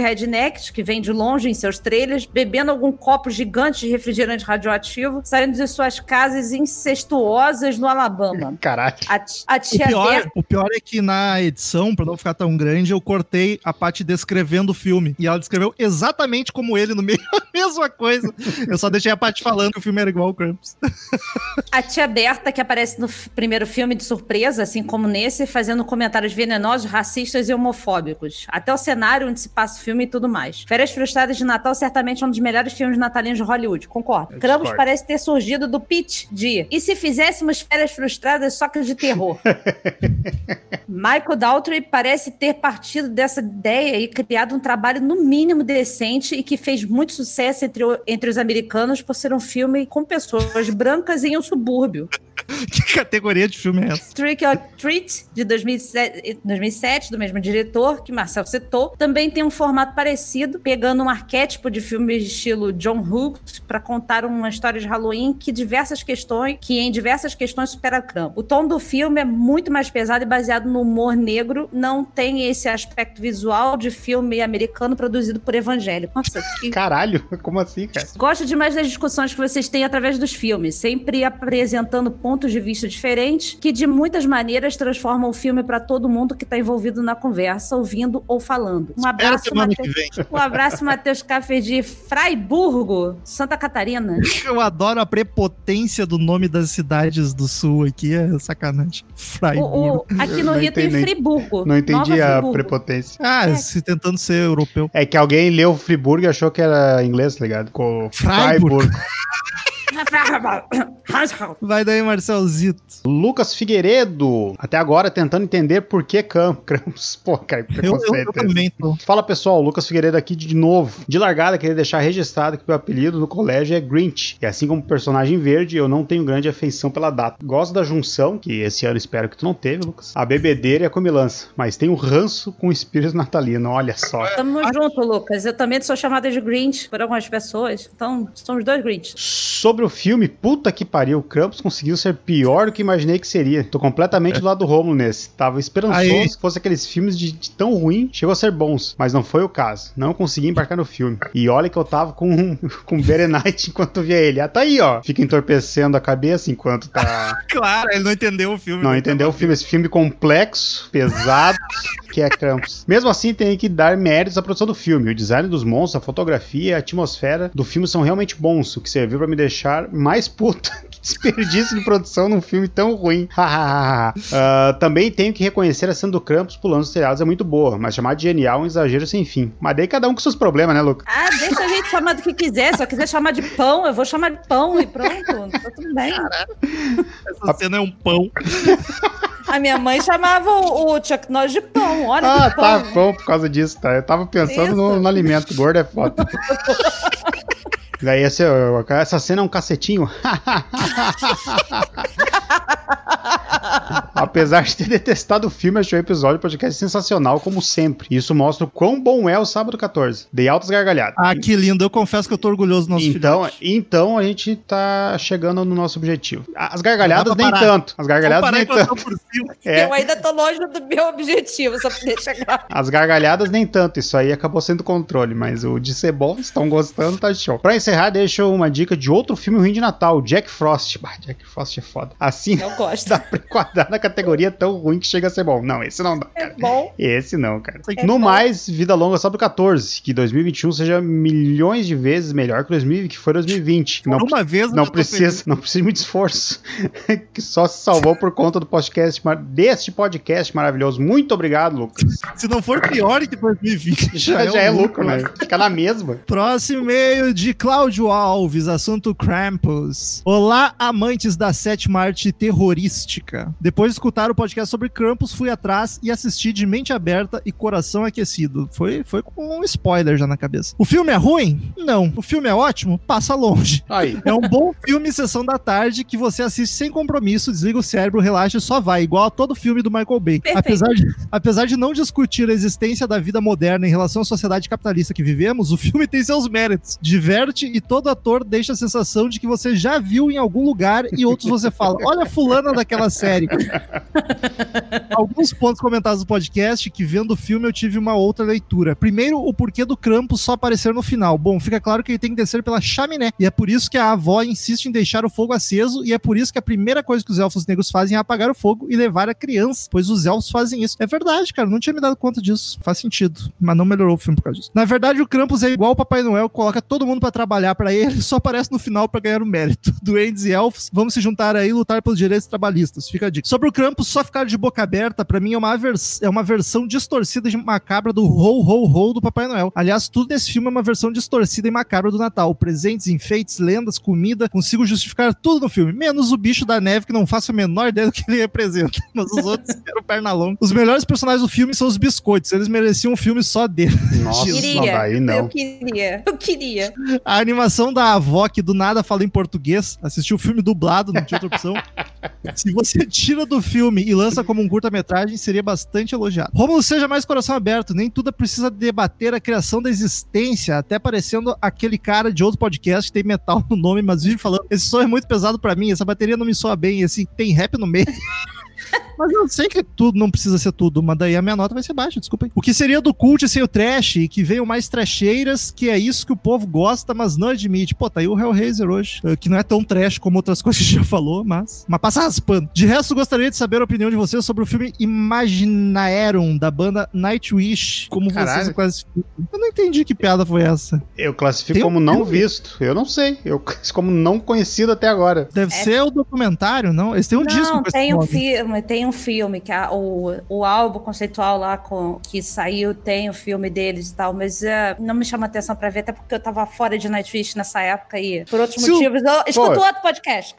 Speaker 3: que vêm de longe em seus trailers, bebendo algum copo gigante de refrigerante radioativo, saindo de suas casas incestuosas no Alabama.
Speaker 2: Caralho.
Speaker 3: A, a tia
Speaker 1: o pior, o pior é que na edição, pra não ficar tão grande, eu cortei a parte descrevendo o filme. E ela descreveu exatamente como ele no meio, a mesma coisa. Eu só deixei a parte falando que o filme era igual ao Krampus.
Speaker 3: A tia Berta, que aparece no primeiro filme de surpresa, assim como nesse, fazendo comentários venenosos, racistas e homofóbicos. Até o cenário onde se passa o filme e tudo mais. Férias Frustradas de Natal certamente é um dos melhores filmes natalinos de Hollywood, concordo.
Speaker 2: Discordo.
Speaker 3: parece ter surgido do pitch de e se fizéssemos Férias Frustradas só que de terror? Michael Daltrey parece ter partido dessa ideia e criado um trabalho no mínimo decente e que fez muito sucesso entre, o- entre os americanos por ser um filme com pessoas brancas em um subúrbio.
Speaker 1: Que categoria de filme é essa?
Speaker 3: Trick or Treat, de 2007, 2007, do mesmo diretor, que Marcel citou, também tem um formato parecido, pegando um arquétipo de filmes de estilo John Hughes para contar uma história de Halloween que diversas questões, que em diversas questões supera Krampus. O tom do filme é muito mais pesado e baseado no humor negro, não tem esse aspecto visual de filme americano produzido por evangélico. Nossa, que
Speaker 2: Caralho, como assim, cara?
Speaker 3: Gosto demais das discussões que vocês têm através dos filmes, sempre apresentando pontos de vista diferentes que de muitas maneiras transformam o filme para todo mundo que está envolvido na conversa, ouvindo ou falando. Um
Speaker 1: Espera a
Speaker 3: abraço,
Speaker 1: semana que
Speaker 3: Matheus.
Speaker 1: vem.
Speaker 3: Um abraço, Matheus Café de Fraiburgo, Santa Catarina.
Speaker 1: Eu adoro a prepotência do nome das cidades do sul aqui, é sacanagem.
Speaker 3: O-
Speaker 1: Freiburg.
Speaker 3: o- aqui no
Speaker 2: Não
Speaker 3: Rio tem. Friburgo.
Speaker 2: Não entendi
Speaker 3: Nova
Speaker 2: a
Speaker 3: Friburgo.
Speaker 2: prepotência.
Speaker 1: Ah,
Speaker 3: É.
Speaker 1: se tentando ser europeu.
Speaker 2: É que alguém leu Friburgo e achou que era inglês, tá ligado? Com
Speaker 1: Freiburg. Vai daí, Marcelzito.
Speaker 2: Lucas Figueiredo, até agora tentando entender por que Cam- Krampus. Pô, cara, que
Speaker 1: Eu, eu,
Speaker 2: preconceito.
Speaker 1: eu tô.
Speaker 2: Fala pessoal, Lucas Figueiredo aqui de novo. De largada, queria deixar registrado que meu apelido no colégio é Grinch. E assim como personagem verde, eu não tenho grande afeição pela data. Gosto da junção, que esse ano espero que tu não teve, Lucas. A bebedeira e a comilança. Mas tenho ranço com o espírito natalino, olha só.
Speaker 3: Tamo junto, Lucas. Eu também sou chamada de Grinch por algumas pessoas. Então, somos dois Grinch.
Speaker 2: Sobre o filme, puta que pariu, Krampus conseguiu ser pior do que imaginei que seria. Tô completamente do lado do Romulo nesse. Tava esperançoso
Speaker 1: Aí.
Speaker 2: que fosse aqueles filmes de, de tão ruim, chegou a ser bons, mas não foi o caso. Não consegui embarcar no filme. E olha que eu tava com, com Berenite enquanto via ele. Ah, tá aí, ó. Fica entorpecendo a cabeça enquanto tá.
Speaker 1: Claro, ele não entendeu o filme.
Speaker 2: Não
Speaker 1: né?
Speaker 2: entendeu o filme, esse filme complexo, pesado, que é Krampus. Mesmo assim, tem que dar méritos à produção do filme. O design dos monstros, a fotografia a atmosfera do filme são realmente bons, o que serviu pra me deixar mais puto. Que desperdício de produção num filme tão ruim. Ah, também tenho que reconhecer a cena do Krampus pulando os telhados é muito boa, mas chamar de genial é um exagero sem fim. Mas daí cada um com seus problemas, né, Luca?
Speaker 3: Ah, deixa a gente chamar do que quiser. Se eu quiser chamar de pão, eu vou chamar de pão e pronto. Tá tudo bem.
Speaker 1: Essa cena é um pão.
Speaker 3: A minha mãe chamava o, o Chuck Norris de pão. Olha
Speaker 2: Ah,
Speaker 3: pão.
Speaker 2: tá bom por causa disso, tá? Eu tava pensando no, no alimento. Gordo é foda. Daí esse, essa cena é um cacetinho. Apesar de ter detestado o filme, achei o episódio do podcast sensacional, como sempre. Isso mostra o quão bom é o Sábado 14. Dei altas gargalhadas.
Speaker 1: Ah, que lindo. Eu confesso que eu tô orgulhoso do nosso
Speaker 2: Então,
Speaker 1: filhote.
Speaker 2: então a gente tá chegando no nosso objetivo. As gargalhadas
Speaker 1: pra
Speaker 2: nem
Speaker 1: parar.
Speaker 2: tanto. As gargalhadas nem tanto.
Speaker 1: eu tô por cima.
Speaker 2: É.
Speaker 3: Eu ainda tô longe do meu objetivo, só poder chegar.
Speaker 2: As gargalhadas nem tanto, isso aí acabou sendo controle, mas o de ser bom, estão gostando, tá show. Pra encerrar, deixo uma dica de outro filme ruim de Natal, Jack Frost. Bah, Jack Frost é foda. Assim,
Speaker 3: Não gosto.
Speaker 2: dá pra enquadrar na categoria tão ruim que chega a ser bom. Não, esse não dá,
Speaker 3: É
Speaker 2: cara.
Speaker 3: bom.
Speaker 2: Esse não, cara.
Speaker 3: É
Speaker 2: no
Speaker 3: bom.
Speaker 2: mais, vida longa só pro 14, que 2021 seja milhões de vezes melhor que 2020, que foi 2020. Não,
Speaker 1: Por uma vez,
Speaker 2: não precisa, não precisa de muito esforço. que só se salvou por conta do podcast, deste podcast maravilhoso. Muito obrigado, Lucas.
Speaker 1: Se não for pior que 2020,
Speaker 2: Já, já é lucro, né? Fica na mesma.
Speaker 1: Próximo e-mail de Cláudio Alves, assunto Krampus. Olá, amantes da sétima arte terrorística. Depois de escutar o podcast sobre Krampus, fui atrás e assisti de mente aberta e coração aquecido. Foi, foi com um spoiler já na cabeça. O filme é ruim? Não. O filme é ótimo? Passa longe.
Speaker 2: Aí.
Speaker 1: É um bom filme sessão da tarde que você assiste sem compromisso, desliga o cérebro, relaxa e só vai, igual a todo filme do Michael Bay.
Speaker 3: Perfeito.
Speaker 1: Apesar de, apesar de não discutir a existência da vida moderna em relação à sociedade capitalista que vivemos, o filme tem seus méritos. Diverte e todo ator deixa a sensação de que você já viu em algum lugar e outros você fala: olha a fulana daquela série série. Alguns pontos comentados no podcast que vendo o filme eu tive uma outra leitura. Primeiro, o porquê do Krampus só aparecer no final. Bom, fica claro que ele tem que descer pela chaminé. E é por isso que a avó insiste em deixar o fogo aceso. E é por isso que a primeira coisa que os elfos negros fazem é apagar o fogo e levar a criança. Pois os elfos fazem isso. É verdade, cara. Não tinha me dado conta disso. Faz sentido. Mas não melhorou o filme por causa disso. Na verdade, o Krampus é igual o Papai Noel, coloca todo mundo para trabalhar para ele, só aparece no final para ganhar o mérito. Duendes e elfos, vamos se juntar aí e lutar pelos direitos trabalhistas. Fica a dica. Sobre o Krampus, só ficar de boca aberta, para mim é uma, é uma versão distorcida e macabra do ho, ho, ho do Papai Noel. Aliás, tudo nesse filme é uma versão distorcida e macabra do Natal. Presentes, enfeites, lendas, comida, consigo justificar tudo no filme, menos o bicho da neve, que não faço a menor ideia do que ele representa. Mas os outros eram perna longa. Os melhores personagens do filme são os biscoitos. Eles mereciam um filme só deles.
Speaker 2: Nossa,
Speaker 3: Queria.
Speaker 2: não, daí não.
Speaker 3: Eu queria. Eu queria.
Speaker 1: A animação da avó, que do nada fala em português, assistiu o filme dublado, não tinha outra opção. Se você tira do filme e lança como um curta-metragem, seria bastante elogiado. Romulo, seja mais coração aberto, nem tudo precisa debater a criação da existência, até parecendo aquele cara de outro podcast que tem metal no nome, mas vive falando, esse som é muito pesado pra mim, essa bateria não me soa bem, assim, tem rap no meio. Mas eu sei que tudo não precisa ser tudo, mas daí a minha nota vai ser baixa, desculpa aí. O que seria do cult sem o trash e que venham mais trasheiras, que é isso que o povo gosta, mas não admite. Pô, tá aí o Hellraiser hoje, eh, que não é tão trash como outras coisas que a gente já falou, mas. Mas passa raspando. De resto, gostaria de saber a opinião de vocês sobre o filme Imaginaerum, da banda Nightwish. Como
Speaker 2: Caralho.
Speaker 1: vocês classificam. Eu não entendi que piada foi essa.
Speaker 2: Eu classifico
Speaker 1: Tem um
Speaker 2: como não
Speaker 1: filme?
Speaker 2: visto. Eu não sei. Eu classifico como não conhecido até agora.
Speaker 1: Deve
Speaker 3: É.
Speaker 1: ser o documentário, não? Eles têm um disco
Speaker 3: Não,
Speaker 1: com esse
Speaker 3: tem um filme, tem um filme que a- o, o álbum conceitual lá com, que saiu tem o filme deles e tal, mas é, não me chama atenção pra ver, até porque eu tava fora de Nightwish nessa época e por outros
Speaker 1: Se o-
Speaker 3: motivos. Eu escuto
Speaker 2: Pô.
Speaker 3: outro podcast.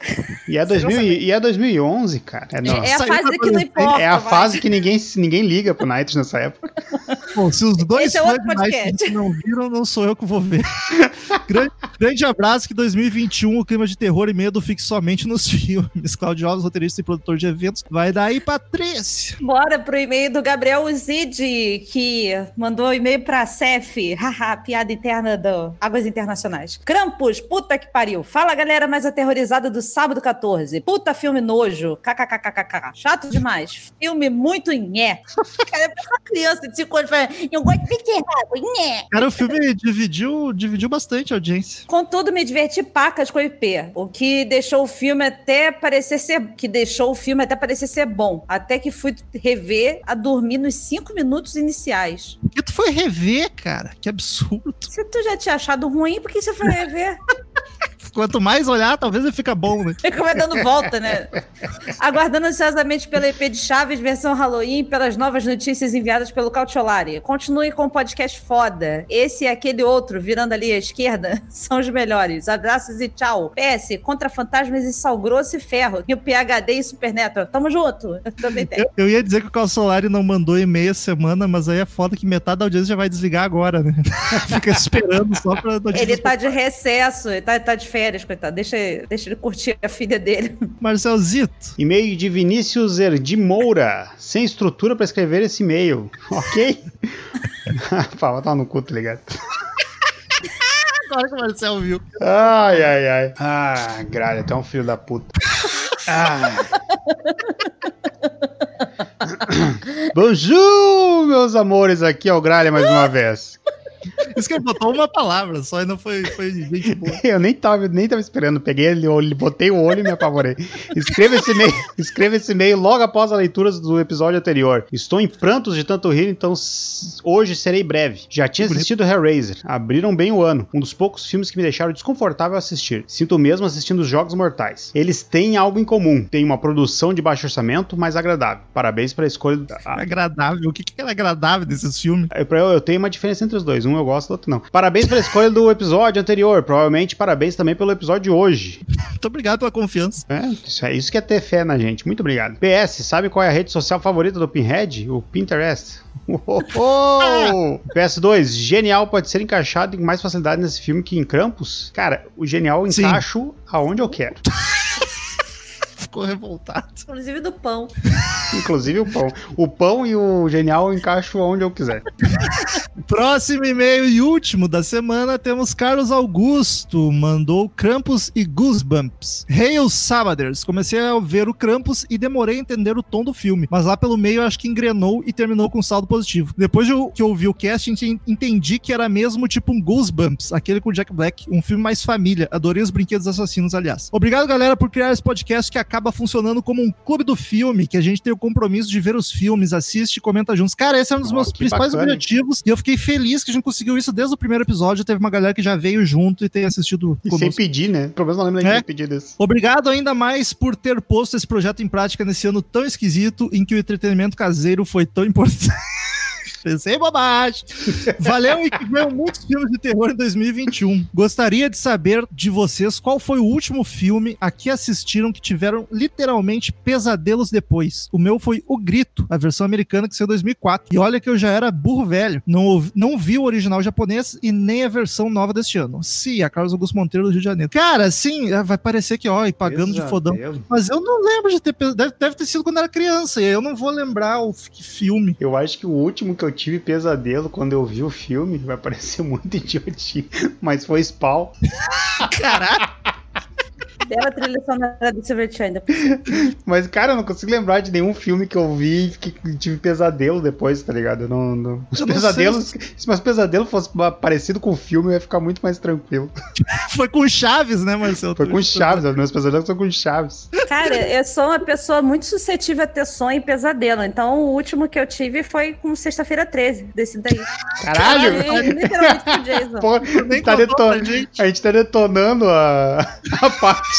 Speaker 2: E é, 2000, e e é 2011, cara. É, não.
Speaker 3: É a
Speaker 1: Saiu
Speaker 3: fase que não importa.
Speaker 2: É a
Speaker 3: vai.
Speaker 2: fase que ninguém, ninguém liga pro Night nessa época.
Speaker 1: Bom, se os dois
Speaker 3: Esse é outro podcast.
Speaker 1: Nightwish não viram, não sou eu que vou ver. grande, grande abraço que 2021 o clima de terror e medo fique somente nos filmes. Cláudio Alves, roteirista e produtor de eventos. Vai Patrícia.
Speaker 3: Bora pro e-mail do Gabriel Uzidi, que mandou e-mail pra CEF. Haha, piada interna do Águas Internacionais. Krampus, puta que pariu. Fala, galera mais aterrorizada do sábado 14. Puta filme nojo. KKKKK. Chato demais. Filme muito nhé. Cara, é uma criança de 5 anos falando, eu gosto de errado, nhé.
Speaker 1: Cara, o filme dividiu, dividiu bastante a audiência.
Speaker 3: Contudo, me diverti pacas com o IP, o que deixou o filme até parecer ser, que deixou o filme até parecer ser bom, até que fui rever a dormir nos cinco minutos iniciais.
Speaker 1: Por que tu foi rever, cara? Que absurdo.
Speaker 3: Se tu já tinha achado ruim, por que você foi rever?
Speaker 1: Quanto mais olhar, talvez ele fica bom, né?
Speaker 3: Fica vai dando volta, né? Aguardando ansiosamente pela EP de Chaves versão Halloween, pelas novas notícias enviadas pelo Cautiolari. Continue com o podcast foda. Esse e aquele outro, virando ali à esquerda, são os melhores. Abraços e tchau. PS, contra fantasmas e sal grosso e ferro. E o PHD e Superneto. Tamo junto. Eu também.
Speaker 1: Eu, eu ia dizer que o Calçolari não mandou e-mail essa semana, mas aí é foda que metade da audiência já vai desligar agora, né? Fica esperando só pra.
Speaker 3: Ele tá de recesso, ele tá, tá de férias, coitado. Deixa, deixa ele curtir a filha dele.
Speaker 1: Marcelzito.
Speaker 2: E-mail de Vinícius Erdi Moura. Sem estrutura pra escrever esse e-mail. Ok? Pá, vai tomar no cu, tá ligado?
Speaker 1: Agora que o Marcel viu.
Speaker 2: Ai, ai, ai. Ah, gralha, tu é um filho da puta. Ah. Bonjour, meus amores, aqui é o Gralha mais uma vez.
Speaker 1: Isso que ele botou uma palavra só e não foi, foi gente boa.
Speaker 2: Eu nem tava, nem tava esperando. Peguei ele, olho, botei o olho e me apavorei. Escreva esse e-mail, escreva esse e-mail logo após a leitura do episódio anterior. Estou em prantos de tanto rir, então hoje serei breve. Já tinha assistido Hellraiser. Abriram bem o ano. Um dos poucos filmes que me deixaram desconfortável assistir. Sinto mesmo assistindo os Jogos Mortais. Eles têm algo em comum. Tem uma produção de baixo orçamento, mas agradável. Parabéns pela escolha.
Speaker 1: Agradável. O que, que é agradável desses filmes?
Speaker 2: eu, eu- eu tenho uma diferença entre os dois. Um eu gosto, o outro não. Parabéns pela escolha do episódio anterior. Provavelmente parabéns também pelo episódio de hoje.
Speaker 1: Muito obrigado pela confiança.
Speaker 2: É, isso, é isso que é ter fé na gente. Muito obrigado. PS, sabe qual é a rede social favorita do Pinhead? O Pinterest. Oh! PS2, genial pode ser encaixado com mais facilidade nesse filme que em Krampus? Cara, o genial eu
Speaker 1: Sim.
Speaker 2: encaixo aonde eu quero.
Speaker 1: ficou revoltado.
Speaker 3: Inclusive do pão.
Speaker 2: Inclusive o pão. O pão e o genial eu encaixo onde eu quiser.
Speaker 1: Próximo e-mail e último da semana temos Carlos Augusto, mandou Krampus e Goosebumps. Hail Sabaders, comecei a ver o Krampus e demorei a entender o tom do filme, mas lá pelo meio eu acho que engrenou e terminou com um saldo positivo. Depois de eu- que eu ouvi o cast, ent- entendi que era mesmo tipo um Goosebumps, aquele com o Jack Black, um filme mais família. Adorei os brinquedos assassinos, aliás. Obrigado, galera, por criar esse podcast que acaba funcionando como um clube do filme, que a gente tem o compromisso de ver os filmes, assiste e comenta juntos. Cara, esse é um dos
Speaker 2: Ó,
Speaker 1: meus principais
Speaker 2: bacana.
Speaker 1: objetivos e eu fiquei feliz que a gente conseguiu isso desde o primeiro episódio. Teve uma galera que já veio junto e tem assistido
Speaker 2: E sem pedir, né? Pelo menos não lembro
Speaker 1: É?
Speaker 2: de pedir desse.
Speaker 1: Obrigado ainda mais por ter posto esse projeto em prática nesse ano tão esquisito em que o entretenimento caseiro foi tão importante. Pensei em bobagem. Valeu e que venham muitos filmes de terror em 2021. Gostaria de saber de vocês qual foi o último filme a que assistiram que tiveram literalmente pesadelos depois. O meu foi O Grito, a versão americana que saiu em 2004. E olha que eu já era burro velho. Não, ouvi- não vi o original japonês e nem a versão nova deste ano. Sim, a Carlos Augusto Monteiro do Rio de Janeiro. Cara, sim, vai parecer que, ó, e pagando de fodão. Mas eu não lembro de ter. Deve, deve ter sido quando era criança. E eu não vou lembrar o que filme.
Speaker 2: Eu acho que o último que eu tive pesadelo quando eu vi o filme vai parecer muito idiotinho, mas foi Spawn.
Speaker 1: Caralho.
Speaker 3: Bela trilha sonora do Silverchair ainda.
Speaker 2: Mas, cara, eu não consigo lembrar de nenhum filme que eu vi que tive pesadelo depois, tá ligado? Eu não, não- Os
Speaker 1: Eu não
Speaker 2: pesadelos. Se meus pesadelos fossem parecido com o filme, eu ia ficar muito mais tranquilo.
Speaker 1: Foi com Chaves, né, Marcelo?
Speaker 2: Foi com Chaves, os meus pesadelos são com Chaves.
Speaker 3: Cara, eu sou uma pessoa muito suscetível a ter sonho e pesadelo. Então, o último que eu tive foi com Sexta-feira 13, desse daí.
Speaker 2: Caralho!
Speaker 3: E, Literalmente com o Jason.
Speaker 2: Pô,
Speaker 1: nem
Speaker 2: tá deton-. A gente tá detonando a, a parte.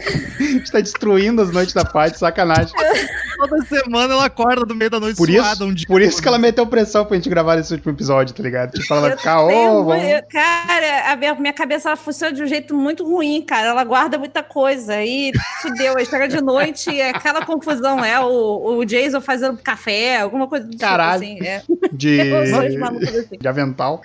Speaker 2: A gente tá destruindo as noites da parte, sacanagem.
Speaker 1: Toda semana ela acorda do meio da noite
Speaker 2: Por
Speaker 1: suada
Speaker 2: isso,
Speaker 1: um dia.
Speaker 2: por isso que ela meteu pressão pra gente gravar esse último episódio, tá ligado? Tipo, ela vai ficar, ô, vamos.
Speaker 3: eu- Cara, a minha, minha cabeça ela funciona de um jeito muito ruim, cara. Ela guarda muita coisa. Aí fudeu, aí chega de noite e é aquela confusão. É o, o Jason fazendo café, alguma coisa do
Speaker 2: Caralho.
Speaker 3: tipo assim. É.
Speaker 2: De,
Speaker 3: de assim.
Speaker 2: de avental.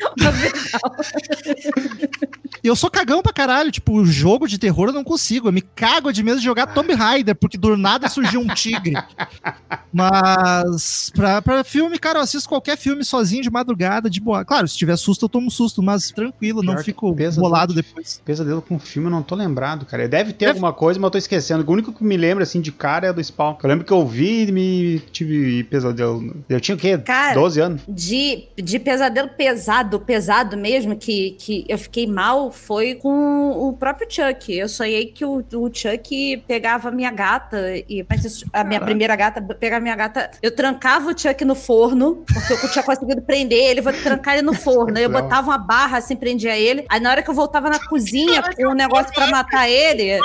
Speaker 1: E eu sou cagão pra caralho. Tipo, o jogo de terror eu não consigo. Eu me cago de medo de jogar Tomb Raider, porque do nada surgiu um tigre. Mas pra, pra filme, cara, eu assisto qualquer filme sozinho de madrugada, de boa. Claro, se tiver susto, eu tomo susto, mas tranquilo, não
Speaker 2: Pior que
Speaker 1: fico
Speaker 2: pesadelo.
Speaker 1: bolado depois.
Speaker 2: Pesadelo com filme, eu não tô lembrado, cara. Deve ter
Speaker 1: Deve-
Speaker 2: alguma coisa, mas eu tô esquecendo. O único que me lembra, assim, de cara é do Spawn. Eu lembro que eu vi e me tive pesadelo. Eu tinha o quê?
Speaker 3: Cara,
Speaker 2: 12 anos?
Speaker 3: De, de pesadelo pesado, pesado mesmo, que, que eu fiquei mal, foi com o próprio Chuck. Eu sonhei que o, o Chuck pegava a minha gata, e a minha
Speaker 2: Caraca.
Speaker 3: primeira gata, pegava a minha gata, eu trancava o Chuck no forno, porque eu tinha conseguido prender ele, vou trancar ele no forno. Aí eu botava uma barra assim, prendia ele. Aí na hora que eu voltava na cozinha com um negócio pra matar ele,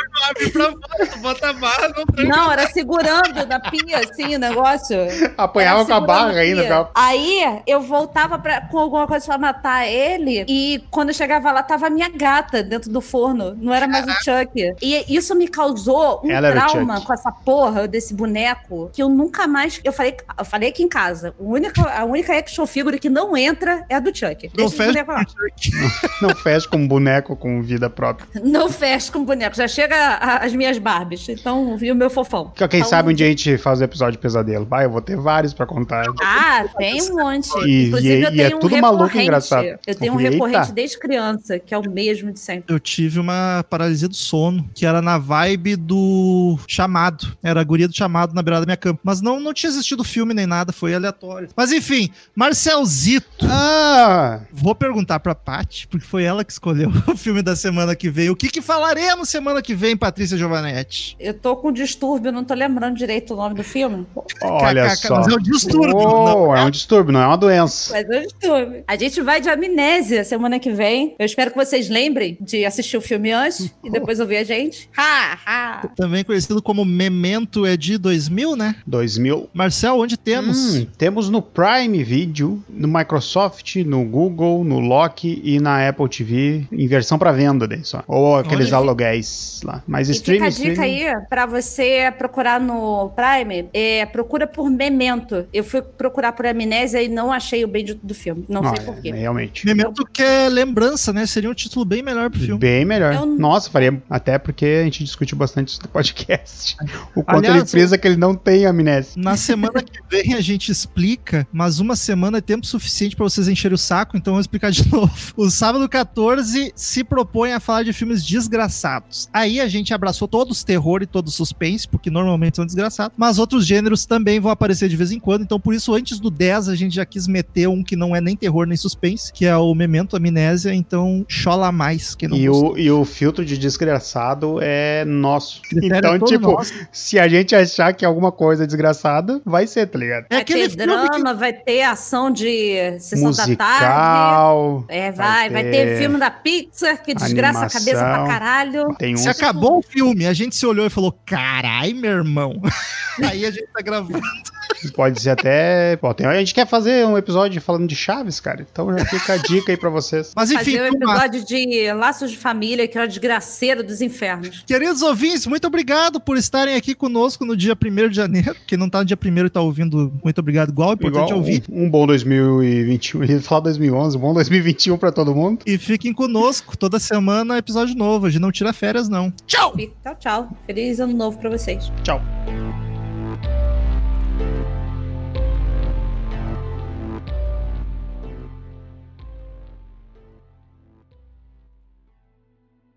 Speaker 1: bota a barra, não
Speaker 3: era segurando na pia, assim, o negócio.
Speaker 2: Apanhava com a barra ainda.
Speaker 3: Aí eu voltava pra, com alguma coisa pra matar ele. E quando eu chegava lá, tava a minha gata dentro do forno. Não era mais o Chuck. E isso me causou um
Speaker 2: Ela
Speaker 3: trauma com essa porra desse boneco. Que eu nunca mais. Eu falei, eu falei aqui em casa. A única, a única action figure que não entra é a do Chuck.
Speaker 1: Não fecha
Speaker 3: lá.
Speaker 2: Não fecha com um boneco com vida própria.
Speaker 3: Não fecha com boneco. Já chega a- as minhas Barbies. Então, viu o meu fofão.
Speaker 2: Quem
Speaker 3: Então,
Speaker 2: sabe um dia a gente faz o episódio de pesadelo. Vai, eu vou ter vários pra contar.
Speaker 3: Ah, tem um monte.
Speaker 2: E-
Speaker 3: Inclusive,
Speaker 2: e-
Speaker 3: eu
Speaker 2: e é
Speaker 3: tenho um
Speaker 2: tudo maluco e engraçado.
Speaker 3: Eu tenho um
Speaker 2: Eita.
Speaker 3: recorrente desde criança, que é o mesmo de sempre.
Speaker 1: Eu tive uma paralisia do sono, que era na vibe do chamado. Era a guria do chamado na beirada da minha cama. Mas não, não tinha assistido o filme nem nada, foi aleatório. Mas enfim, Marcelzito.
Speaker 2: Ah!
Speaker 1: Vou perguntar pra Paty, porque foi ela que escolheu o filme da semana que vem. O que, que falaremos semana que vem, Patrícia Giovanetti?
Speaker 3: Eu tô com distúrbio, não tô lembrando direito o nome do filme.
Speaker 2: Olha só.
Speaker 1: Mas é um distúrbio.
Speaker 2: Oh,
Speaker 1: não.
Speaker 2: é um distúrbio, não é uma doença.
Speaker 3: Mas é um distúrbio. A gente vai de amnésia semana que vem. Eu espero que vocês lembrem de assistir o filme antes e depois ouvir a gente. Ha.
Speaker 1: Também conhecido como Memento é de 2000, né?
Speaker 2: 2000.
Speaker 1: Marcel, onde temos?
Speaker 2: Hum, temos no Prime Video, no Microsoft, no Google, no Loki e na Apple TV em versão pra venda daí só. Ou aqueles
Speaker 1: Olha.
Speaker 2: aluguéis lá. Mas
Speaker 3: E
Speaker 2: streaming,
Speaker 3: fica a dica
Speaker 2: streaming-
Speaker 3: aí pra você procurar no Prime, é, procura por Memento. Eu fui procurar por amnésia e não achei o bendito do filme. Não,
Speaker 2: Não,
Speaker 3: sei porquê.
Speaker 2: é, realmente.
Speaker 1: Memento que é lembrança, né? Seria um título título bem melhor pro filme.
Speaker 2: Bem melhor.
Speaker 3: Eu-
Speaker 2: Nossa, faria. Até porque a gente discutiu bastante isso no podcast. O quanto
Speaker 1: Aliás,
Speaker 2: ele frisa que ele não tem amnésia.
Speaker 1: Na semana que vem a gente explica, mas uma semana é tempo suficiente pra vocês encherem o saco, então eu vou explicar de novo. O sábado 14 se propõe a falar de filmes desgraçados. Aí a gente abraçou todos terror e todo suspense, porque normalmente são desgraçados, mas outros gêneros também vão aparecer de vez em quando, então por isso antes do 10 a gente já quis meter um que não é nem terror nem suspense, que é o Memento Amnésia, então chola mais quem não
Speaker 2: E
Speaker 1: gostou.
Speaker 2: o, e o filtro de desgraçado é nosso.
Speaker 1: é
Speaker 2: Então,
Speaker 1: todo
Speaker 2: tipo,
Speaker 1: nosso.
Speaker 2: se a gente achar que alguma coisa é desgraçada, vai ser, tá ligado?
Speaker 1: É
Speaker 3: vai
Speaker 1: aquele
Speaker 3: ter
Speaker 1: filme que
Speaker 3: drama, vai ter ação de sessão da tarde.
Speaker 2: Musical.
Speaker 3: É, vai, vai ter... filme da Pixar que desgraça a cabeça pra
Speaker 2: animação.
Speaker 3: caralho.
Speaker 2: Tem uns
Speaker 1: Se acabou o filme, a gente se olhou e falou: carai, meu irmão. Aí a gente tá gravando.
Speaker 2: Pode ser até. Pô, tem- a gente quer fazer um episódio falando de Chaves, cara. Então já fica a dica aí pra vocês.
Speaker 1: Mas enfim,
Speaker 3: Fazer um episódio de Laços de Família, que é o desgraceiro dos infernos.
Speaker 1: queridos ouvintes, muito obrigado por estarem aqui conosco no dia 1 de janeiro. Quem não tá no dia 1 e tá ouvindo, muito obrigado igual. É importante
Speaker 2: Igual
Speaker 1: ouvir.
Speaker 2: um, um bom 2021. Eu ia falar 2011, um bom 2021 pra todo mundo.
Speaker 1: E fiquem conosco. Toda semana episódio novo. A gente não tira férias, não. Tchau!
Speaker 3: Tchau, tchau. Feliz ano novo pra vocês.
Speaker 2: Tchau.